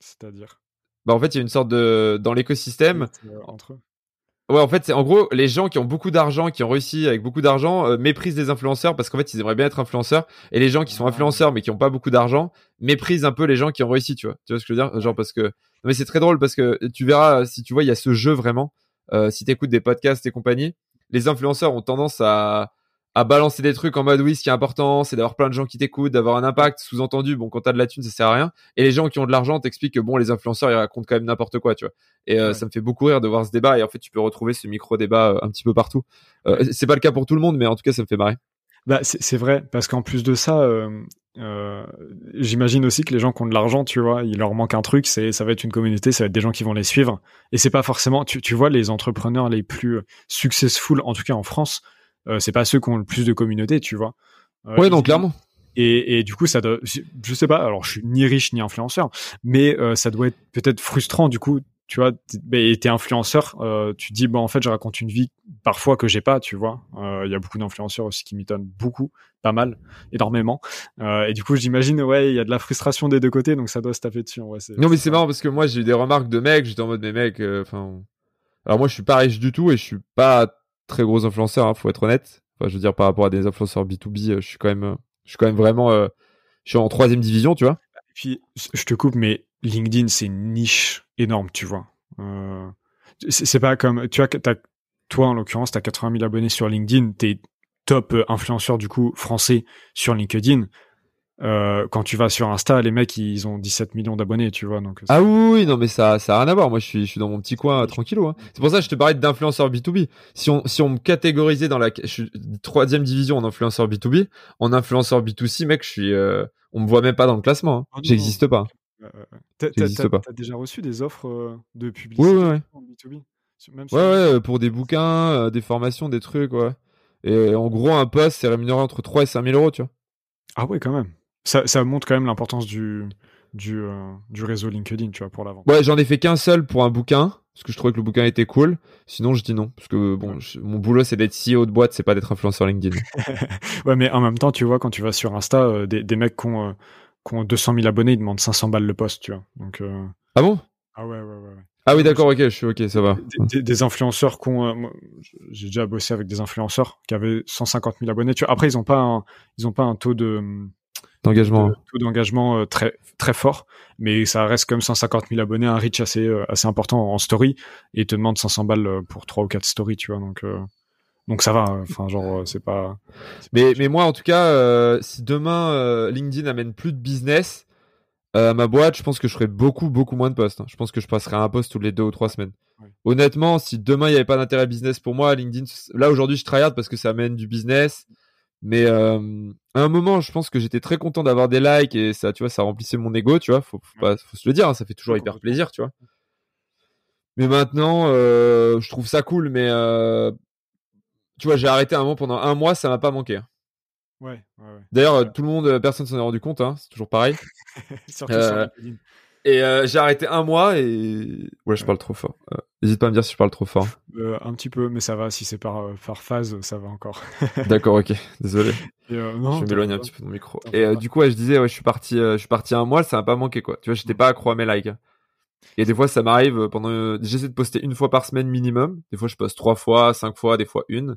C'est-à-dire? Bah en fait il y a une sorte de dans l'écosystème entre eux. Ouais, en fait, c'est en gros les gens qui ont beaucoup d'argent, qui ont réussi avec beaucoup d'argent, euh, méprisent les influenceurs parce qu'en fait, ils aimeraient bien être influenceurs. Et les gens qui sont ah. influenceurs mais qui ont pas beaucoup d'argent méprisent un peu les gens qui ont réussi, tu vois. Tu vois ce que je veux dire? Genre parce que, non, mais c'est très drôle parce que tu verras si tu vois, il y a ce jeu vraiment. Euh, si t'écoutes des podcasts et compagnie, les influenceurs ont tendance à à balancer des trucs en mode oui, ce qui est important, c'est d'avoir plein de gens qui t'écoutent, d'avoir un impact. Sous-entendu, bon, quand t'as de la thune, ça sert à rien. Et les gens qui ont de l'argent t'expliquent que bon, les influenceurs, ils racontent quand même n'importe quoi, tu vois. Et euh, ça me fait beaucoup rire de voir ce débat. Et en fait, tu peux retrouver ce micro débat euh, un petit peu partout. Euh, c'est pas le cas pour tout le monde, mais en tout cas, ça me fait marrer. Bah, c'est vrai, parce qu'en plus de ça, j'imagine aussi que les gens qui ont de l'argent, tu vois, il leur manque un truc, c'est ça va être une communauté, ça va être des gens qui vont les suivre. Et c'est pas forcément, tu, tu vois, les entrepreneurs les plus successful, en tout cas en France, c'est pas ceux qui ont le plus de communauté, tu vois. Euh, ouais, donc clairement. Et, et, du coup, ça doit, je sais pas, alors je suis ni riche ni influenceur, mais euh, ça doit être peut-être frustrant du coup, tu vois, et t'es influenceur, euh, tu te dis, bon, en fait, je raconte une vie parfois que j'ai pas, tu vois. Il y a beaucoup d'influenceurs aussi qui m'étonnent beaucoup, pas mal, énormément. et du coup, j'imagine, ouais, il y a de la frustration des deux côtés, donc ça doit se taper dessus. Ouais, non, mais c'est marrant parce que moi, j'ai eu des remarques de mecs, j'étais en mode, mais mecs, enfin. alors moi, je suis pas riche du tout et je suis pas très gros influenceurs, hein, faut être honnête. Je veux dire, par rapport à des influenceurs B2B, euh, je suis quand même, euh, je suis quand même vraiment, euh, je suis en troisième division, tu vois. Et puis, je te coupe, mais LinkedIn, c'est une niche énorme, tu vois. c'est pas comme, tu vois, toi, en l'occurrence, tu as 80 000 abonnés sur LinkedIn, tu es top influenceur, du coup, français sur LinkedIn. Euh, quand tu vas sur Insta, les mecs, ils ont 17 millions d'abonnés, tu vois. Donc, ah oui, non, mais ça, ça a rien à voir. Moi, je suis, je suis dans mon petit coin tranquillou. Hein. C'est pour ça que je te parlais d'influenceur B2B. Si on, si on me catégorisait dans la je suis troisième division en influenceur B2B, en influenceur B2C, mec, je suis, euh, on me voit même pas dans le classement. Hein. Ah J'existe pas. J'existe pas. T'as déjà reçu des offres euh, de publicité ouais, ouais, en B2B Ouais, ouais, pour des bouquins, des formations, des trucs, ouais. Et en gros, un poste, c'est rémunéré entre 3 et 5 000 euros, tu vois. Ah ouais, quand même ça, ça montre quand même l'importance du, du, euh, du réseau LinkedIn, tu vois, pour l'avant. Ouais, j'en ai fait qu'un seul pour un bouquin, parce que je trouvais que le bouquin était cool. Sinon, je dis non, parce que bon, mon boulot, c'est d'être CEO de boîte, c'est pas d'être influenceur LinkedIn. ouais, mais en même temps, tu vois, quand tu vas sur Insta, euh, des, des mecs qui ont, euh, qui ont 200 000 abonnés, ils demandent 500 balles le poste, tu vois. Donc, Ah bon? Ah ouais, ouais, ouais. Ah oui, d'accord, ok, je suis ok, ça va. Des, des, influenceurs qui ont, j'ai déjà bossé avec des influenceurs qui avaient 150 000 abonnés. Tu vois, après, ils ont pas, un, ils ont pas un taux de, d'engagement. Taux d'engagement euh, très très fort, mais ça reste comme 150 000 abonnés, un reach assez euh, assez important en story, et ils te demandent 500 balles euh, pour trois ou quatre stories, tu vois, donc donc ça va. Enfin genre c'est pas. Mais mais moi en tout cas, si demain LinkedIn amène plus de business à ma boîte, je pense que je ferai beaucoup beaucoup moins de posts. Hein. Je pense que je passerai un post toutes les deux ou trois semaines. Honnêtement, si demain il n'y avait pas d'intérêt business pour moi, LinkedIn, là aujourd'hui je tryhard parce que ça amène du business. Mais euh, à un moment, je pense que j'étais très content d'avoir des likes et ça, tu vois, ça remplissait mon ego, tu vois. Faut, faut, pas, faut se le dire, hein, ça fait toujours hyper plaisir, tu vois. Mais maintenant, euh, je trouve ça cool, mais euh, tu vois, j'ai arrêté un moment pendant un mois, ça m'a pas manqué. Hein. Ouais, ouais, ouais. D'ailleurs, tout le monde, personne s'en est rendu compte, hein, c'est toujours pareil. Surtout sur et euh, j'ai arrêté un mois et ouais, je parle trop fort. Euh, n'hésite pas à me dire si je parle trop fort. Euh, un petit peu, mais ça va. Si c'est par, par phase, ça va encore. D'accord, ok. Désolé. non, je m'éloigne un petit peu de mon micro. Et du coup, ouais, je disais, ouais, je suis parti, je suis parti un mois, ça m'a pas manqué quoi. Tu vois, j'étais pas accro à mes likes. Et des fois, ça m'arrive pendant. J'essaie de poster une fois par semaine minimum. Des fois, je poste trois fois, cinq fois, des fois une.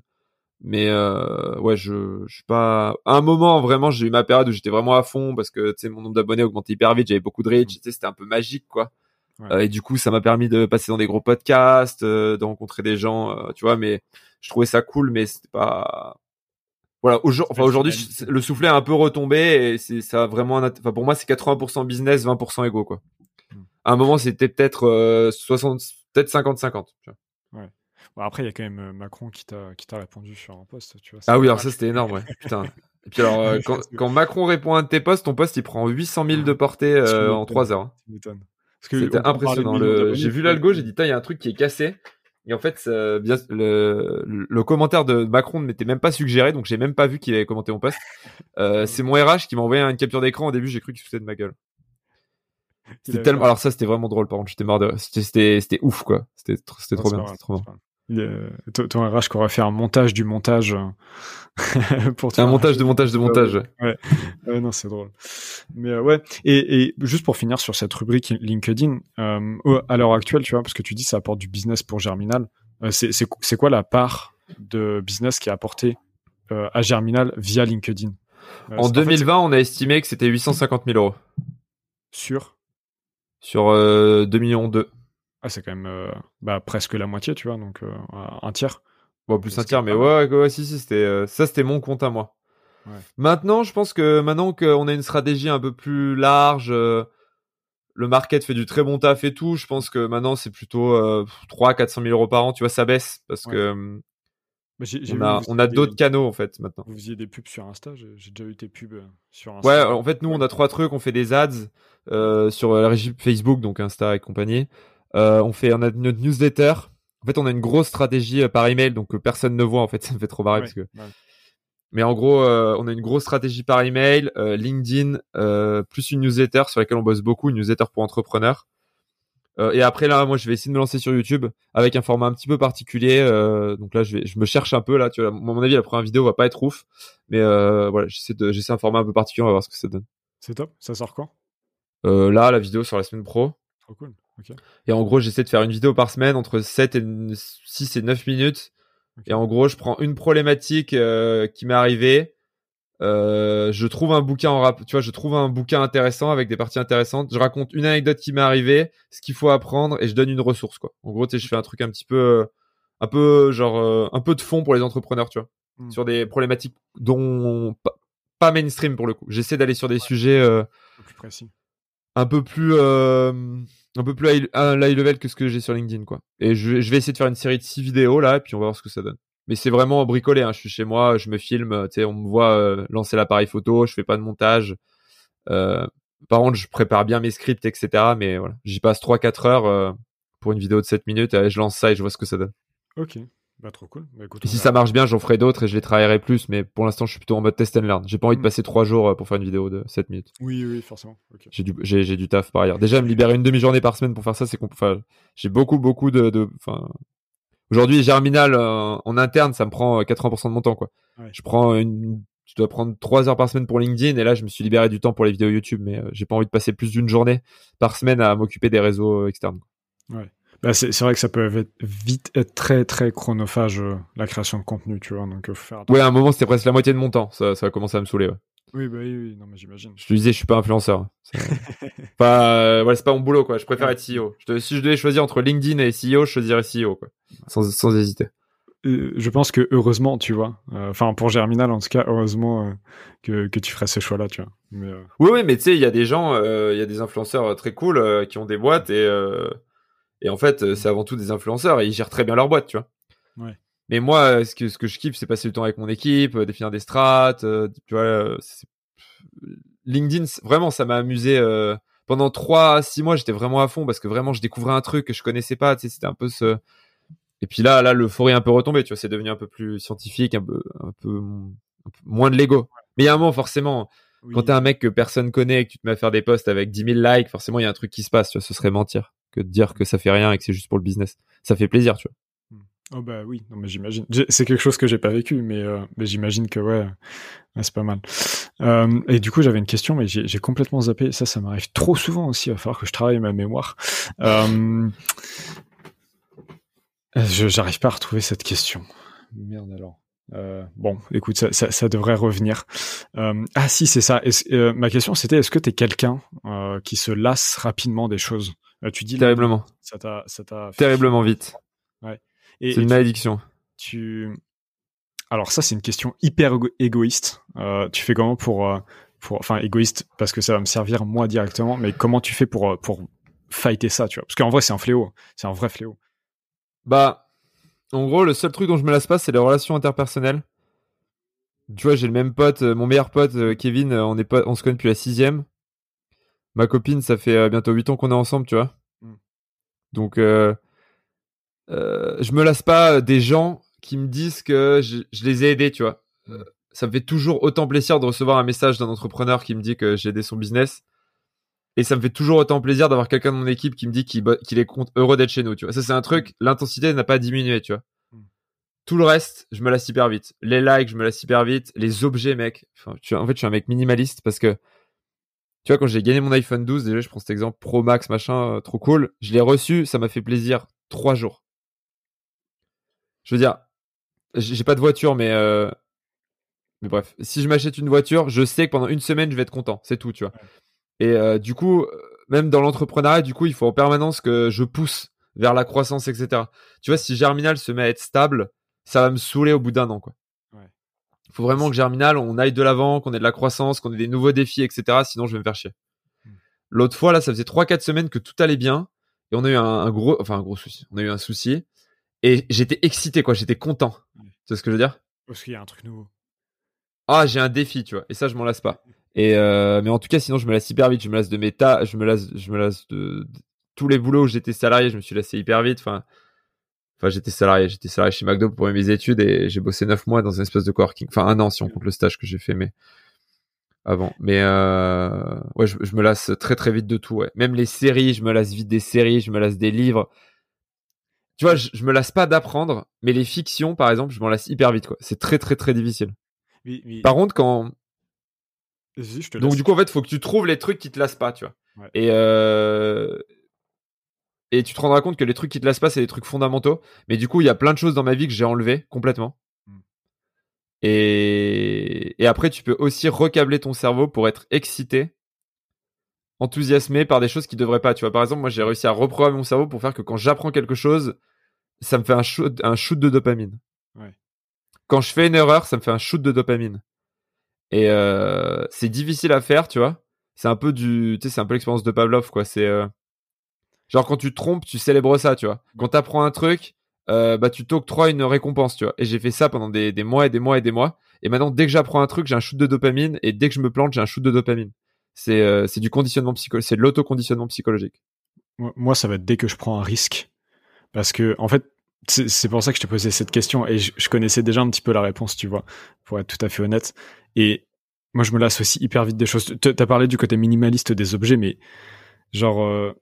Mais euh, ouais, je, je suis pas. À un moment, vraiment, j'ai eu ma période où j'étais vraiment à fond parce que tu sais, mon nombre d'abonnés augmentait hyper vite, j'avais beaucoup de reach, tu sais, c'était un peu magique, quoi. Euh, et du coup, ça m'a permis de passer dans des gros podcasts, euh, de rencontrer des gens, euh, tu vois. Mais je trouvais ça cool, mais c'était pas. Voilà, aujourd'hui, enfin, aujourd'hui, le soufflet a un peu retombé et c'est ça a vraiment. Enfin, pour moi, c'est 80% business, 20% ego, quoi. Hmm. À un moment, c'était peut-être 60, peut-être 50-50. Ouais après, il y a quand même euh, Macron qui t'a qui t'a répondu sur un post, tu vois. Ah oui, alors ça c'était énorme, ouais. Putain. Et puis alors, euh, quand, quand, Macron répond à un de tes posts, ton post il prend 800 000 de portée euh, en 3 heures. Hein. C'était impressionnant. Le... J'ai vu l'algo, j'ai dit, il y a un truc qui est cassé. Et en fait, bien, le, le, commentaire de Macron ne m'était même pas suggéré, donc j'ai même pas vu qu'il avait commenté mon post. Euh, c'est mon RH qui m'a envoyé une capture d'écran. Au début, j'ai cru qu'il se foutait de ma gueule. C'était tellement. Alors ça, c'était vraiment drôle. Par contre, j'étais mort de. C'était c'était ouf quoi. C'était c'était trop bien. Trop bien. Euh, ton RH qui aura fait un montage du montage euh, pour un montage de montage de montage. Ouais, ouais non, c'est drôle. Mais euh, ouais, et, et, juste pour finir sur cette rubrique LinkedIn, euh, à l'heure actuelle, tu vois, parce que tu dis ça apporte du business pour Germinal, c'est quoi la part de business qui est apporté à Germinal via LinkedIn? En 2020, on a estimé que c'était 850 000 euros. Sur? Sur 2 millions 2. Ah, c'est quand même euh, bah, presque la moitié, tu vois, donc euh, un tiers. Bon, plus un tiers, mais ouais, ouais, si, si, c'était, euh, ça, c'était mon compte à moi. Maintenant, je pense que maintenant qu'on a une stratégie un peu plus large, euh, le market fait du très bon taf et tout, je pense que maintenant, c'est plutôt euh, 3 400 000 euros par an, tu vois, ça baisse parce que bah, on a, on a d'autres canaux en fait maintenant. Vous faisiez des pubs sur Insta, j'ai déjà eu tes pubs sur Insta. Ouais, en fait, nous, on a trois trucs, on fait des ads sur la régie Facebook, donc Insta et compagnie. On fait, on a notre newsletter en fait, on a une grosse stratégie euh, par email, donc que personne ne voit. En fait, ça me fait trop marrer parce que. Mais en gros, euh, on a une grosse stratégie par email, euh, LinkedIn, plus une newsletter sur laquelle on bosse beaucoup, une newsletter pour entrepreneurs. et après là, moi, je vais essayer de me lancer sur YouTube avec un format un petit peu particulier. donc là, je, vais, je me cherche un peu là. Tu vois, à mon avis, la première vidéo va pas être ouf, mais voilà, j'essaie de, j'essaie un format un peu particulier. On va voir ce que ça donne. C'est top. Ça sort quand? Là, la vidéo sur la semaine pro. Trop cool. Et en gros, j'essaie de faire une vidéo par semaine entre 7 et 6 et 9 minutes. Et en gros, je prends une problématique euh, qui m'est arrivée. Euh, je trouve un bouquin en rap, tu vois, je trouve un bouquin intéressant avec des parties intéressantes. Je raconte une anecdote qui m'est arrivée, ce qu'il faut apprendre, et je donne une ressource, quoi. En gros, tu sais, je fais un truc un petit peu, un peu genre, euh, un peu de fond pour les entrepreneurs, tu vois, hmm. sur des problématiques dont pas, mainstream pour le coup. J'essaie d'aller sur des sujets plus précis, un peu plus un peu plus high, level que ce que j'ai sur LinkedIn, quoi. Et je, vais essayer de faire une série de six vidéos là, et puis on va voir ce que ça donne. Mais c'est vraiment bricolé. Hein. Je suis chez moi, je me filme, tu sais, on me voit euh, lancer l'appareil photo, je fais pas de montage. Euh, par contre, je prépare bien mes scripts, etc. Mais voilà, j'y passe 3-4 heures euh, pour une vidéo de 7 minutes, et je lance ça et je vois ce que ça donne. Ok. Bah, trop cool. Bah, et si ça marche bien, j'en ferai d'autres et je les travaillerai plus. Mais pour l'instant, je suis plutôt en mode test and learn. J'ai pas envie de mm. passer trois jours euh, pour faire une vidéo de 7 minutes. Oui, oui, forcément. J'ai du, j'ai, du taf par ailleurs. Déjà, me libérer une demi-journée par semaine pour faire ça, c'est enfin, j'ai beaucoup, beaucoup de, aujourd'hui, Germinal euh, en interne, ça me prend 80% euh, de mon temps, quoi. Je prends une, je dois prendre 3 heures par semaine pour LinkedIn et là, je me suis libéré du temps pour les vidéos YouTube, mais j'ai pas envie de passer plus d'une journée par semaine à m'occuper des réseaux externes. Ouais. Bah, c'est vrai que ça peut être vite être très très chronophage euh, la création de contenu, tu vois. Donc, euh, faire ouais, à un moment c'était presque la moitié de mon temps. Ça, ça a commencé à me saouler. Ouais. Oui, bah oui, oui, non, mais j'imagine. Je te disais, je suis pas influenceur. pas, euh, ouais, c'est pas mon boulot, quoi. Je préfère être CEO. Je si je devais choisir entre LinkedIn et CEO, je choisirais CEO, quoi. Sans, sans hésiter. je pense que heureusement, tu vois. Enfin, pour Germinal, en tout cas, heureusement que, que tu ferais ce choix-là, tu vois. Mais, Oui, oui, mais tu sais, il y a des gens, il y a des influenceurs très cool qui ont des boîtes et et en fait, euh, c'est avant tout des influenceurs et ils gèrent très bien leur boîte, tu vois. Ouais. Mais moi, euh, ce que, ce que je kiffe, c'est passer du temps avec mon équipe, euh, définir des strats, tu vois. LinkedIn, vraiment, ça m'a amusé. pendant 3 6 mois, j'étais vraiment à fond parce que vraiment, je découvrais un truc que je connaissais pas. Tu sais, c'était un peu ce. Et puis là, là, l'euphorie est un peu retombée. Tu vois, c'est devenu un peu plus scientifique, un peu, un peu, moins de Lego. Mais il y a un moment, forcément, quand t'es un mec que personne connaît et que tu te mets à faire des posts avec 10 000 likes, forcément, il y a un truc qui se passe. Tu vois, ce serait mentir que de dire que ça fait rien et que c'est juste pour le business. Ça fait plaisir, tu vois. Oh bah oui, non mais j'imagine. C'est quelque chose que j'ai pas vécu, mais, euh, mais j'imagine que ouais, c'est pas mal. Euh, et du coup, j'avais une question, mais j'ai complètement zappé. Ça, ça m'arrive trop souvent aussi. Il va falloir que je travaille ma mémoire. Euh, J'arrive pas à retrouver cette question. Merde alors. Euh, bon, écoute, ça, ça, devrait revenir. Ah si, c'est ça. Ma question, c'était est-ce que tu es quelqu'un qui se lasse rapidement des choses? Tu dis terriblement. Ça t'a, ça t'a terriblement vite. Ouais. C'est une malédiction. Tu, alors ça, c'est une question hyper égoïste. tu fais comment pour, pour, enfin égoïste parce que ça va me servir moi directement, mais comment tu fais pour pour fighter ça, tu vois? Parce qu'en vrai, c'est un fléau. C'est un vrai fléau. Bah en gros, le seul truc dont je me lasse pas, c'est les relations interpersonnelles. Tu vois, j'ai le même pote, euh, mon meilleur pote, euh, Kevin, euh, on, est pas, on se connaît depuis la sixième. Ma copine, ça fait bientôt huit ans qu'on est ensemble, tu vois. Mm. Donc, je me lasse pas des gens qui me disent que je, les ai aidés, tu vois. Mm. ça me fait toujours autant plaisir de recevoir un message d'un entrepreneur qui me dit que j'ai aidé son business et ça me fait toujours autant plaisir d'avoir quelqu'un de mon équipe qui me dit qu'il est heureux d'être chez nous, tu vois. Ça, c'est un truc, l'intensité n'a pas diminué, tu vois. Hmm. Tout le reste, je me lasse hyper vite. Les likes, je me lasse hyper vite. Les objets, mec. Enfin, tu en fait, je suis un mec minimaliste parce que, tu vois, quand j'ai gagné mon iPhone 12, déjà, je prends cet exemple, Pro Max, machin, euh, trop cool. Je l'ai reçu, ça m'a fait plaisir. Trois jours. Je veux dire, j'ai pas de voiture, mais, euh... mais bref. Si je m'achète une voiture, je sais que pendant une semaine, je vais être content. C'est tout, tu vois. Et euh, du coup, même dans l'entrepreneuriat, du coup, il faut en permanence que je pousse vers la croissance, etc. Tu vois, si Germinal se met à être stable, ça va me saouler au bout d'un an, quoi. Il faut vraiment que Germinal, on aille de l'avant, qu'on ait de la croissance, qu'on ait des nouveaux défis, etc. Sinon, je vais me faire chier. Hmm. L'autre fois, là, ça faisait 3-4 semaines que tout allait bien. Et on a eu un, gros, enfin, un gros souci. On a eu un souci. Et j'étais excité, quoi. J'étais content. Tu sais ce que je veux dire? Parce qu'il y a un truc nouveau. Ah, j'ai un défi, tu vois. Et ça, je m'en lasse pas. Et euh, mais en tout cas, sinon, je me lasse hyper vite. Je me lasse de mes tas, je me lasse, je me lasse de, tous les boulots où j'étais salarié. Je me suis lassé hyper vite. Enfin, enfin, j'étais salarié. J'étais salarié chez McDo pour mes études et j'ai bossé neuf mois dans une espèce de coworking. Enfin, un an si on compte le stage que j'ai fait, mais avant. Mais euh, ouais, je, me lasse très très vite de tout. Ouais. Même les séries, je me lasse vite des séries. Je me lasse des livres. Tu vois, je, je me lasse pas d'apprendre, mais les fictions, par exemple, je m'en lasse hyper vite. Quoi. C'est très très très difficile. Par contre, quand donc du coup en fait, faut que tu trouves les trucs qui te lassent pas, tu vois. Et euh... et tu te rendras compte que les trucs qui te lassent pas, c'est des trucs fondamentaux. Mais du coup, il y a plein de choses dans ma vie que j'ai enlevées complètement. Hmm. Et... et après, tu peux aussi recabler ton cerveau pour être excité, enthousiasmé par des choses qui devraient pas. Tu vois, par exemple, moi, j'ai réussi à reprogrammer mon cerveau pour faire que quand j'apprends quelque chose, ça me fait un shoot, un shoot de dopamine. Ouais. Quand je fais une erreur, ça me fait un shoot de dopamine. Et euh, c'est difficile à faire, tu vois. C'est un peu du, tu sais, c'est un peu l'expérience de Pavlov, quoi. C'est euh, genre quand tu te trompes, tu célèbres ça, tu vois. Quand t'apprends un truc, euh, bah tu t'octroies une récompense, tu vois. Et j'ai fait ça pendant des, des, mois et des mois et des mois. Et maintenant, dès que j'apprends un truc, j'ai un shoot de dopamine. Et dès que je me plante, j'ai un shoot de dopamine. C'est euh, du conditionnement psychologique, c'est de l'autoconditionnement psychologique. Moi, ça va être dès que je prends un risque. Parce que, en fait, c'est pour ça que je te posais cette question et je, je, connaissais déjà un petit peu la réponse, tu vois, pour être tout à fait honnête. Et moi, je me lasse aussi hyper vite des choses. T'as parlé du côté minimaliste des objets, mais genre, euh,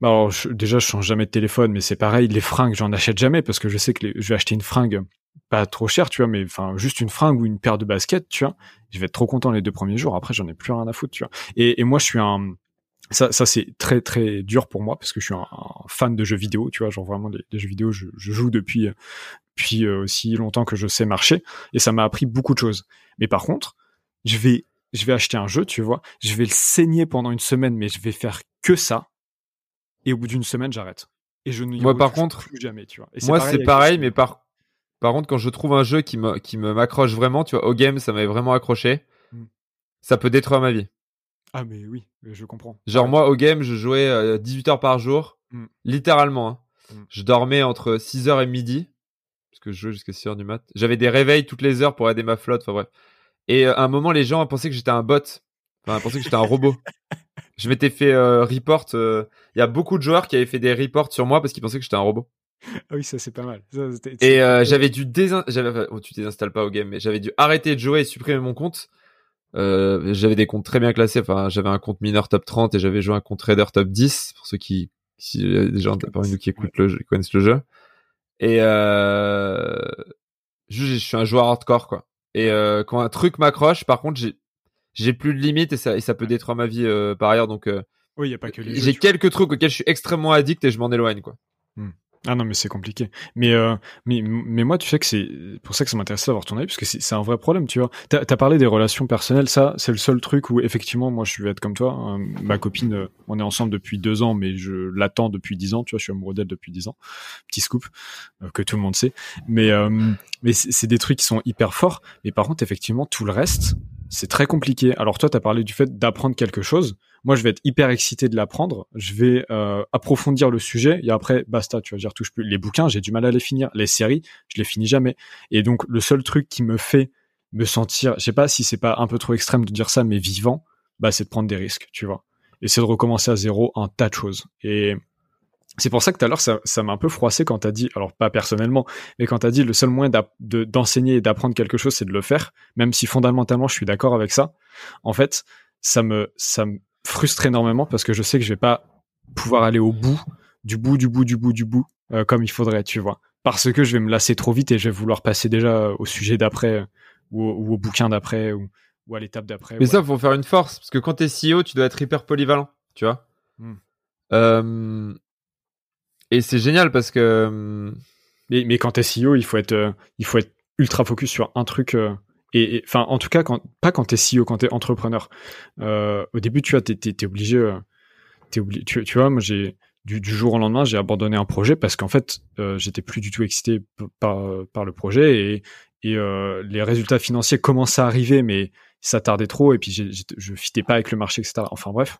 bah, alors déjà, je change jamais de téléphone, mais c'est pareil. Les fringues, j'en achète jamais parce que je sais que je vais acheter une fringue pas trop chère, tu vois, mais enfin juste une fringue ou une paire de baskets, tu vois. Je vais être trop content les deux premiers jours. Après, j'en ai plus rien à foutre, tu vois. Et, moi, je suis un ça, c'est très très dur pour moi parce que je suis un, fan de jeux vidéo, tu vois, genre vraiment des, jeux vidéo, je, je joue depuis puis euh, aussi longtemps que je sais marcher et ça m'a appris beaucoup de choses. Mais par contre, je vais je vais acheter un jeu, tu vois, je vais le saigner pendant une semaine, mais je vais faire que ça et au bout d'une semaine j'arrête. Et je ne moi par contre plus jamais, tu vois. moi c'est pareil, mais par par contre quand je trouve un jeu qui me qui me m'accroche vraiment, tu vois, au game ça m'avait vraiment accroché, hmm. ça peut détruire ma vie. Ah mais oui, je comprends. Genre moi au game, je jouais 18 euh, heures par jour, mm. littéralement. Hein. Mm. Je dormais entre 6 heures et midi, parce que je jouais jusqu'à 6 heures du mat. J'avais des réveils toutes les heures pour aider ma flotte, enfin bref. Et euh, à un moment, les gens pensaient que j'étais un bot, enfin pensaient que j'étais un robot. je m'étais fait euh, report. Il y a beaucoup de joueurs qui avaient fait des reports sur moi parce qu'ils pensaient que j'étais un robot. Ah oui, ça c'est pas mal. et j'avais dû désinstaller, oh, tu désinstalles pas au game, mais j'avais dû arrêter de jouer et supprimer mon compte euh, j'avais des comptes très bien classés. Enfin, j'avais un compte mineur top 30 et j'avais joué un compte trader top 10 pour ceux qui, si des gens parmi nous qui écoutent le jeu, qui connaissent le jeu. Et euh, je, je suis un joueur hardcore quoi. Et euh, quand un truc m'accroche, par contre, j'ai j'ai plus de limites et ça et ça peut détruire ma vie euh, par ailleurs. Donc, euh, oui, y a pas que J'ai quelques trucs auxquels je suis extrêmement addict et je m'en éloigne quoi. Hmm. Ah non, mais c'est compliqué. Mais, euh, mais, mais moi, tu sais que c'est pour ça que ça m'intéresse d'avoir ton avis, parce que c'est un vrai problème, tu vois. T'as as parlé des relations personnelles, ça, c'est le seul truc où, effectivement, moi, je vais être comme toi. Hein. ma copine, euh, on est ensemble depuis deux ans, mais je l'attends depuis dix ans, tu vois, je suis amoureux d'elle depuis dix ans. Petit scoop, euh, que tout le monde sait. Mais, euh, mais c'est des trucs qui sont hyper forts. Mais par contre, effectivement, tout le reste, c'est très compliqué. Alors toi, tu as parlé du fait d'apprendre quelque chose. Moi, je vais être hyper excité de l'apprendre. Je vais euh, approfondir le sujet et après, basta, tu vas dire, touche plus. Les bouquins, j'ai du mal à les finir. Les séries, je les finis jamais. Et donc, le seul truc qui me fait me sentir, je sais pas si c'est pas un peu trop extrême de dire ça, mais vivant, bah, c'est de prendre des risques, tu vois. Et c'est de recommencer à zéro un tas de choses. Et c'est pour ça que tout à l'heure, ça, ça m'a un peu froissé quand t'as dit, alors pas personnellement, mais quand t'as dit le seul moyen d'enseigner et d'apprendre quelque chose, c'est de le faire, même si fondamentalement je suis d'accord avec ça. En fait, ça me, ça me frustre énormément parce que je sais que je vais pas pouvoir aller au bout, du bout, du bout, du bout, du bout, euh, comme il faudrait, tu vois. Parce que je vais me lasser trop vite et je vais vouloir passer déjà au sujet d'après ou, au bouquin d'après ou, à l'étape d'après. Mais ça, faut faire une force parce que quand t'es CEO, tu dois être hyper polyvalent, tu vois. Hmm. Euh, et c'est génial parce que. Euh, mais, mais quand t'es CEO, il faut être, euh, il faut être ultra focus sur un truc. Euh, enfin, en tout cas, pas quand t'es CEO, quand t'es entrepreneur. au début, tu vois, t'es, obligé, t'es obligé. Tu, tu vois, moi, j'ai, du, jour au lendemain, j'ai abandonné un projet parce qu'en fait, euh, j'étais plus du tout excité par, le projet et, euh, les résultats financiers commençaient à arriver, mais ça tardait trop et puis je fitais pas avec le marché, etc. Enfin bref.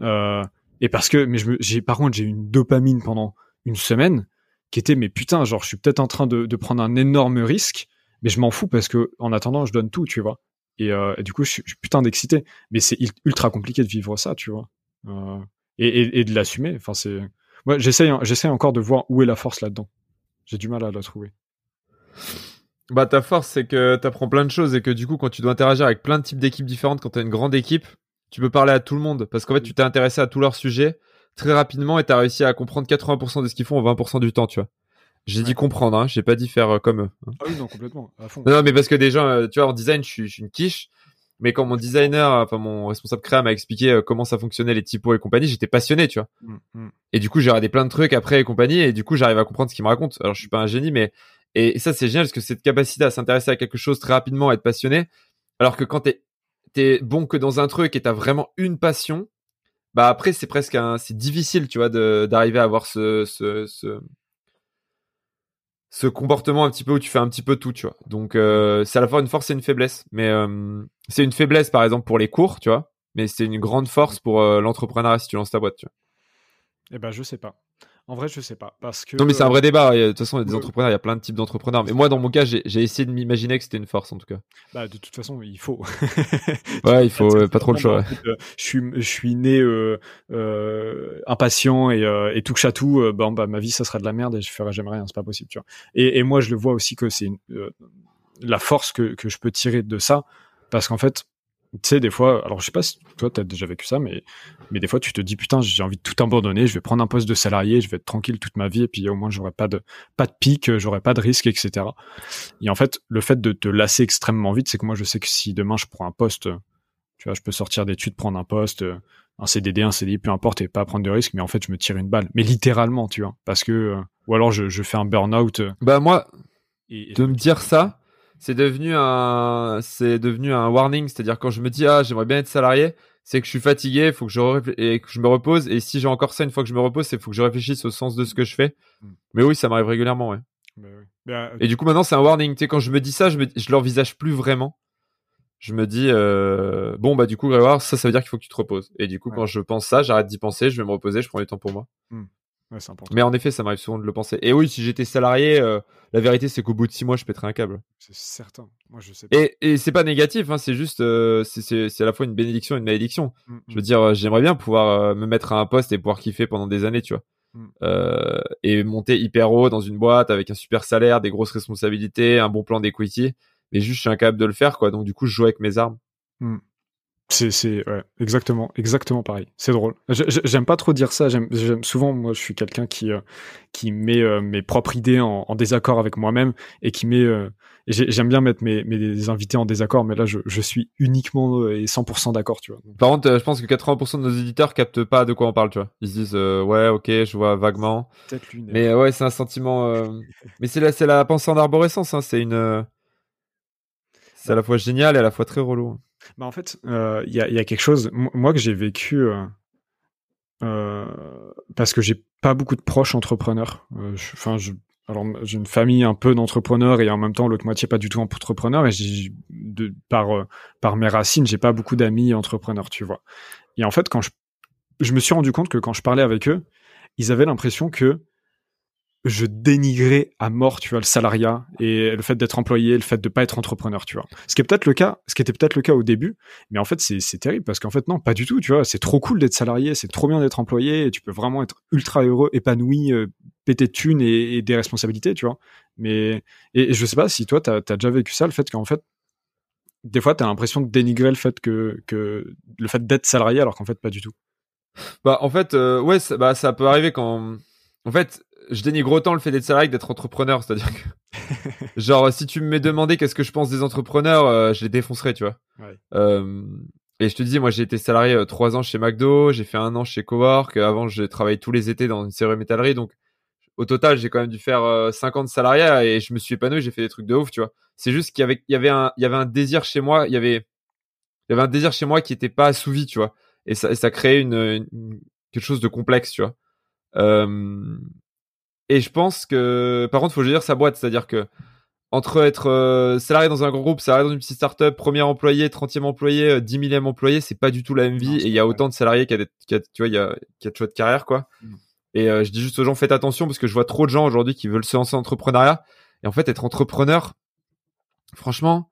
Euh, et parce que, mais j'ai par contre, j'ai eu une dopamine pendant une semaine qui était, mais putain, genre, je suis peut-être en train de prendre un énorme risque, mais je m'en fous parce que en attendant, je donne tout, tu vois. Et, euh, et du coup, je suis, putain d'excité. Mais c'est ultra compliqué de vivre ça, tu vois. Euh, et, et, et, de l'assumer. Enfin, c'est. Moi, j'essaye, j'essaie encore de voir où est la force là-dedans. J'ai du mal à la trouver. Bah, ta force, c'est que tu apprends plein de choses et que du coup, quand tu dois interagir avec plein de types d'équipes différentes, quand tu as une grande équipe, tu peux parler à tout le monde parce qu'en fait, tu t'es intéressé à tous leurs sujets très rapidement et tu as réussi à comprendre 80% de ce qu'ils font en 20% du temps, tu vois. J'ai dit comprendre, hein, j'ai pas dit faire euh, comme eux. Hein. Ah oui, non, complètement, à fond. Non, mais parce que déjà, euh, tu vois, en design, je suis, je suis une quiche. Mais quand mon designer, enfin mon responsable créa m'a expliqué euh, comment ça fonctionnait les typos et compagnie, j'étais passionné, tu vois. Mm, mm. Et du coup, j'ai regardé plein de trucs après et compagnie, et du coup, j'arrive à comprendre ce qu'il me raconte. Alors, je suis pas un génie, mais et ça, c'est génial parce que cette capacité à s'intéresser à quelque chose très rapidement, à être passionné, alors que quand t'es t'es bon que dans un truc et t'as vraiment une passion, bah après c'est presque un, c'est difficile, tu vois, d'arriver à avoir ce, ce, ce, ce comportement un petit peu où tu fais un petit peu tout, tu vois. Donc euh, c'est à la fois une force et une faiblesse. Mais euh, c'est une faiblesse par exemple pour les cours, tu vois, mais c'est une grande force pour euh, l'entrepreneuriat si tu lances ta boîte, tu vois. Eh ben je sais pas. En vrai, je sais pas. Parce que... Non, mais c'est un vrai débat. De toute façon, il y a des entrepreneurs, il y a plein de types d'entrepreneurs. Mais moi, dans mon cas, j'ai essayé de m'imaginer que c'était une force, en tout cas. Bah, de toute façon, il faut. ouais, il faut pas trop le choix. je, suis, je suis né euh, euh, impatient et, euh, et touche à tout. Euh, bah, ma vie, ça sera de la merde et je ferai jamais rien. C'est pas possible, tu vois. Et, et moi, je le vois aussi que c'est euh, la force que, que je peux tirer de ça. Parce qu'en fait, tu sais, des fois, alors je sais pas si toi t'as déjà vécu ça, mais, mais des fois tu te dis putain, j'ai envie de tout abandonner, je vais prendre un poste de salarié, je vais être tranquille toute ma vie et puis au moins j'aurai pas de, pas de pic, j'aurai pas de risque, etc. Et en fait, le fait de te lasser extrêmement vite, c'est que moi je sais que si demain je prends un poste, tu vois, je peux sortir d'études, prendre un poste, un CDD, un CDI, peu importe, et pas prendre de risque, mais en fait je me tire une balle. Mais littéralement, tu vois, parce que, ou alors je, je fais un burn-out. Bah moi, de me dire ça, c'est devenu un, c'est devenu un warning. C'est-à-dire quand je me dis ah j'aimerais bien être salarié, c'est que je suis fatigué, faut que je et que je me repose. Et si j'ai encore ça une fois que je me repose, c'est faut que je réfléchisse au sens de ce que je fais. Hmm. Mais oui, ça m'arrive régulièrement, ouais. Bah bah, et du coup maintenant c'est un warning. Tu sais quand je me dis ça, je me, je l'envisage plus vraiment. Je me dis euh, bon bah du coup Grégoire, ça ça veut dire qu'il faut que tu te reposes. Et du coup quand je pense ça, j'arrête d'y penser, je vais me reposer, je prends du temps pour moi. Mais en effet, ça m'arrive souvent de le penser. Et oui, si j'étais salarié, euh, la vérité, c'est qu'au bout de six mois, je pèterais un câble. C'est certain. Moi, je sais pas. Et, et c'est pas négatif, hein, c'est juste, euh, c'est à la fois une bénédiction et une malédiction. Mm, je veux mm. dire, euh, j'aimerais bien pouvoir me mettre à un poste et pouvoir kiffer pendant des années, tu vois. Mm. et monter hyper haut dans une boîte avec un super salaire, des grosses responsabilités, un bon plan d'equity. Mais juste, je suis incapable de le faire, quoi. Donc, du coup, je joue avec mes armes. C'est, ouais, exactement, exactement pareil. C'est drôle. J'aime pas trop dire ça. J'aime, souvent, moi, je suis quelqu'un qui, euh, qui met euh, mes propres idées en, en, désaccord avec moi-même et qui met. Euh, j'aime bien mettre mes, mes invités en désaccord, mais là, je, je suis uniquement et 100% d'accord, tu vois. Par contre, je pense que 80% de nos éditeurs captent pas de quoi on parle, tu vois. Ils se disent, ouais, ok, je vois vaguement. Peut-être Mais ouais, c'est un sentiment. mais c'est la, c'est la pensée en arborescence. Hein. C'est une. C'est à la fois génial et à la fois très relou. Bah en fait, il euh, y, a, y, a, quelque chose, moi que j'ai vécu, euh, euh, parce que j'ai pas beaucoup de proches entrepreneurs. Enfin, j'ai une famille un peu d'entrepreneurs et en même temps l'autre moitié pas du tout entrepreneurs et de par mes racines j'ai pas beaucoup d'amis entrepreneurs tu vois et en fait quand je me suis rendu compte que quand je parlais avec eux ils avaient l'impression que je dénigrais à mort, tu vois, le salariat et le fait d'être employé, le fait de pas être entrepreneur, tu vois. Ce qui est peut-être le cas, ce qui était peut-être le cas au début, mais en fait c'est terrible parce qu'en fait non, pas du tout, tu vois. C'est trop cool d'être salarié, c'est trop bien d'être employé, tu peux vraiment être ultra heureux, épanoui, euh, péter de thunes et, des responsabilités, tu vois. Mais et, je sais pas si toi t'as as déjà vécu ça, le fait qu'en fait des fois t'as l'impression de dénigrer le fait que que le fait d'être salarié alors qu'en fait pas du tout. Bah en fait euh, ouais, ça, bah ça peut arriver quand en fait je dénigre autant le fait d'être salarié que d'être entrepreneur. C'est-à-dire que, genre, si tu me demandé qu'est-ce que je pense des entrepreneurs, euh, je les défoncerais, tu vois. Euh, et je te dis, moi, j'ai été salarié euh, trois ans chez McDo, j'ai fait un an chez Cowork. Avant, j'ai travaillé tous les étés dans une série métallerie. Donc, au total, j'ai quand même dû faire 50 salariés et je me suis épanoui. J'ai fait des trucs de ouf, tu vois. C'est juste qu'il y avait, il y avait un, il y avait un désir chez moi. Il y avait, il y avait un désir chez moi qui était pas assouvi, tu vois. Et ça, et ça créait une, une quelque chose de complexe, tu vois. Euh, et je pense que, par contre, faut dire sa boîte, c'est-à-dire que entre être euh, salarié dans un grand groupe, salarié dans une petite startup, premier employé, 30e employé, 10 millième employé, c'est pas du tout la même vie. et il y a autant de salariés qu'il y a, des, tu vois, il y a, qu'il y a de choix de carrière, quoi. Mm. Et euh, je dis juste aux gens, faites attention parce que je vois trop de gens aujourd'hui qui veulent se lancer en entrepreneuriat. Et en fait, être entrepreneur, franchement,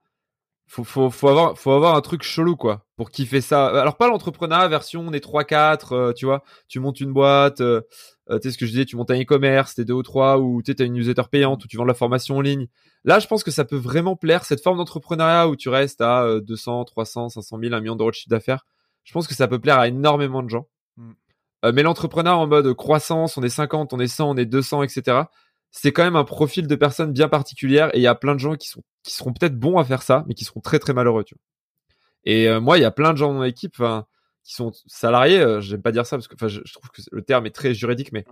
faut, faut, faut avoir, faut avoir un truc chelou, quoi, pour kiffer ça. Alors, pas l'entrepreneuriat version, on est 3-4, euh, tu vois, tu montes une boîte, euh, euh, tu sais ce que je disais, tu montes un e-commerce, t'es deux ou trois, ou tu as une newsletter payante, ou tu vends de la formation en ligne. Là, je pense que ça peut vraiment plaire, cette forme d'entrepreneuriat où tu restes à 200, 300, 500 000, un million d'euros de chiffre d'affaires. Je pense que ça peut plaire à énormément de gens. Mm. mais l'entrepreneur en mode croissance, on est 50, on est 100, on est 200, etc c'est quand même un profil de personne bien particulière et il y a plein de gens qui sont qui seront peut-être bons à faire ça, mais qui seront très très malheureux. Tu vois. Et euh, moi, il y a plein de gens dans mon équipe, qui sont salariés. Euh, J'aime pas dire ça parce que, enfin, je, trouve que le terme est très juridique, mais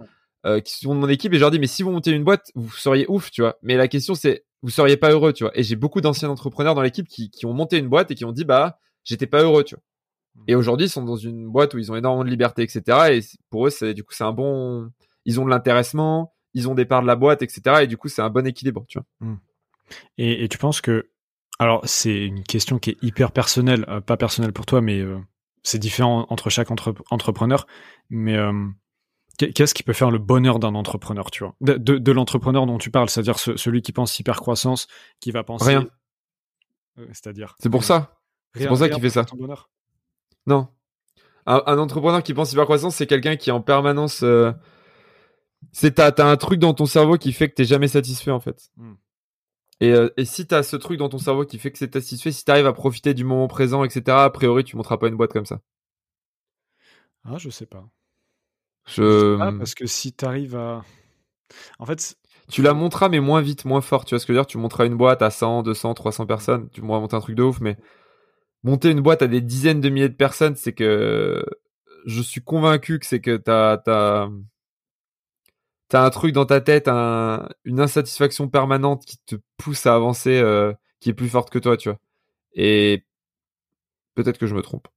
euh, qui sont de mon équipe et je leur dis, mais si vous montez une boîte, vous seriez ouf, tu vois. Mais la question c'est, vous seriez pas heureux, tu vois. Et j'ai beaucoup d'anciens entrepreneurs dans l'équipe qui, qui ont monté une boîte et qui ont dit, bah, j'étais pas heureux, tu vois. Et mmh. aujourd'hui, ils sont dans une boîte où ils ont énormément de liberté, etc. Et pour eux, c'est du coup, c'est un bon. Ils ont de l'intéressement, ils ont des parts de la boîte, etc. Et du coup, c'est un bon équilibre, tu vois. Hmm. Et, tu penses que, alors c'est une question qui est hyper personnelle, euh, pas personnelle pour toi, mais euh, c'est différent entre chaque entrepreneur. Mais euh, qu'est-ce qui peut faire le bonheur d'un entrepreneur, tu vois, de, l'entrepreneur dont tu parles, c'est-à-dire celui qui pense hyper croissance, qui va penser rien. c'est-à-dire. C'est pour ça. C'est pour ça qu'il fait ça. Non. Un, un, entrepreneur qui pense hyper croissance, c'est quelqu'un qui est en permanence c'est t'as as un truc dans ton cerveau qui fait que t'es jamais satisfait en fait. Hmm. Et, euh, et si t'as ce truc dans ton cerveau qui fait que c'est satisfait, si t'arrives à profiter du moment présent, etc., a priori tu monteras pas une boîte comme ça. Ah, je sais pas. Je... parce que si t'arrives à... En fait... Tu la monteras mais moins vite, moins fort. Tu vois ce que je veux dire? Tu monteras une boîte à 100, 200, 300 personnes. Tu pourras monter un truc de ouf, mais monter une boîte à des dizaines de milliers de personnes, c'est que... Je suis convaincu que c'est que t'as... as t'as un truc dans ta tête, une insatisfaction permanente qui te pousse à avancer, euh, qui est plus forte que toi, tu vois. Et peut-être que je me trompe.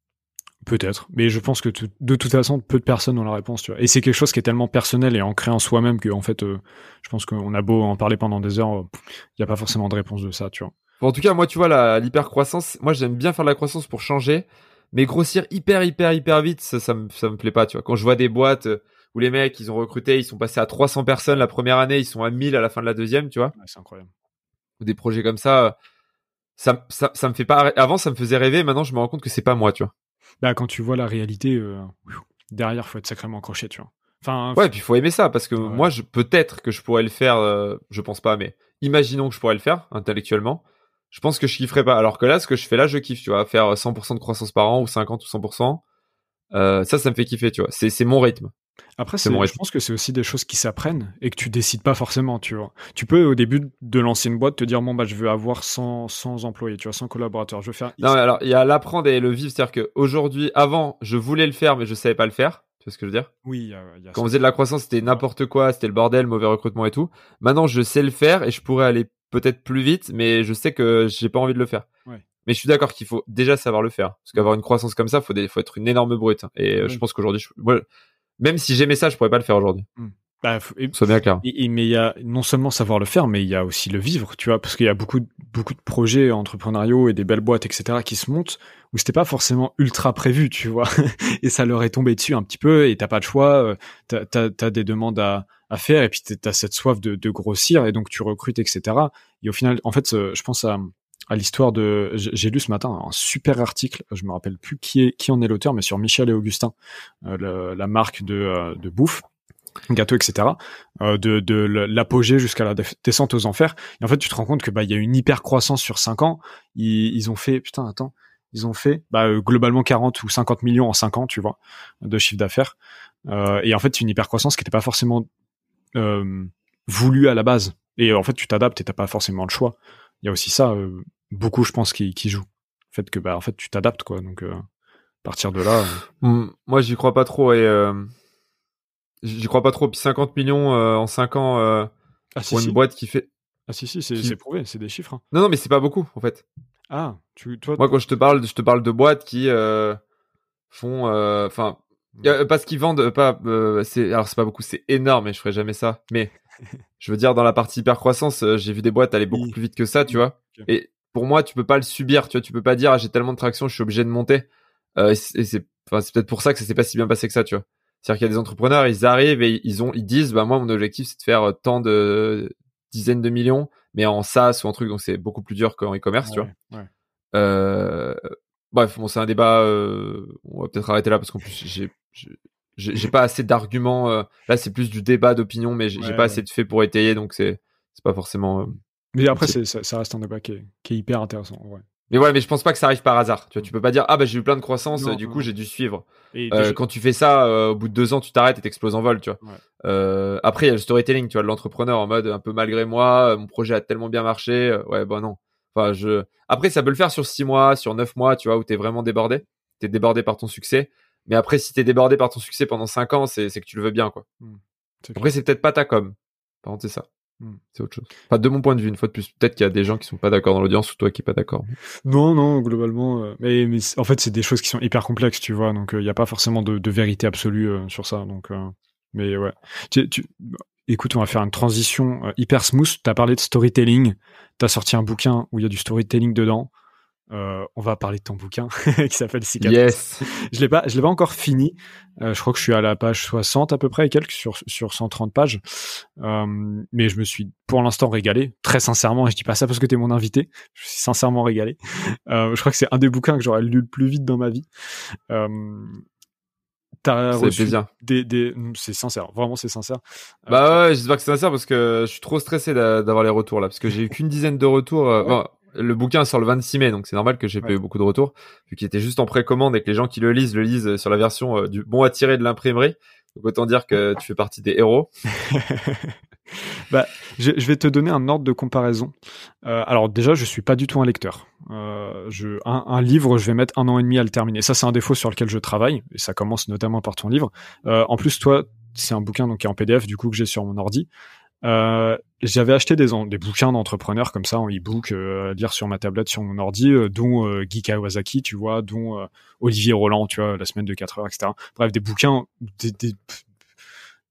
Peut-être, mais je pense que de toute façon, peu de personnes ont la réponse, tu vois. Et c'est quelque chose qui est tellement personnel et ancré en soi-même que, en fait, euh, je pense qu'on a beau en parler pendant des heures, il n'y a pas forcément de réponse de ça, tu vois. en tout cas, moi, tu vois, l'hyper-croissance, moi, j'aime bien faire de la croissance pour changer, mais grossir hyper, hyper, hyper vite, ça, ça me, ça me plaît pas, tu vois. Quand je vois des boîtes, euh, où les mecs, ils ont recruté, ils sont passés à 300 personnes la première année, ils sont à 1000 à la fin de la deuxième, tu vois. c'est incroyable. Ou des projets comme ça, ça, ça, ça me fait pas. Avant, ça me faisait rêver. Maintenant, je me rends compte que c'est pas moi, tu vois. Bah, quand tu vois la réalité, euh, derrière, faut être sacrément accroché, tu vois. Enfin, ouais, puis il faut aimer ça parce que moi, je peut-être que je pourrais le faire. Euh, je pense pas, mais imaginons que je pourrais le faire intellectuellement. Je pense que je kifferais pas. Alors que là, ce que je fais là, je kiffe, tu vois, faire 100% de croissance par an ou 50 ou 100%. Euh, ça, ça me fait kiffer, tu vois. C'est, c'est mon rythme. Après, c'est je pense que c'est aussi des choses qui s'apprennent et que tu décides pas forcément, tu vois. Tu peux, au début de lancer une boîte, te dire, bon, bah, je veux avoir 100, 100 employés, tu vois, 100 collaborateurs, je veux faire. Non, alors, il y a l'apprendre et le vivre, c'est-à-dire qu'aujourd'hui, avant, je voulais le faire, mais je savais pas le faire. Tu vois ce que je veux dire? Oui, Quand on faisait de la croissance, c'était n'importe quoi, c'était le bordel, mauvais recrutement et tout. Maintenant, je sais le faire et je pourrais aller peut-être plus vite, mais je sais que j'ai pas envie de le faire. Mais je suis d'accord qu'il faut déjà savoir le faire. Parce qu'avoir une croissance comme ça, faut, faut être une énorme brute. Et je pense qu'aujourd'hui, même si j'aimais ça, je pourrais pas le faire aujourd'hui. Hmm. Bah, bien clair. mais il y a non seulement savoir le faire, mais il y a aussi le vivre, tu vois, parce qu'il y a beaucoup, beaucoup de projets entrepreneuriaux et des belles boîtes, etc., qui se montent où c'était pas forcément ultra prévu, tu vois, et ça leur est tombé dessus un petit peu, et t'as pas de choix, euh, t'as as, as, des demandes à, à faire, et puis t'as cette soif de, de grossir, et donc tu recrutes, etc. Et au final, en fait, je pense à, à l'histoire de. J'ai lu ce matin un super article, je me rappelle plus qui est qui en est l'auteur, mais sur Michel et Augustin, euh, la marque de, euh, de bouffe gâteau, etc., euh, de, de l'apogée jusqu'à la descente aux enfers. Et en fait, tu te rends compte que bah il y a une hyper croissance sur 5 ans. Ils, ont fait putain attends, ils ont fait bah, globalement 40 ou 50 millions en 5 ans, tu vois, de chiffre d'affaires. Et en fait, c'est une hyper croissance qui n'était pas forcément voulue à la base. Et en fait, tu t'adaptes et t'as pas forcément le choix. Il y a aussi ça beaucoup, je pense, qui, qui jouent. Le fait que, bah, en fait, tu t'adaptes, quoi. Donc, euh, à partir de là. Euh, moi, j'y crois pas trop et euh, j'y crois pas trop. Puis 50 millions en 5 ans ah, pour une boîte qui fait. Ah si si, c'est prouvé, c'est des chiffres. Hein. Non non, mais c'est pas beaucoup en fait. Ah, tu toi. Moi, quand je te parle, je te parle de boîtes qui font, enfin, Euh, parce qu'ils vendent pas. Euh, c'est alors c'est pas beaucoup, c'est énorme, et je ferai jamais ça. Mais je veux dire dans la partie hyper croissance, j'ai vu des boîtes aller beaucoup plus vite que ça, tu vois. Et pour moi, tu peux pas le subir, tu vois. Tu peux pas dire ah, j'ai tellement de traction, je suis obligé de monter. et c'est enfin, c'est peut-être pour ça que ça s'est pas si bien passé que ça, tu vois. C'est-à-dire qu'il y a des entrepreneurs, ils arrivent et ils ont, ils disent, bah moi mon objectif c'est de faire tant de dizaines de millions, mais en SaaS ou en truc, donc c'est beaucoup plus dur qu'en e-commerce, tu vois. Ouais. Euh, bref, bon, c'est un débat. Euh, on va peut-être arrêter là parce qu'en plus j'ai j'ai pas assez d'arguments. Euh, là, c'est plus du débat d'opinion, mais j'ai pas assez de faits pour étayer, donc c'est c'est pas forcément. Mais après, ça, ça, reste un débat qui est, qui est hyper intéressant. Ouais. Mais ouais, mais je pense pas que ça arrive par hasard. Tu vois, tu peux pas dire ah bah j'ai eu plein de croissance, du coup j'ai dû suivre. Euh, quand tu fais ça, euh, au bout de deux ans, tu t'arrêtes et t'exploses en vol, tu vois. Euh, après, il y a le storytelling, tu vois, de l'entrepreneur en mode un peu malgré moi, mon projet a tellement bien marché. ouais, bah non. Enfin, je. Après, ça peut le faire sur six mois, sur neuf mois, tu vois, où t'es vraiment débordé. T'es débordé par ton succès. Mais après, si t'es débordé par ton succès pendant cinq ans, c'est que tu le veux bien, quoi. Hmm. Après, c'est peut-être pas ta com. Par contre, c'est ça. Hmm. C'est autre chose. De mon point de vue, une fois de plus, peut-être qu'il y a des gens qui sont pas d'accord dans l'audience ou toi qui est pas d'accord. Non, non, globalement. Euh, mais, en fait, c'est des choses qui sont hyper complexes, tu vois. Donc, il euh, n'y a pas forcément de, vérité absolue euh, sur ça. Donc, mais ouais. Tu, écoute, on va faire une transition hyper smooth. T'as parlé de storytelling. T'as sorti un bouquin où il y a du storytelling dedans. Euh, on va parler de ton bouquin qui s'appelle Cicatrice. Yes. Je l'ai pas, je l'ai pas encore fini. Euh, je crois que je suis à la page 60 à peu près et quelques sur sur 130 pages. Euh, mais je me suis pour l'instant régalé, très sincèrement. Et je dis pas ça parce que tu es mon invité. Je suis sincèrement régalé. je crois que c'est un des bouquins que j'aurais lu le plus vite dans ma vie. T'as reçu des, des... c'est sincère, vraiment c'est sincère. Bah ouais, j'espère que c'est sincère parce que je suis trop stressé d'avoir les retours là, parce que j'ai eu qu'une dizaine de retours le bouquin sort le 26 mai, donc c'est normal que j'ai pas eu beaucoup de retours, vu qu'il était juste en précommande et que les gens qui le lisent le lisent sur la version euh, du bon à tirer de l'imprimerie. Donc autant dire que tu fais partie des héros. bah, je, vais te donner un ordre de comparaison. Euh, alors déjà, je suis pas du tout un lecteur. Euh, je, un, livre, je vais mettre un an et demi à le terminer. Ça, c'est un défaut sur lequel je travaille, et ça commence notamment par ton livre. en plus, toi, c'est un bouquin donc qui est en PDF, du coup que j'ai sur mon ordi. Euh, j'avais acheté des, des bouquins d'entrepreneurs comme ça en e-book à lire sur ma tablette sur mon ordi, euh, dont euh, Guy Kawasaki, tu vois, dont Olivier Roland, tu vois, la semaine de 4 heures, etc. Bref, des bouquins, des, des,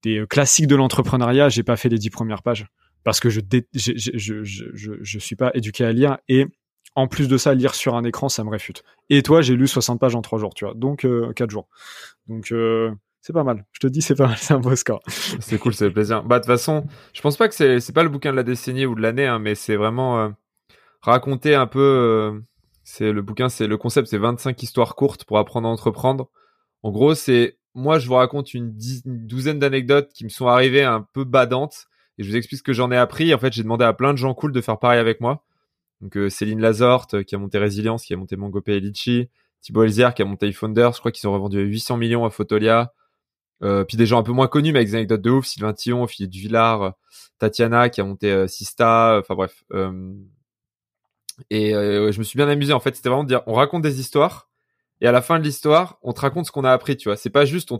des classiques de l'entrepreneuriat. J'ai pas fait les 10 premières pages parce que je, je, je, je, je, suis pas éduqué à lire et en plus de ça, lire sur un écran, ça me réfute. Et toi, j'ai lu 60 pages en 3 jours, tu vois, donc euh, 4 jours. Donc c'est pas mal. Je te dis, c'est pas mal, c'est un beau score. c'est cool, c'est plaisir. Bah, de toute façon, je pense pas que c'est, pas le bouquin de la décennie ou de l'année, hein, mais c'est vraiment euh, raconter un peu. Euh, c'est le bouquin, c'est le concept, c'est 25 histoires courtes pour apprendre à entreprendre. En gros, c'est moi, je vous raconte une, douzaine d'anecdotes qui me sont arrivées un peu badantes et je vous explique ce que j'en ai appris. En fait, j'ai demandé à plein de gens cool de faire pareil avec moi. Donc, euh, Céline Lazorte, qui a monté Résilience, qui a monté Mangopé et Litchi. Thibaut qui a monté iFounders. Je crois qu'ils ont revendu 800 millions à Fotolia. Euh, puis des gens un peu moins connus, mais avec des anecdotes de ouf. Sylvain Tillon, Philippe Villard, Tatiana qui a monté euh, Sista. Enfin bref. Euh, et je me suis bien amusé. En fait, c'était vraiment de dire, on raconte des histoires, et à la fin de l'histoire, on te raconte ce qu'on a appris. Tu vois, c'est pas juste. On...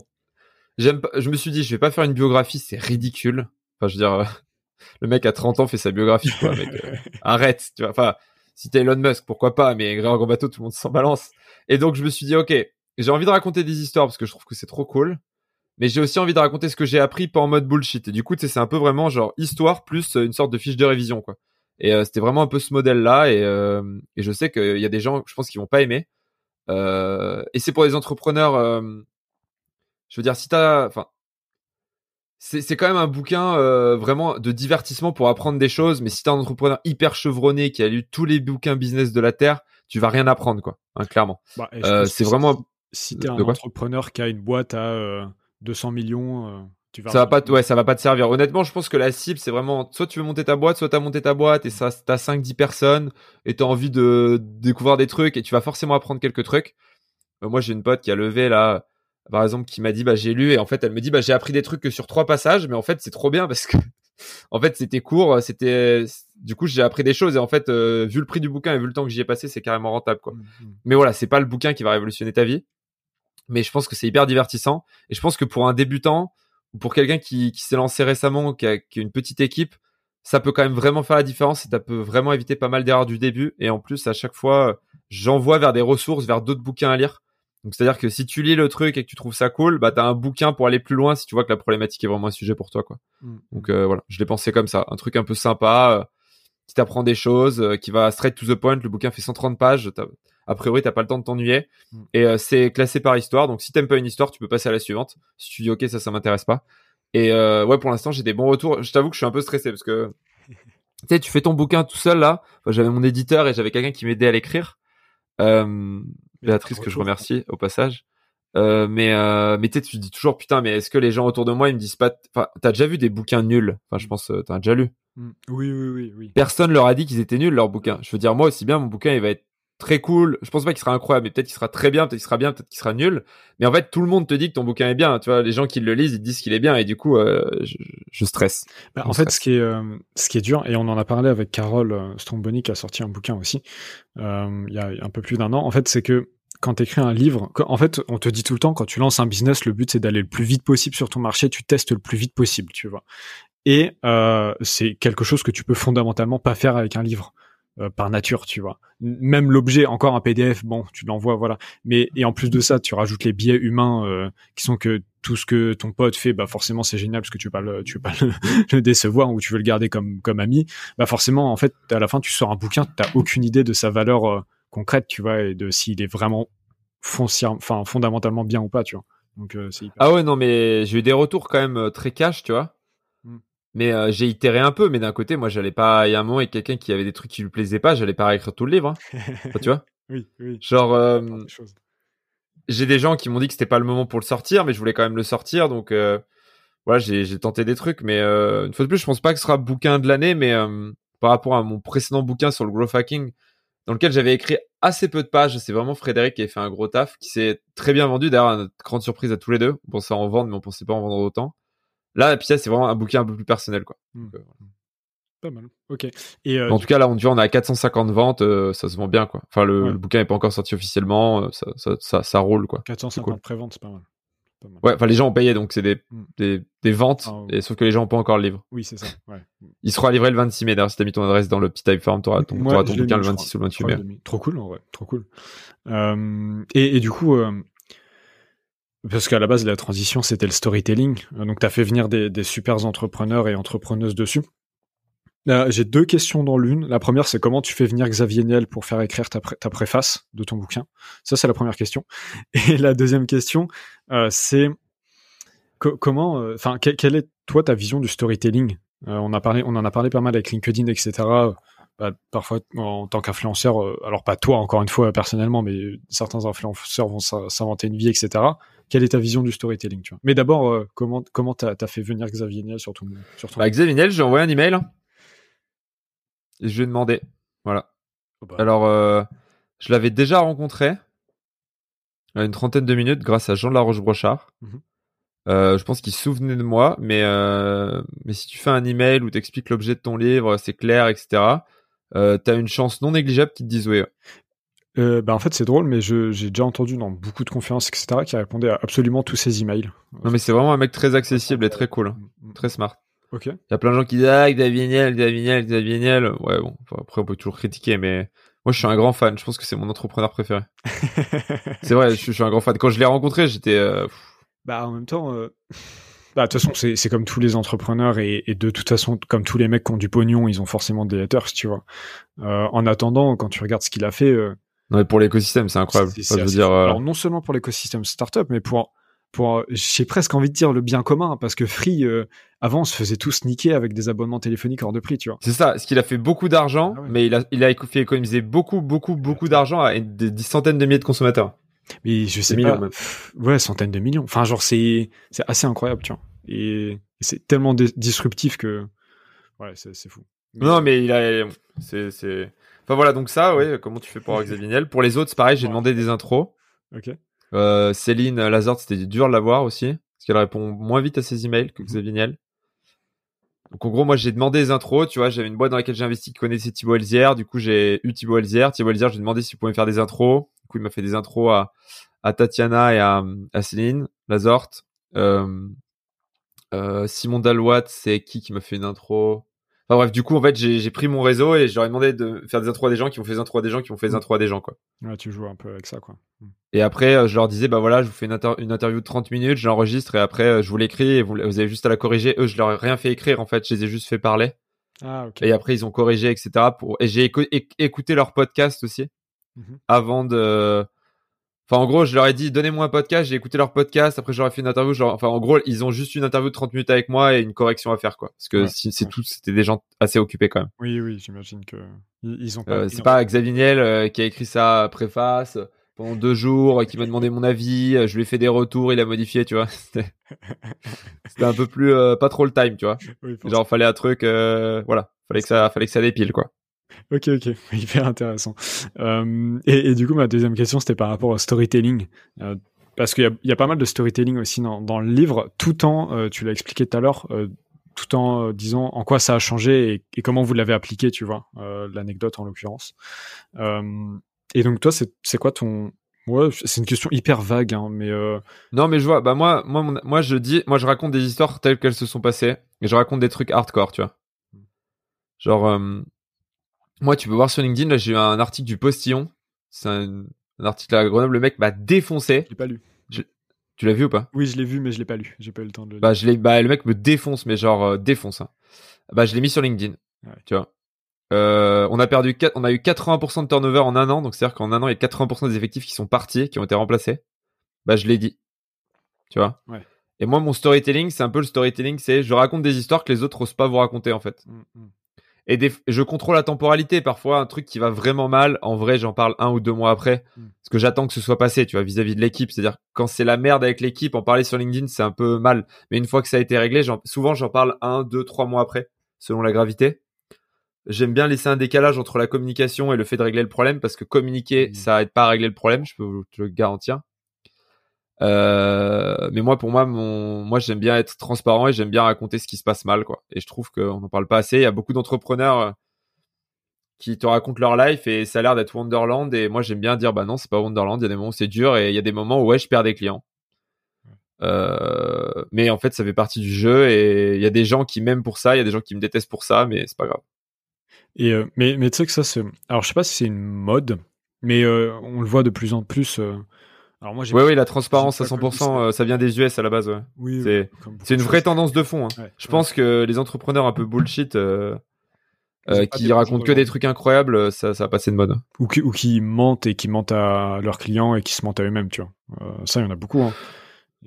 J'aime. Je me suis dit, je vais pas faire une biographie, c'est ridicule. Enfin, je veux dire, le mec à 30 ans fait sa biographie. Quoi, mec, arrête. Tu vois. Enfin, si t'es Elon Musk, pourquoi pas Mais Grégoire Bateau, tout le monde s'en balance. Et donc, je me suis dit, ok, j'ai envie de raconter des histoires parce que je trouve que c'est trop cool mais j'ai aussi envie de raconter ce que j'ai appris pas en mode bullshit. Et du coup, c'est un peu vraiment genre histoire plus euh, une sorte de fiche de révision, quoi. Et euh, c'était vraiment un peu ce modèle-là. Et, euh, et, je sais qu'il y a des gens, je pense, qui vont pas aimer. Euh, et c'est pour les entrepreneurs. je veux dire, si t'as, enfin, c'est quand même un bouquin vraiment de divertissement pour apprendre des choses. Mais si t'es un entrepreneur hyper chevronné qui a lu tous les bouquins business de la terre, tu vas rien apprendre, quoi. Hein, clairement. Bah, c'est vraiment. Si t'es un entrepreneur qui a une boîte à 200 millions. Euh, tu vas ça va pas, ouais, ça va pas te servir. Honnêtement, je pense que la cible, c'est vraiment, soit tu veux monter ta boîte, soit t'as monté ta boîte et ça, t'as 5, 10 personnes et t'as envie de découvrir des trucs et tu vas forcément apprendre quelques trucs. Euh, moi, j'ai une pote qui a levé là, par exemple, qui m'a dit, bah, j'ai lu et en fait, elle me dit, bah, j'ai appris des trucs que sur trois passages, mais en fait, c'est trop bien parce que, en fait, c'était court, c'était, du coup, j'ai appris des choses et en fait, euh, vu le prix du bouquin et vu le temps que j'y ai passé, c'est carrément rentable, quoi. Mmh, mmh. Mais voilà, c'est pas le bouquin qui va révolutionner ta vie mais je pense que c'est hyper divertissant. Et je pense que pour un débutant ou pour quelqu'un qui, qui s'est lancé récemment, qui a, qui a, une petite équipe, ça peut quand même vraiment faire la différence et ça peut vraiment éviter pas mal d'erreurs du début. Et en plus, à chaque fois, j'envoie vers des ressources, vers d'autres bouquins à lire. Donc c'est-à-dire que si tu lis le truc et que tu trouves ça cool, bah t'as un bouquin pour aller plus loin si tu vois que la problématique est vraiment un sujet pour toi quoi. Mm. Donc euh, voilà, je l'ai pensé comme ça, un truc un peu sympa euh, qui t'apprend des choses, euh, qui va straight to the point. Le bouquin fait 130 pages, a priori t'as pas le temps de t'ennuyer Mm. et euh, c'est classé par histoire. Donc si t'aimes pas une histoire, tu peux passer à la suivante. Si tu dis ok ça ça m'intéresse pas. Et euh, ouais pour l'instant j'ai des bons retours. Je t'avoue que je suis un peu stressé parce que tu sais tu fais ton bouquin tout seul là. Enfin, j'avais mon éditeur et j'avais quelqu'un qui m'aidait à l'écrire. Euh, Béatrice que je remercie au passage. Euh, mais euh, mais tu te dis toujours putain mais est-ce que les gens autour de moi ils me disent pas enfin t'as déjà vu des bouquins nuls? Enfin je pense euh, t'as déjà lu Mm. Oui, oui, oui, oui. personne leur a dit qu'ils étaient nuls leurs bouquins je veux dire moi aussi bien mon bouquin il va être très cool je pense pas qu'il sera incroyable mais peut-être qu'il sera très bien peut-être qu'il sera bien peut-être qu'il sera nul mais en fait tout le monde te dit que ton bouquin est bien tu vois les gens qui le lisent ils disent qu'il est bien et du coup euh, je, je stresse Bah, en fait, ce qui est euh, ce qui est dur, et on en a parlé avec Carole euh, Stromboni qui a sorti un bouquin aussi euh, il y a un peu plus d'un an. En fait, c'est que quand tu écris un livre, en fait, on te dit tout le temps quand tu lances un business, le but c'est d'aller le plus vite possible sur ton marché. Tu testes le plus vite possible, tu vois. Et euh, c'est quelque chose que tu peux fondamentalement pas faire avec un livre. Euh, par nature, tu vois. Même l'objet, encore un PDF, bon, tu l'envoies, voilà. Mais et en plus de ça, tu rajoutes les biais humains euh, qui sont que tout ce que ton pote fait, bah forcément c'est génial parce que tu veux pas le, tu veux pas le, décevoir ou tu veux le garder comme comme ami. Bah forcément, en fait, à la fin, tu sors un bouquin, t'as aucune idée de sa valeur euh, concrète, tu vois, et de s'il est vraiment foncière, enfin fondamentalement bien ou pas, tu vois. Donc euh, c'est hyper. ah ouais non mais j'ai eu des retours quand même très cash tu vois. Mais euh, j'ai itéré un peu mais d'un côté moi j'allais pas il y a un moment avec quelqu'un qui avait des trucs qui lui plaisaient pas j'allais pas réécrire tout le livre hein. Enfin, tu vois oui, oui. genre euh, j'ai des gens qui m'ont dit que c'était pas le moment pour le sortir, mais je voulais quand même le sortir, donc euh, voilà, j'ai tenté des trucs, mais une fois de plus, je pense pas que ce sera bouquin de l'année, mais par rapport à mon précédent bouquin sur le growth hacking, dans lequel j'avais écrit assez peu de pages, c'est vraiment Frédéric qui avait fait un gros taf, qui s'est très bien vendu, d'ailleurs, notre grande surprise à tous les deux, on pensait en vendre, mais on pensait pas en vendre autant. Là, puis ça, c'est vraiment un bouquin un peu plus personnel, quoi. Mm. Donc, euh, Pas mal. Ok. Et euh, en tout cas, là, on, tu vois, on est à 450 ventes, euh, ça se vend bien, quoi. Enfin, le, Ouais. le bouquin est pas encore sorti officiellement, ça, ça, ça, ça roule, quoi. 450 cool. préventes, c'est pas mal. Pas mal. Ouais, enfin les gens ont payé, donc c'est des, Mm. des, des ventes, Ah, ouais. et sauf que les gens ont pas encore le livre. Oui, c'est ça. Ouais. Il sera livré le 26 mai. D'ailleurs, si t'as mis ton adresse dans le petit t'auras ton, Ouais, t'auras ton je l'ai bouquin mis, le je 26 ou le 28 Je crois mai. Trop cool, en vrai. Trop cool. Euh, et, et du coup, parce qu'à la base, la transition, c'était le storytelling. Euh, Donc, tu as fait venir des, des super entrepreneurs et entrepreneuses dessus. Là, J'ai deux questions dans l'une. La première, c'est comment tu fais venir Xavier Niel pour faire écrire ta, pré- ta préface de ton bouquin? Ça, c'est la première question. Et la deuxième question, euh, c'est co- comment, euh, enfin, que- quelle est toi ta vision du storytelling? Euh, On en a parlé pas mal avec LinkedIn, etc. Bah, parfois en tant qu'influenceur, euh, alors pas toi encore une fois personnellement, mais certains influenceurs vont s'in- s'inventer une vie, etc. Quelle est ta vision du storytelling tu vois? Mais d'abord, euh, comment comment t'as as fait venir Xavier Niel sur ton sur ton Bah, Xavier Niel, j'ai envoyé un email. Et je lui ai demandé. Voilà. Oh, bah, Alors, euh, je l'avais déjà rencontré. À une trentaine de minutes grâce à Jean de la Roche-Brochard. Mhm. Euh, je pense qu'il se souvenait de moi, mais, euh, mais si tu fais un email où t'expliques l'objet de ton livre, c'est clair, etc., euh, t'as une chance non négligeable qu'ils te disent oui. Euh, bah, en fait c'est drôle, mais j'ai déjà entendu dans beaucoup de conférences, etc. qui répondait à absolument tous ces emails. Non, mais c'est vraiment un mec très accessible et très cool. hein. Mm, mm. Très smart. Ok. Il y a plein de gens qui disent ah Xavier Niel, Xavier Niel, Xavier Niel. Ouais bon, après on peut toujours critiquer, mais moi je suis un grand fan. Je pense que c'est mon entrepreneur préféré. C'est vrai, je, suis- je suis un grand fan. Quand je l'ai rencontré, j'étais euh, Bah en même temps, euh, bah de toute façon c'est c'est comme tous les entrepreneurs et, et de toute façon comme tous les mecs qui ont du pognon, ils ont forcément des haters, tu vois. Euh, en attendant, quand tu regardes ce qu'il a fait, euh, non mais pour l'écosystème, c'est incroyable. je veux dire, euh, Alors non seulement pour l'écosystème startup, mais pour pour j'ai presque envie de dire le bien commun parce que Free euh, avant on se faisait tous niquer avec des abonnements téléphoniques hors de prix, tu vois. c'est ça. Ce qu'il a fait beaucoup d'argent, Ah ouais. mais il a il a fait économiser beaucoup beaucoup beaucoup d'argent à des, des centaines de milliers de consommateurs. Mais je sais millions pas, même. ouais, centaines de millions. Enfin genre c'est c'est assez incroyable, tu vois. Et, et c'est tellement dis- disruptif que ouais, c'est c'est fou. Non mais il a c'est c'est enfin voilà donc ça ouais comment tu fais pour avoir Xavier Niel Pour les autres c'est pareil j'ai demandé des intros. OK. Euh, Céline Lazard, c'était dur de l'avoir aussi, parce qu'elle répond moins vite à ses emails que Xavier Niel. Donc en gros, moi j'ai demandé des intros, tu vois, j'avais une boîte dans laquelle j'ai investi qui connaissait Thibaut Elzière, du coup j'ai eu Thibaut Elzière. Thibaut Elzière, j'ai demandé s'il pouvait me faire des intros. Du coup, il m'a fait des intros à, à Tatiana et à, à Céline Lazorte. Euh, euh, Simon Dalwatt, c'est qui qui m'a fait une intro? Enfin bref, du coup, en fait, j'ai pris mon réseau et je leur ai demandé de faire des intros à des gens qui ont fait des intros à des gens qui ont fait des intros à des gens, quoi. Ouais, tu joues un peu avec ça, quoi. Mm. Et après, euh, je leur disais, bah voilà, je vous fais une, une interview de 30 minutes, je l'enregistre et après, euh, je vous l'écris et vous, vous, avez juste à la corriger. Eux, je leur ai rien fait écrire, en fait, je les ai juste fait parler. Ah, ok. Et après, ils ont corrigé, etc. Pour... Et j'ai écouté leur podcast aussi mm-hmm. avant de Enfin, en gros, je leur ai dit, donnez-moi un podcast, j'ai écouté leur podcast, après j'aurais fait une interview, genre, enfin, en gros, ils ont juste une interview de 30 minutes avec moi et une correction à faire, quoi. Parce que si, c'est tout, c'était des gens assez occupés quand même. Oui, oui, j'imagine que ils ont pas. Euh, c'est pas Xavier Niel euh, qui a écrit ça préface pendant deux jours, qui m'a demandé mon avis, je lui ai fait des retours, il a modifié, tu vois. C'était un peu plus, euh, pas trop le time, tu vois. genre, fallait un truc, voilà, fallait que ça, fallait que ça dépile, quoi. Ok, ok, hyper intéressant. Euh, et, du coup, ma deuxième question, c'était par rapport au storytelling. Euh, parce qu'il y, a pas mal de storytelling aussi dans, dans le livre, tout en, euh, tu l'as expliqué tout à l'heure, tout en disant en quoi ça a changé et, et comment vous l'avez appliqué, tu vois, l'anecdote en l'occurrence. et donc, toi, c'est quoi ton, Ouais, c'est une question hyper vague, hein, mais non, mais je vois. Bah moi, moi, moi, je dis, moi, je raconte des histoires telles qu'elles se sont passées, et je raconte des trucs hardcore, tu vois. Genre, moi, tu peux voir sur LinkedIn, là, j'ai eu un article du Postillon. C'est un, article à Grenoble. Le mec m'a défoncé. Je l'ai pas lu. Tu l'as vu ou pas? Oui, je l'ai vu, mais je l'ai pas lu. J'ai pas eu le temps de le bah, je bah, le mec me défonce, mais genre euh, défonce. Hein. Bah, je l'ai mis sur LinkedIn. Tu vois. Euh, on a perdu, on a eu 80% de turnover en un an, donc c'est-à-dire qu'en un an, il y a 80% des effectifs qui sont partis, qui ont été remplacés. Bah, je l'ai dit. Tu vois. Ouais. Et moi, mon storytelling, c'est un peu le storytelling, c'est je raconte des histoires que les autres osent pas vous raconter en fait. Mmh, mmh. Et je contrôle la temporalité. Parfois, un truc qui va vraiment mal, en vrai, j'en parle un ou deux mois après. Mm. Parce que j'attends que ce soit passé, tu vois, vis-à-vis de l'équipe. C'est-à-dire, quand c'est la merde avec l'équipe, en parler sur LinkedIn, c'est un peu mal. Mais une fois que ça a été réglé, souvent, j'en parle un, deux, trois mois après, selon la gravité. J'aime bien laisser un décalage entre la communication et le fait de régler le problème, parce que communiquer, mm. ça aide pas à régler le problème, je peux te le garantir. Euh, mais moi, pour moi, mon, moi, j'aime bien être transparent et j'aime bien raconter ce qui se passe mal, quoi. Et je trouve qu'on n'en parle pas assez. Il y a beaucoup d'entrepreneurs euh, qui te racontent leur life et ça a l'air d'être Wonderland. Et moi, j'aime bien dire, bah non, c'est pas Wonderland. Il y a des moments où c'est dur et il y a des moments où ouais, je perds des clients. Euh, mais en fait, ça fait partie du jeu et il y a des gens qui m'aiment pour ça, il y a des gens qui me détestent pour ça, mais c'est pas grave. Et euh, mais mais tu sais que ça, c'est, alors je sais pas si c'est une mode, mais on le voit de plus en plus. Alors moi, oui, oui, la transparence à 100%, euh, ça vient des US à la base. Ouais. Oui, c'est c'est une vraie tendance de fond. Hein. je pense que les entrepreneurs un peu bullshit euh, euh, qui racontent que des trucs incroyables, ça, ça a passé de mode. Ou qui, ou qui mentent et qui mentent à leurs clients et qui se mentent à eux-mêmes, tu vois. ça, il y en a beaucoup. Hein.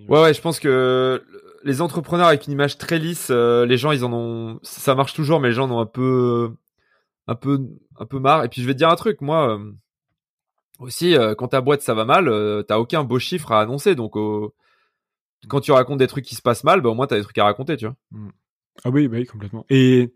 Ouais, ouais, je pense que les entrepreneurs avec une image très lisse, les gens, ils en ont, ça marche toujours, mais les gens en ont un peu, un peu, un peu marre. Et puis je vais te dire un truc, moi aussi, euh, quand ta boîte ça va mal, euh, t'as aucun beau chiffre à annoncer. Donc, quand tu racontes des trucs qui se passent mal, bah, au moins t'as des trucs à raconter, tu vois. Mmh. Ah oui, bah oui, complètement. Et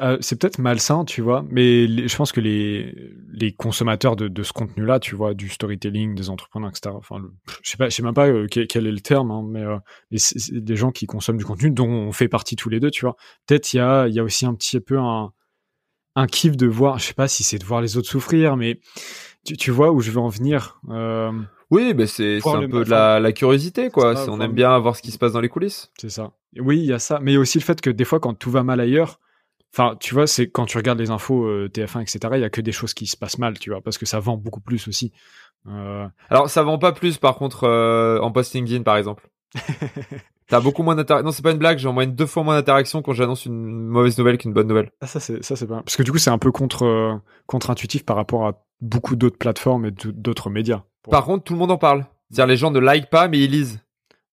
euh, c'est peut-être malsain, tu vois, mais je pense que les, les consommateurs de, de ce contenu-là, tu vois, du storytelling, des entrepreneurs, etc. Enfin, je sais pas, je sais même pas quel, est le terme, hein, mais, des gens qui consomment du contenu dont on fait partie tous les deux, tu vois. Peut-être il y a, y a aussi un petit peu un, un kiff de voir, je sais pas si c'est de voir les autres souffrir, mais tu, tu vois où je veux en venir. Euh, oui, mais c'est un peu de la, la, curiosité, quoi. on aime bien voir ce qui se passe dans les coulisses. C'est ça. Oui, il y a ça, mais il y a aussi le fait que des fois, quand tout va mal ailleurs, enfin, tu vois, c'est quand tu regardes les infos euh, TF1, etc. Il y a que des choses qui se passent mal, tu vois, parce que ça vend beaucoup plus aussi. Euh... Alors, ça vend pas plus, par contre, en posting in, par exemple. T'as beaucoup moins d'interaction. Non, c'est pas une blague. J'ai en moyenne deux fois moins d'interaction quand j'annonce une mauvaise nouvelle qu'une bonne nouvelle. Ah, ça c'est ça c'est pas. Parce que du coup, c'est un peu contre euh, contre-intuitif par rapport à beaucoup d'autres plateformes et d'autres médias. Par contre, tout le monde en parle. C'est-à-dire les gens ne like pas, mais ils lisent.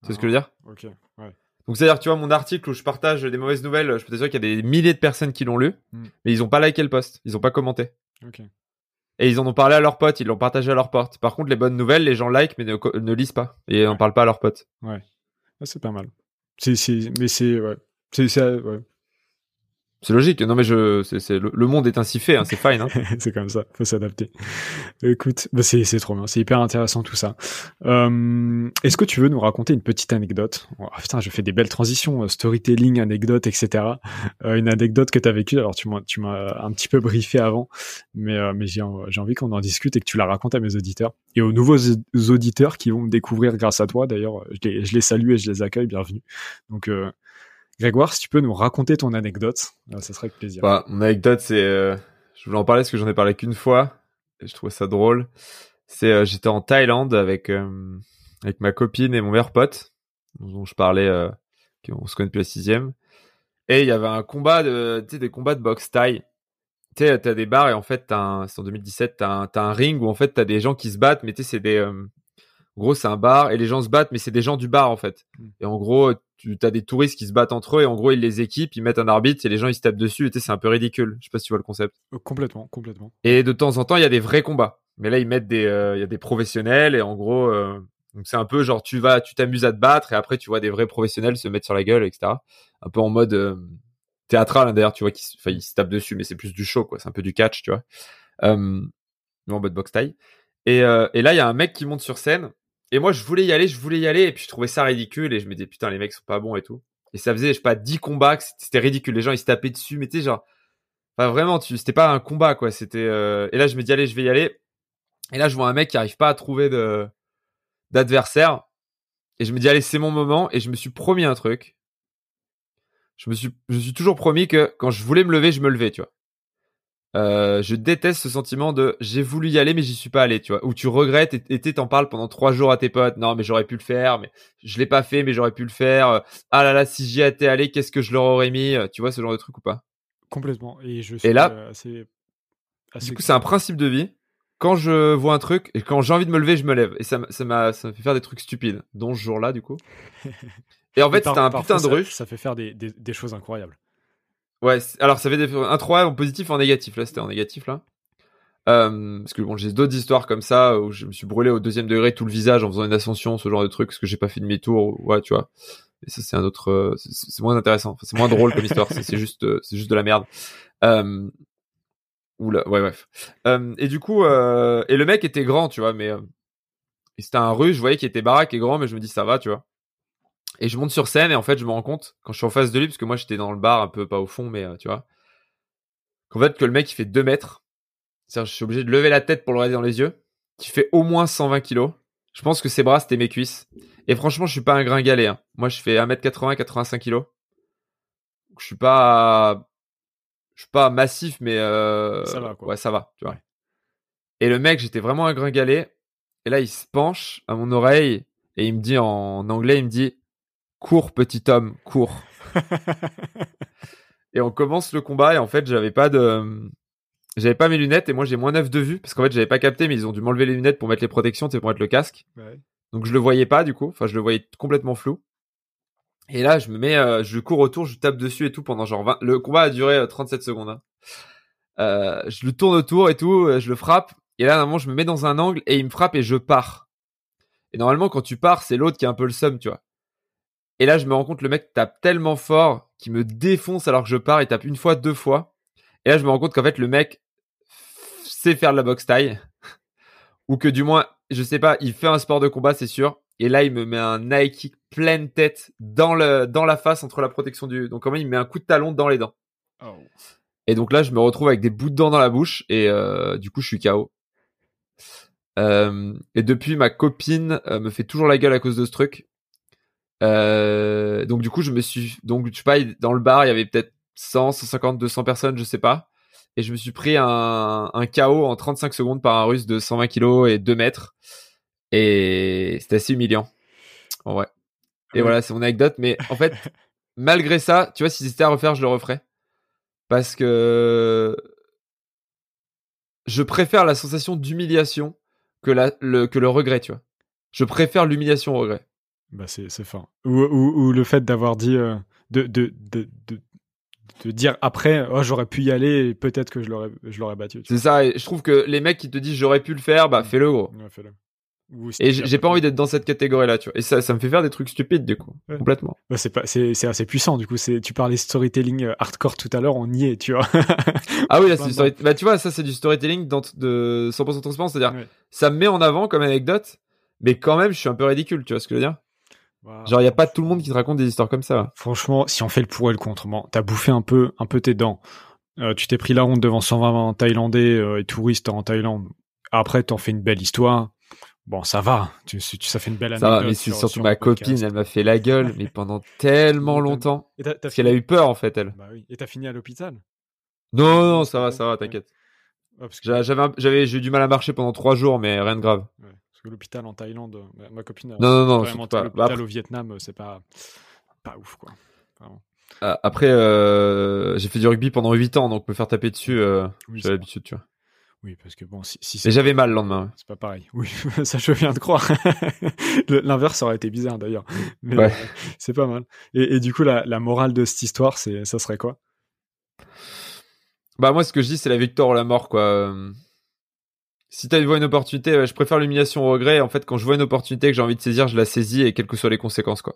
C'est ce que je veux dire Ok. Ouais. Donc c'est-à-dire, tu vois, mon article où je partage des mauvaises nouvelles, je peux te dire qu'il y a des milliers de personnes qui l'ont lu, hmm. mais ils ont pas liké le post, ils ont pas commenté. Ok. Et ils en ont parlé à leurs potes, ils l'ont partagé à leurs potes. Par contre, les bonnes nouvelles, les gens like mais ne, ne lisent pas et n'en parlent pas à leurs potes. Ouais. Ah, c'est pas mal. C'est, mais c'est, ouais. C'est, ouais. C'est logique. Non, mais je, le, monde est ainsi fait, hein, c'est fine. Hein. c'est comme ça, faut s'adapter. Écoute, bah c'est, trop bien, c'est hyper intéressant tout ça. Euh, est-ce que tu veux nous raconter une petite anecdote? Oh, Putain, je fais des belles transitions, euh, storytelling, anecdote, etc. Euh, une anecdote que tu as vécue. Alors tu m'as, tu m'as un petit peu briefé avant, mais j'ai, envie qu'on en discute et que tu la racontes à mes auditeurs et aux nouveaux auditeurs qui vont me découvrir grâce à toi. D'ailleurs, je les, je les salue et je les accueille. Bienvenue. Donc Grégoire, si tu peux nous raconter ton anecdote, ça serait avec plaisir. Bah, mon anecdote, c'est, je voulais en parler parce que j'en ai parlé qu'une fois et je trouvais ça drôle. C'est, j'étais en Thaïlande avec avec ma copine et mon meilleur pote dont je parlais, on se connaît depuis la sixième. Et il y avait un combat de, tu sais, des combats de boxe thaï. Tu sais, t'as des bars et en fait, c'est en 2017, t'as un, as un ring où en fait t'as des gens qui se battent, mais tu sais, c'est des, euh, en gros, c'est un bar et les gens se battent, mais c'est des gens du bar en fait. Mm. Et en gros, tu as des touristes qui se battent entre eux et en gros, ils les équipent, ils mettent un arbitre et les gens ils se tapent dessus. Et tu sais, c'est un peu ridicule. Je sais pas si tu vois le concept. Euh, complètement, complètement. Et de temps en temps, il y a des vrais combats. Mais là, ils mettent des, euh, il y a des professionnels et en gros, donc c'est un peu genre tu vas, tu t'amuses à te battre et après tu vois des vrais professionnels se mettre sur la gueule, etc. Un peu en mode théâtral hein, d'ailleurs tu vois qu'il il se tape dessus mais c'est plus du show quoi c'est un peu du catch tu vois euh, en mode box taille et, euh, et là il y a un mec qui monte sur scène et moi je voulais y aller je voulais y aller et puis je trouvais ça ridicule et je me disais putain les mecs sont pas bons et tout. Et ça faisait je sais pas 10 combats c'était ridicule. Les gens ils se tapaient dessus mais tu sais genre enfin vraiment tu c'était pas un combat quoi. C'était euh... et là je me dis allez je vais y aller. Et là je vois un mec qui arrive pas à trouver de d'adversaire. Et je me dis allez c'est mon moment. Et je me suis promis un truc. Je me suis, je suis toujours promis que quand je voulais me lever, je me levais, tu vois. Euh, je déteste ce sentiment de j'ai voulu y aller mais j'y suis pas allé, tu vois. Où tu regrettes et t'en parles pendant trois jours à tes potes. Non mais j'aurais pu le faire, mais je l'ai pas fait, mais j'aurais pu le faire. Ah là là, si j'y étais allé, qu'est-ce que je leur aurais mis? Tu vois ce genre de truc ou pas? Complètement. Et je suis et là, assez, du coup, c'est un principe de vie. Quand je vois un truc et quand j'ai envie de me lever, je me lève. Et ça, ça m'a, ça me fait faire des trucs stupides, dont ce jour-là, du coup. Et en fait, c'était un putain de rush. Ça fait faire des, des, choses incroyables. Ouais, alors ça fait des incroyables en positif et en négatif. Là, c'était en négatif, là. Euh, parce que bon, j'ai d'autres histoires comme ça où je me suis brûlé au deuxième degré tout le visage en faisant une ascension, ce genre de truc, parce que j'ai pas fait demi-tour. Ouais, tu vois. Et ça, c'est un autre. Euh, c'est moins intéressant. C'est moins drôle comme histoire. C'est juste, euh, c'est juste de la merde. Euh, Oula, ouais, bref. Euh, et du coup, euh, et le mec était grand, tu vois, mais euh, c'était un russe. Je voyais qu'il était baraque et grand, mais je me dis ça va, tu vois. Et je monte sur scène et en fait, je me rends compte quand je suis en face de lui, parce que moi j'étais dans le bar un peu pas au fond, mais euh, tu vois, qu'en fait que le mec il fait 2 mètres. C'est-à-dire, je suis obligé de lever la tête pour le regarder dans les yeux. Qui fait au moins 120 kilos. Je pense que ses bras c'était mes cuisses. Et franchement, je suis pas un gringalet. Hein. Moi, je fais 1m80, 85 kilos. Je suis pas, je suis pas massif, mais euh... ça va quoi. Ouais, ça va, tu vois. Et le mec, j'étais vraiment un gringalet. Et là, il se penche à mon oreille et il me dit en anglais, il me dit cours petit homme, cours. et on commence le combat et en fait j'avais pas de j'avais pas mes lunettes et moi j'ai moins 9 de vue parce qu'en fait j'avais pas capté mais ils ont dû m'enlever les lunettes pour mettre les protections pour mettre le casque. Donc je le voyais pas du coup. Enfin je le voyais complètement flou. Et là je me mets euh, je cours autour je tape dessus et tout pendant genre 20 le combat a duré 37 euh, secondes hein. euh, je le tourne autour et tout je le frappe. Et là normalement je me mets dans un angle et il me frappe et je pars. Et normalement quand tu pars c'est l'autre qui a un peu le seum tu vois et là, je me rends compte, le mec tape tellement fort qu'il me défonce alors que je pars. Il tape une fois, deux fois. Et là, je me rends compte qu'en fait, le mec sait faire de la boxe taille. Ou que du moins, je sais pas, il fait un sport de combat, c'est sûr. Et là, il me met un Nike pleine tête dans le, dans la face entre la protection du, donc quand il me met un coup de talon dans les dents. Oh. Et donc là, je me retrouve avec des bouts de dents dans la bouche et euh, du coup, je suis KO. Euh, et depuis, ma copine euh, me fait toujours la gueule à cause de ce truc. Euh, donc du coup, je me suis donc je sais pas dans le bar, il y avait peut-être 100, 150, 200 personnes, je sais pas. Et je me suis pris un, un KO en 35 secondes par un russe de 120 kilos et 2 mètres. Et c'était assez humiliant. En vrai. Et voilà, c'est mon anecdote. Mais en fait, malgré ça, tu vois, si c'était à refaire, je le referais. Parce que je préfère la sensation d'humiliation que, le, que le regret, tu vois. Je préfère l'humiliation au regret. Bah c'est fin. Ou, ou, le fait d'avoir dit euh, de, de, de, de, dire après oh, j'aurais pu y aller et peut-être que je l'aurais je l'aurais battu. C'est ça. Et je trouve que les mecs qui te disent j'aurais pu le faire, bah mm. fais-le gros. fais-le. Et j'ai pas envie d'être dans cette catégorie-là, tu vois. Et ça, ça me fait faire des trucs stupides, du coup, complètement. Bah, c'est pas, c'est, c'est assez puissant, du coup. C'est, tu parlais storytelling euh, hardcore tout à l'heure, on y est, tu vois. ah oui, là, c'est du storytelling. Bah, tu vois, ça, c'est du storytelling dans, de 100% transparent, c'est-à-dire, ça me met en avant comme anecdote, mais quand même, je suis un peu ridicule, tu vois ce que je veux dire? Genre, il y a pas tout le monde qui te raconte des histoires comme ça. Franchement, si on fait le pour et le contre, bon, t'as bouffé un peu, un peu tes dents. Euh, tu t'es pris la honte devant 120 Thaïlandais euh, et touristes en Thaïlande. Après, t'en fais une belle histoire. Bon, ça va. Tu, ça fait une belle anecdote. Ça va, mais c'est surtout ma copine, elle m'a fait la gueule, mais pendant tellement longtemps. parce qu'elle a eu peur, en fait, elle. Bah oui. Et t'as fini à l'hôpital? Non, non, ça va, ça va, t'inquiète. J'avais, j'avais, j'ai eu du mal à marcher pendant trois jours, mais rien de grave. Que l'hôpital en Thaïlande, ma copine. Non, non, non, non pas. L'hôpital au Vietnam, c'est pas, pas ouf, quoi. Ah, après, euh, j'ai fait du rugby pendant 8 ans, donc me faire taper dessus, euh, j'ai l'habitude, tu vois. Oui, parce que bon, si, si Mais j'avais mal le lendemain. C'est pas pareil. Oui, ça je viens de croire. L'inverse aurait été bizarre d'ailleurs. Mais ouais. c'est pas mal. Et, et, du coup, la, la morale de cette histoire, c'est, ça serait quoi? Bah moi, ce que je dis, c'est la victoire ou la mort, quoi. Si tu vois une opportunité, je préfère l'humiliation au regret. En fait, quand je vois une opportunité que j'ai envie de saisir, je la saisis et quelles que soient les conséquences, quoi.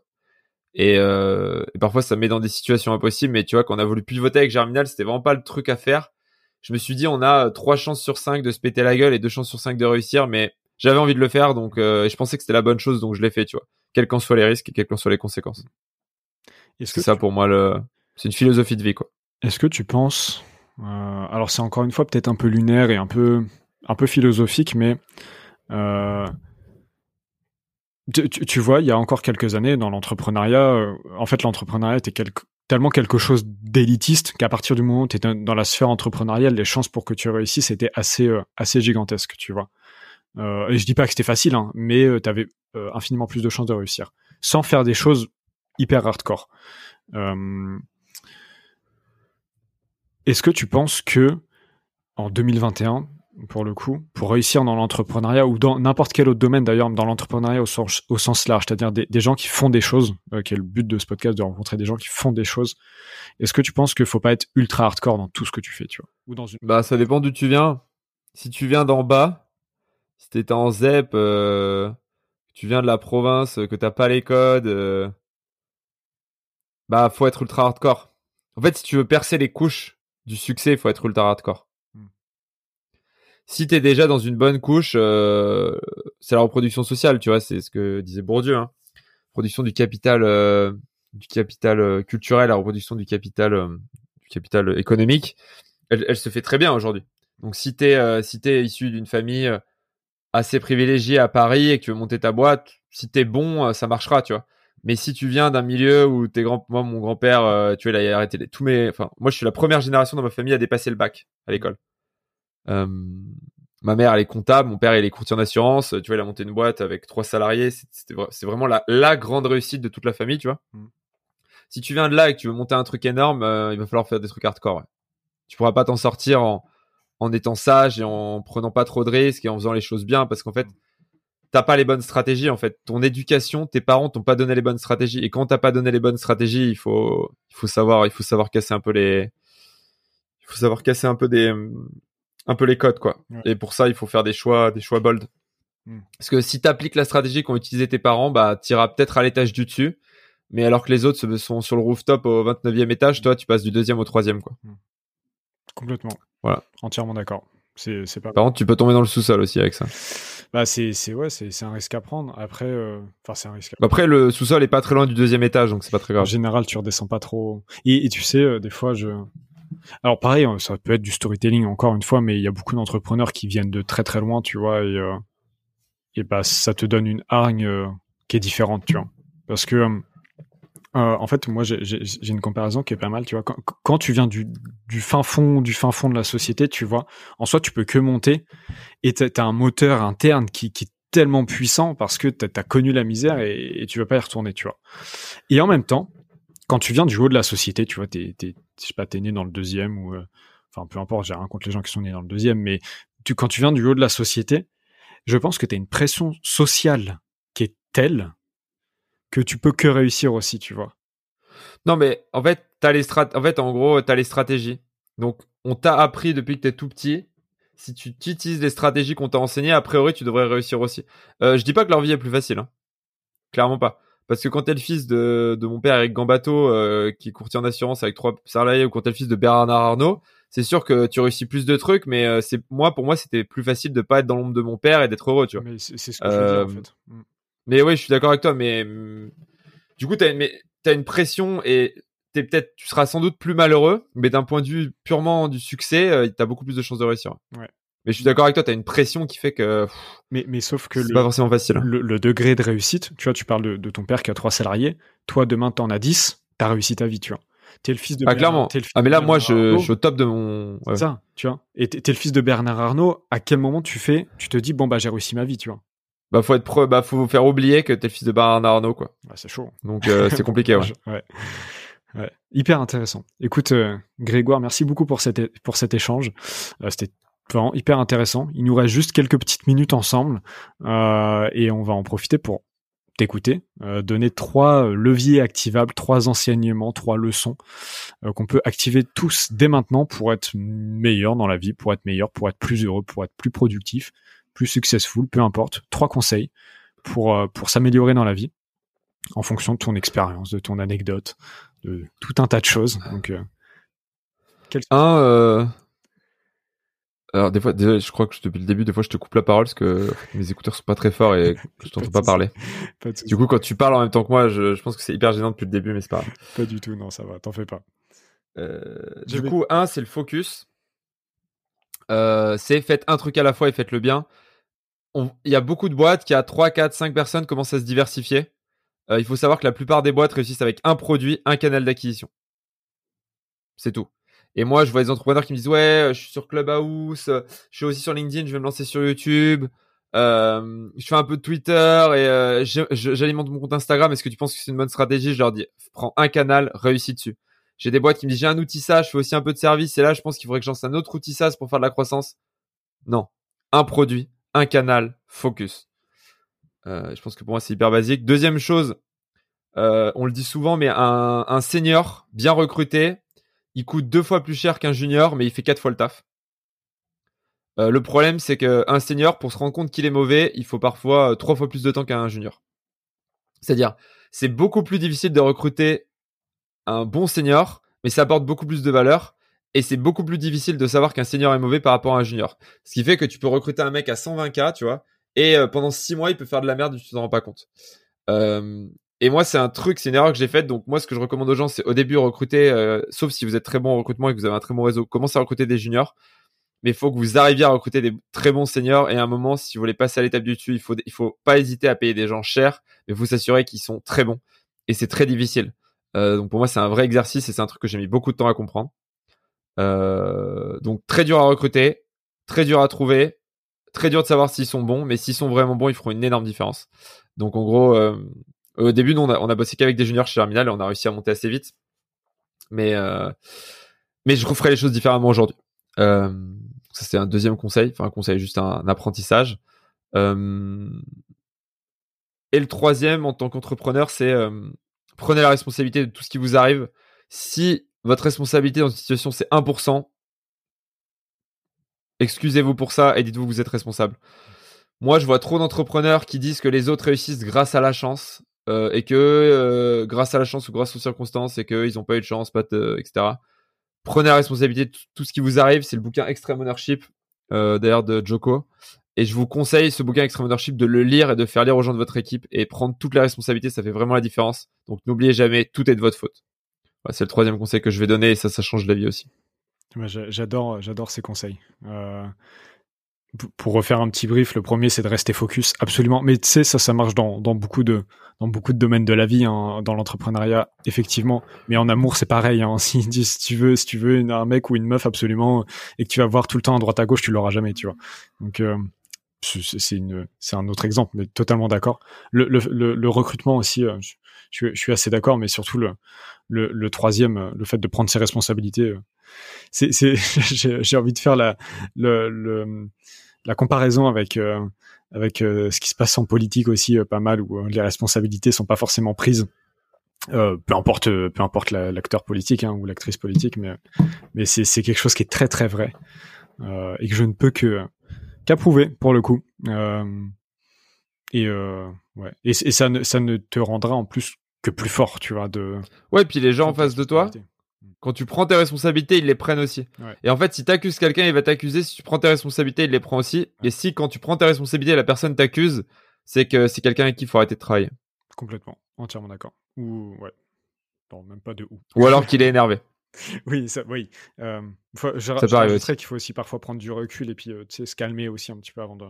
Et, euh, et parfois, ça me met dans des situations impossibles. Mais tu vois, quand on a voulu plus voter avec Germinal, c'était vraiment pas le truc à faire je me suis dit on a trois chances sur cinq de se péter la gueule et deux chances sur cinq de réussir, mais j'avais envie de le faire, donc euh, je pensais que c'était la bonne chose, donc je l'ai fait, tu vois. Quels qu'en soient les risques et quelles qu'en soient les conséquences. C'est ça pour moi le, c'est une philosophie de vie, quoi. Est-ce que tu penses, euh, alors c'est encore une fois peut-être un peu lunaire et un peu, un peu philosophique, mais euh, tu, vois, il y a encore quelques années dans l'entrepreneuriat, en fait l'entrepreneuriat était tellement quelque chose d'élitiste qu'à partir du moment où tu es dans la sphère entrepreneuriale, les chances pour que tu réussisses étaient assez, euh, gigantesques, tu vois. Euh, et je dis pas que c'était facile, hein, mais euh, tu avais euh, infiniment plus de chances de réussir, sans faire des choses hyper hardcore. Est-ce que tu penses que en 2021, pour le coup, pour réussir dans l'entrepreneuriat ou dans n'importe quel autre domaine d'ailleurs, dans l'entrepreneuriat au sens, large, c'est-à-dire des, gens qui font des choses, euh, qui est le but de ce podcast, de rencontrer des gens qui font des choses. Est-ce que tu penses qu'il faut pas être ultra hardcore dans tout ce que tu fais, tu vois? Ou dans une... Bah ça dépend d'où tu viens. Si tu viens d'en bas, si t'étais en ZEP, euh, tu viens de la province, que t'as pas les codes, euh, bah faut être ultra hardcore. En fait, si tu veux percer les couches du succès, il faut être ultra hardcore si t'es déjà dans une bonne couche, euh, c'est la reproduction sociale, tu vois, c'est ce que disait Bourdieu, hein. Production du capital, euh, du capital euh, culturel, la reproduction du capital, du capital économique, elle, elle, se fait très bien aujourd'hui. Donc si t'es si t'es issu d'une famille assez privilégiée à Paris et que tu veux monter ta boîte, si t'es bon, ça marchera, tu vois. Mais si tu viens d'un milieu où tes grands, moi mon grand-père, tu vois, il a arrêté tous mes, enfin moi je suis la première génération dans ma famille à dépasser le bac à l'école. Euh, ma mère, elle est comptable, mon père, il est courtier en assurance. Tu vois, il a monté une boîte avec trois salariés. C'est vraiment la, la grande réussite de toute la famille, tu vois. Mm. Si tu viens de là et que tu veux monter un truc énorme, euh, il va falloir faire des trucs hardcore. Ouais. Tu pourras pas t'en sortir en, en étant sage et en prenant pas trop de risques et en faisant les choses bien parce qu'en fait, t'as pas les bonnes stratégies. En fait, ton éducation, tes parents t'ont pas donné les bonnes stratégies. Et quand t'as pas donné les bonnes stratégies, il faut, il faut savoir, il faut savoir casser un peu les, il faut savoir casser un peu des, un peu les codes, quoi. Et pour ça, il faut faire des choix, des choix bold. Hmm. Parce que si tu appliques la stratégie qu'ont utilisé tes parents, bah, tu iras peut-être à l'étage du dessus. Mais alors que les autres sont sur le rooftop au 29e étage, toi, tu passes du deuxième au troisième, quoi. Hmm. Complètement. Voilà. Entièrement d'accord. C'est, c'est pas. Par contre, tu peux tomber dans le sous-sol aussi avec ça. Bah, c'est, c'est, ouais, c'est, c'est un risque à prendre. Après, euh, enfin, c'est un risque. Après, le sous-sol est pas très loin du deuxième étage, donc c'est pas très grave. En général, tu redescends pas trop. Et, et tu sais, euh, des fois, je, alors pareil, hein, ça peut être du storytelling encore une fois, mais il y a beaucoup d'entrepreneurs qui viennent de très très loin, tu vois, et, euh, et bah ça te donne une hargne euh, qui est différente, tu vois. Parce que euh, en fait, moi j'ai une comparaison qui est pas mal, tu vois. Quand, tu viens du, fin fond du fin fond de la société, tu vois, en soi tu peux que monter et t'as as un moteur interne qui, est tellement puissant parce que t'as as connu la misère et, et tu veux pas y retourner, tu vois. Et en même temps, quand tu viens du haut de la société, tu vois, t'es, t'es, né dans le deuxième ou, euh, enfin, peu importe, j'ai rien contre les gens qui sont nés dans le deuxième, mais quand tu viens du haut de la société, je pense que t'as une pression sociale qui est telle que tu peux que réussir aussi, tu vois. Non, mais en fait, t'as les en fait, en gros, les stratégies. Donc, on t'a appris depuis que t'es tout petit. Si tu utilises les stratégies qu'on t'a enseignées, a priori, tu devrais réussir aussi. Euh, je dis pas que leur vie est plus facile, hein. Clairement pas. Parce que quand t'es le fils de, de mon père Eric Gambato, euh, qui est courtier en assurance avec trois salariés, ou quand t'es le fils de Bernard Arnault, c'est sûr que tu réussis plus de trucs, mais euh, c'est moi pour moi c'était plus facile de pas être dans l'ombre de mon père et d'être heureux, tu vois. Mais c'est ce que je veux dire, en euh, fait. Mm. Mais oui, je suis d'accord avec toi, mais mm, du coup t'as une, as une pression et t'es peut-être, tu seras sans doute plus malheureux, mais d'un point de vue purement du succès, euh, t'as beaucoup plus de chances de réussir. Ouais. Mais je suis d'accord avec toi, tu as une pression qui fait que mais, mais sauf que c'est le, pas forcément facile. le, le degré de réussite, tu vois, tu parles de, de ton père qui a trois salariés, toi demain t'en as 10, t'as réussi ta vie, tu vois. T'es le fils de Ah Bernard- clairement. le fils Ah mais là moi je, je suis au top de mon ouais. C'est ça, tu vois. Et t'es le fils de Bernard Arnault, à quel moment tu fais, tu te dis, bon, bah, j'ai réussi ma vie, tu vois. Bah faut être pro, bah faut faire oublier que t'es le fils de Bernard Arnault quoi. Ouais, c'est chaud. Donc euh, c'est compliqué ouais. Ouais. Ouais. Hyper intéressant. Écoute, euh, Grégoire, merci beaucoup pour cet, é- pour cet échange. Euh, C'était vraiment hyper intéressant. Il nous reste juste quelques petites minutes ensemble euh, et on va en profiter pour t'écouter, euh, donner trois euh, leviers activables, trois enseignements, trois leçons euh, qu'on peut activer tous dès maintenant pour être meilleur dans la vie, pour être meilleur, pour être plus heureux, pour être plus productif, plus successful, peu importe. Trois conseils pour, euh, pour s'améliorer dans la vie en fonction de ton expérience, de ton anecdote, de tout un tas de choses. Donc, euh, Un euh... alors des fois désolé, je crois que depuis le début des fois je te coupe la parole parce que mes écouteurs sont pas très forts et je t'entends pas parler. pas. Du coup quand tu parles en même temps que moi, je, je pense que c'est hyper gênant depuis le début mais c'est pas grave. pas du tout, non, ça va, t'en fais pas. Euh, du coup, un, c'est le focus. Euh, c'est faites un truc à la fois et faites-le bien. On- Il y a beaucoup de boîtes qui, à 3, 4, 5 personnes, commencent à se diversifier. Euh, il faut savoir que la plupart des boîtes réussissent avec un produit, un canal d'acquisition. C'est tout. Et moi, je vois des entrepreneurs qui me disent Ouais, je suis sur Clubhouse, euh, je suis aussi sur LinkedIn, je vais me lancer sur YouTube, euh, je fais un peu de Twitter et euh, j'alimente mon compte Instagram. Est-ce que tu penses que c'est une bonne stratégie? Je leur dis Prends un canal, réussis dessus. J'ai des boîtes qui me disent j'ai un outil SaaS, je fais aussi un peu de service et là je pense qu'il faudrait que je lance un autre outil SaaS pour faire de la croissance. Non, un produit, un canal, focus. Euh, je pense que pour moi c'est hyper basique. Deuxième chose, euh, on le dit souvent, mais un, un senior bien recruté, il coûte deux fois plus cher qu'un junior, mais il fait quatre fois le taf. Euh, le problème c'est que un senior, pour se rendre compte qu'il est mauvais, il faut parfois euh, trois fois plus de temps qu'un junior. C'est-à-dire, c'est beaucoup plus difficile de recruter un bon senior, mais ça apporte beaucoup plus de valeur. Et c'est beaucoup plus difficile de savoir qu'un senior est mauvais par rapport à un junior. Ce qui fait que tu peux recruter un mec à 120K, tu vois, et euh, pendant 6 mois, il peut faire de la merde tu t'en rends pas compte. Et moi, c'est un truc, c'est une erreur que j'ai faite. Donc, moi, ce que je recommande aux gens, c'est au début recruter, euh, sauf si vous êtes très bon en recrutement et que vous avez un très bon réseau, commencez à recruter des juniors. Mais il faut que vous arriviez à recruter des très bons seniors. Et à un moment, si vous voulez passer à l'étape du dessus, il faut, il faut pas hésiter à payer des gens chers, mais vous s'assurer qu'ils sont très bons. Et c'est très difficile. Euh, donc pour moi, c'est un vrai exercice et c'est un truc que j'ai mis beaucoup de temps à comprendre. Euh, donc très dur à recruter, très dur à trouver, très dur de savoir s'ils sont bons, mais s'ils sont vraiment bons, ils feront une énorme différence. Donc en gros, euh, au début, nous, on a, bossé qu'avec des juniors chez Terminal et on a réussi à monter assez vite. Mais, euh, mais je referai les choses différemment aujourd'hui. Euh, ça, c'est un deuxième conseil. Enfin, un conseil, juste un, apprentissage. Euh, et le troisième, en tant qu'entrepreneur, c'est prenez la responsabilité de tout ce qui vous arrive. Si votre responsabilité dans une situation, c'est 1%, excusez-vous pour ça et dites-vous que vous êtes responsable. Moi, je vois trop d'entrepreneurs qui disent que les autres réussissent grâce à la chance euh, et que euh, grâce à la chance ou grâce aux circonstances et qu'ils n'ont pas eu de chance, etc. Prenez la responsabilité de tout- ce qui vous arrive. C'est le bouquin Extreme Ownership, euh, d'ailleurs de Joko. Et je vous conseille ce bouquin Extreme Ownership de le lire et de faire lire aux gens de votre équipe et prendre toute la responsabilité. Ça fait vraiment la différence. Donc n'oubliez jamais, tout est de votre faute. Voilà, c'est le troisième conseil que je vais donner et ça, ça change la vie aussi. J'adore, j'adore ces conseils. Pour refaire un petit brief, le premier c'est de rester focus, absolument. Mais tu sais, ça, ça marche dans, beaucoup de dans beaucoup de domaines de la vie, hein, dans l'entrepreneuriat, effectivement. Mais en amour, c'est pareil. Hein. Si, tu veux, si tu veux un mec ou une meuf absolument et que tu vas voir tout le temps à droite à gauche, tu l'auras jamais, tu vois. Donc euh, c'est une, c'est un autre exemple, mais totalement d'accord. Le, recrutement aussi, euh, je, suis- assez d'accord, mais surtout le, le, troisième, euh, le fait de prendre ses responsabilités. c'est, j'ai envie de faire la, le- la comparaison avec, euh, avec euh, ce qui se passe en politique aussi, euh, pas mal, où les responsabilités sont pas forcément prises. Euh, peu importe, peu importe la- l'acteur politique hein, ou l'actrice politique, mais, mais c'est, c'est quelque chose qui est très très vrai euh, et que je ne peux que qu'approuver pour le coup. Euh, et ouais, et, et ça ne ça ne te rendra en plus que plus fort, tu vois, de. Ouais, puis les gens en face de toi, quand tu prends tes responsabilités, ils les prennent aussi. Ouais. Et en fait, si t'accuses quelqu'un, il va t'accuser. Si tu prends tes responsabilités, il les prend aussi. Et si quand tu prends tes responsabilités, la personne t'accuse, c'est que c'est quelqu'un avec qui il faut arrêter de travailler. Complètement, entièrement d'accord. Ou ouais, non, même pas de ou. Ou alors qu'il est énervé. oui, ça, oui. Euh, faut, je, Ça je qu'il faut aussi parfois prendre du recul et puis euh, se calmer aussi un petit peu avant de,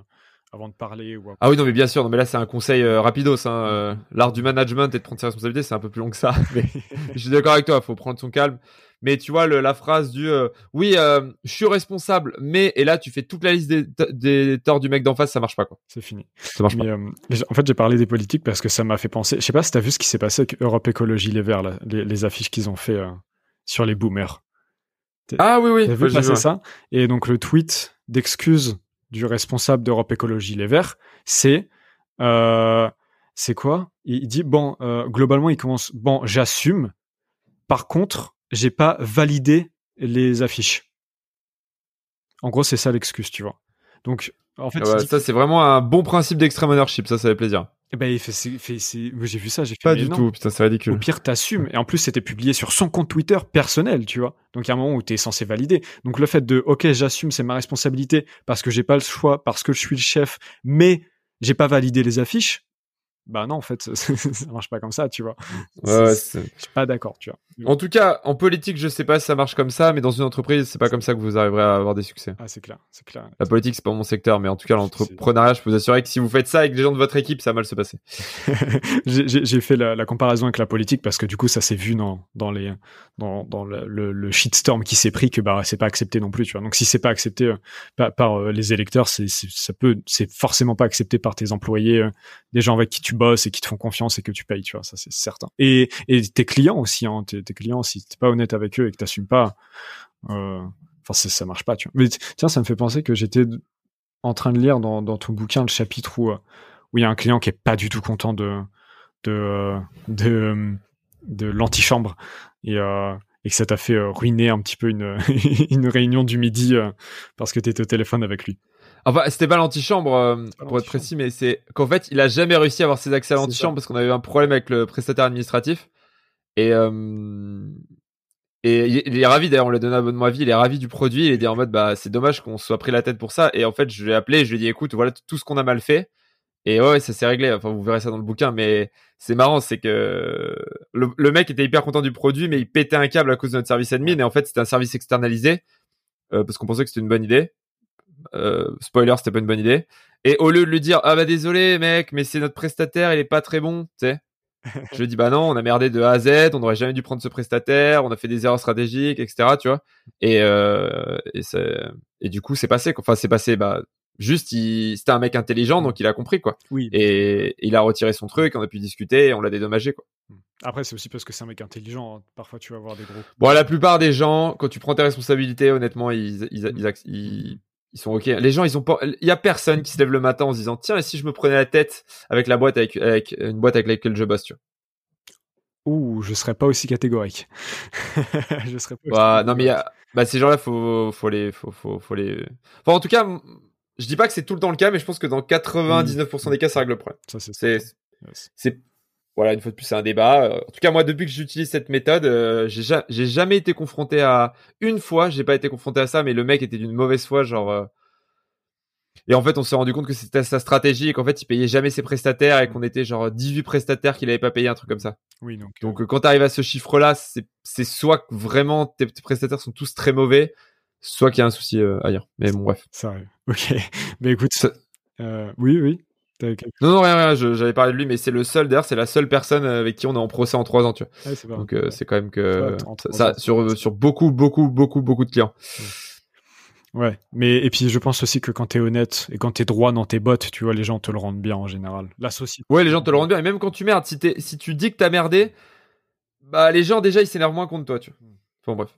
avant de parler. Ou... Ah oui, non, mais bien sûr. Non, mais là, c'est un conseil euh, rapidos. Hein, euh, L'art du management et de prendre ses responsabilités, c'est un peu plus long que ça. Mais je suis d'accord avec toi. faut prendre son calme. Mais tu vois, le, la phrase du euh, oui, euh, je suis responsable, mais et là, tu fais toute la liste des, des torts du mec d'en face, ça marche pas quoi. C'est fini. Ça marche pas. Mais, euh, en fait, j'ai parlé des politiques parce que ça m'a fait penser. Je sais pas si t'as vu ce qui s'est passé avec Europe Écologie Les Verts, là, les, les affiches qu'ils ont fait euh, sur les boomers. Ah oui, oui. T'as vu passer ça? Et donc le tweet d'excuse du responsable d'Europe Écologie Les Verts, c'est euh, c'est quoi? Il, dit bon, euh, globalement, il commence bon, j'assume. Par contre, j'ai pas validé les affiches. En gros, c'est ça l'excuse, tu vois. Donc, en fait, Ah ouais, dit- ça, c'est vraiment un bon principe d'extreme ownership. Ça, ça fait plaisir. Eh ben, il fait, j'ai vu ça, j'ai fait Pas du non. tout. Putain, c'est Au ridicule. pire, t'assumes. Et en plus, c'était publié sur son compte Twitter personnel, tu vois. Donc, il y a un moment où t'es censé valider. Donc, le fait de, OK, j'assume, c'est ma responsabilité parce que j'ai pas le choix, parce que je suis le chef, mais j'ai pas validé les affiches. Bah non, en fait, ça, ça marche pas comme ça, tu vois. Ouais, ouais, Je suis pas d'accord, tu vois. en tout cas, en politique, je sais pas si ça marche comme ça, mais dans une entreprise, c'est pas comme ça que vous arriverez à avoir des succès. Ah, c'est clair, c'est clair. La politique, c'est pas mon secteur, mais en tout cas, l'entrepreneuriat, je peux vous assurer que si vous faites ça avec les gens de votre équipe, ça va mal se passer. j'ai fait la, la comparaison avec la politique parce que du coup ça s'est vu dans dans les dans, dans le, le, le shitstorm qui s'est pris que bah c'est pas accepté non plus tu vois donc si c'est pas accepté euh, par, par, euh, les électeurs c'est c'est- ça peut c'est forcément pas accepté par tes employés euh, des gens avec qui tu bosses et qui te font confiance et que tu payes tu vois ça c'est certain et tes clients aussi hein tes, clients si t'es pas honnête avec eux et que t'assumes pas euh, ça marche pas tu vois mais tiens ça me fait penser que j'étais en train de lire dans ton bouquin le chapitre où euh, où il y a un client qui est pas du tout content de de euh, de, l'antichambre et que ça t'a fait ruiner un petit peu une réunion du midi parce que t'étais au téléphone avec lui. Enfin, c'était pas l'antichambre, euh, pour être précis, mais c'est qu'en fait, il a jamais réussi à avoir ses accès à l'antichambre parce qu'on avait eu un problème avec le prestataire administratif. Et, euh, et il il est ravi d'ailleurs, on lui a donné un abonnement à vie, il est ravi du produit, il est dit en mode, bah, c'est dommage qu'on soit pris la tête pour ça. Et en fait, je l'ai appelé, je lui ai dit, écoute, voilà tout ce qu'on a mal fait. Et ouais, ouais, ça s'est réglé. Enfin, vous verrez ça dans le bouquin, mais c'est marrant, c'est que le, le mec était hyper content du produit, mais il pétait un câble à cause de notre service admin. Et en fait, c'était un service externalisé euh, parce qu'on pensait que c'était une bonne idée. Euh, spoiler, c'était pas une bonne idée. Et au lieu de lui dire ah bah désolé mec, mais c'est notre prestataire, il est pas très bon, tu sais. Je lui dis bah non, on a merdé de A à Z, on n'aurait jamais dû prendre ce prestataire, on a fait des erreurs stratégiques, etc. Tu vois. Et euh, et, c'est- et du coup c'est passé. quoi. Enfin c'est passé. Bah juste, il... c'était un mec intelligent, donc il a compris quoi. Oui. Et il a retiré son truc, on a pu discuter, et on l'a dédommagé quoi. Après c'est aussi parce que c'est un mec intelligent. hein. Parfois tu vas avoir des gros. Bon, la plupart des gens, quand tu prends tes responsabilités, honnêtement, ils, ils, ils, ils, sont ok. Les gens, ils ont pas, il y a personne qui se lève le matin en se disant, tiens, et si je me prenais la tête avec la boîte avec, avec une boîte avec laquelle je bosse, tu vois? Ouh, je serais pas aussi catégorique. je serais pas. aussi Bah, non, mais y a, bah, ces gens-là, faut, faut les, faut, faut, faut les, enfin, en tout cas, je dis pas que c'est tout le temps le cas, mais je pense que dans 99% des cas, ça règle le problème. Ça c'est. C'est, voilà, une fois de plus, c'est un débat. Euh, En tout cas, moi, depuis que j'utilise cette méthode, euh, j'ai, ja- j'ai jamais été confronté à, une fois, j'ai pas été confronté à ça, mais le mec était d'une mauvaise foi, genre, euh, et en fait, on s'est rendu compte que c'était sa stratégie et qu'en fait, il payait jamais ses prestataires et qu'on était genre 18 prestataires qu'il avait pas payé un truc comme ça. Oui donc. Donc, quand t'arrives à ce chiffre-là, c'est, c'est soit que vraiment tes, tes prestataires sont tous très mauvais, soit qu'il y a un souci euh, ailleurs. Mais bon, bref. Ça arrive. Ok. Mais écoute. Ça- euh, oui oui. Quelque- Non, non, rien, rien, j'avais parlé de lui, mais c'est le seul, d'ailleurs, c'est la seule personne avec qui on est en procès en trois ans, tu vois. Ouais, c'est pas. Donc euh, ouais. c'est quand même que ça, sur beaucoup beaucoup beaucoup beaucoup de clients. Ouais, mais et puis je pense aussi que quand t'es honnête et quand t'es droit dans tes bottes, tu vois, les gens te le rendent bien en général. La société. Ouais, les gens te le rendent bien et même quand tu merdes, si t'es si tu dis que t'as merdé, bah les gens déjà ils s'énervent moins contre toi, tu vois. Enfin bref.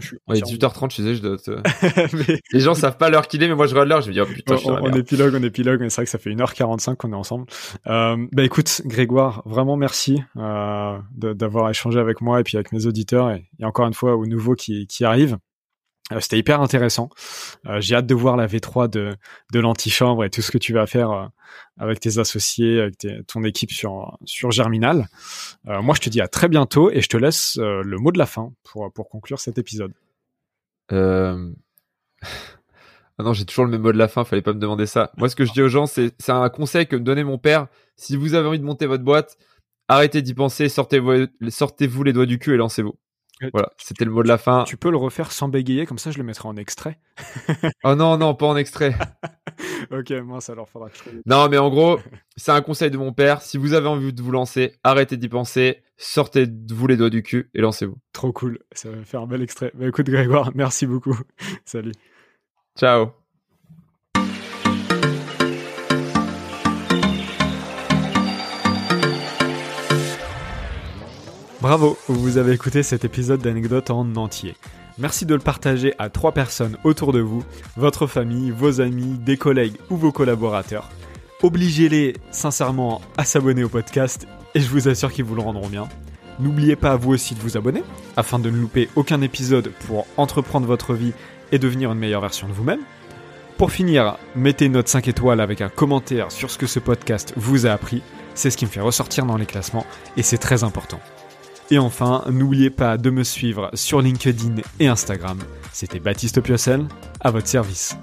Je suis Ouais, entièrement- 18h30, je disais, je dois te- Mais- les gens savent pas l'heure qu'il est, mais moi je regarde l'heure, je me dis oh putain, je on, on épilogue, on épilogue, mais c'est vrai que ça fait 1h45 qu'on est ensemble. Euh, bah écoute, Grégoire, vraiment merci euh, d'avoir échangé avec moi et puis avec mes auditeurs et, et encore une fois aux nouveaux qui, qui arrivent. Euh, C'était hyper intéressant. Euh, J'ai hâte de voir la V3 de, de l'antichambre et tout ce que tu vas faire euh, avec tes associés, avec ton équipe sur, sur Germinal. Moi, je te dis à très bientôt et je te laisse le mot de la fin pour, pour conclure cet épisode. Euh... Ah non, j'ai toujours le même mot de la fin, fallait pas me demander ça. Moi ce que je dis aux gens, c'est un conseil que me donnait mon père. Si vous avez envie de monter votre boîte, arrêtez d'y penser, sortez-vous les doigts du cul et lancez-vous. Voilà, c'était le mot de la fin. Tu peux le refaire sans bégayer, comme ça je le mettrai en extrait. oh non, non, pas en extrait. ok, mince, alors faudra que je... Non, mais en gros, c'est un conseil de mon père. Si vous avez envie de vous lancer, arrêtez d'y penser, sortez de vous les doigts du cul et lancez-vous. Trop cool, ça va faire un bel extrait. Bah écoute Grégoire, merci beaucoup. Salut. Ciao. Bravo, vous avez écouté cet épisode d'anecdote en entier. Merci de le partager à trois personnes autour de vous, votre famille, vos amis, des collègues ou vos collaborateurs. Obligez-les sincèrement à s'abonner au podcast et je vous assure qu'ils vous le rendront bien. N'oubliez pas vous aussi de vous abonner afin de ne louper aucun épisode pour entreprendre votre vie et devenir une meilleure version de vous-même. Pour finir, mettez une note 5 étoiles avec un commentaire sur ce que ce podcast vous a appris. C'est ce qui me fait ressortir dans les classements et c'est très important. Et enfin, n'oubliez pas de me suivre sur LinkedIn et Instagram. C'était Baptiste Piocel, à votre service.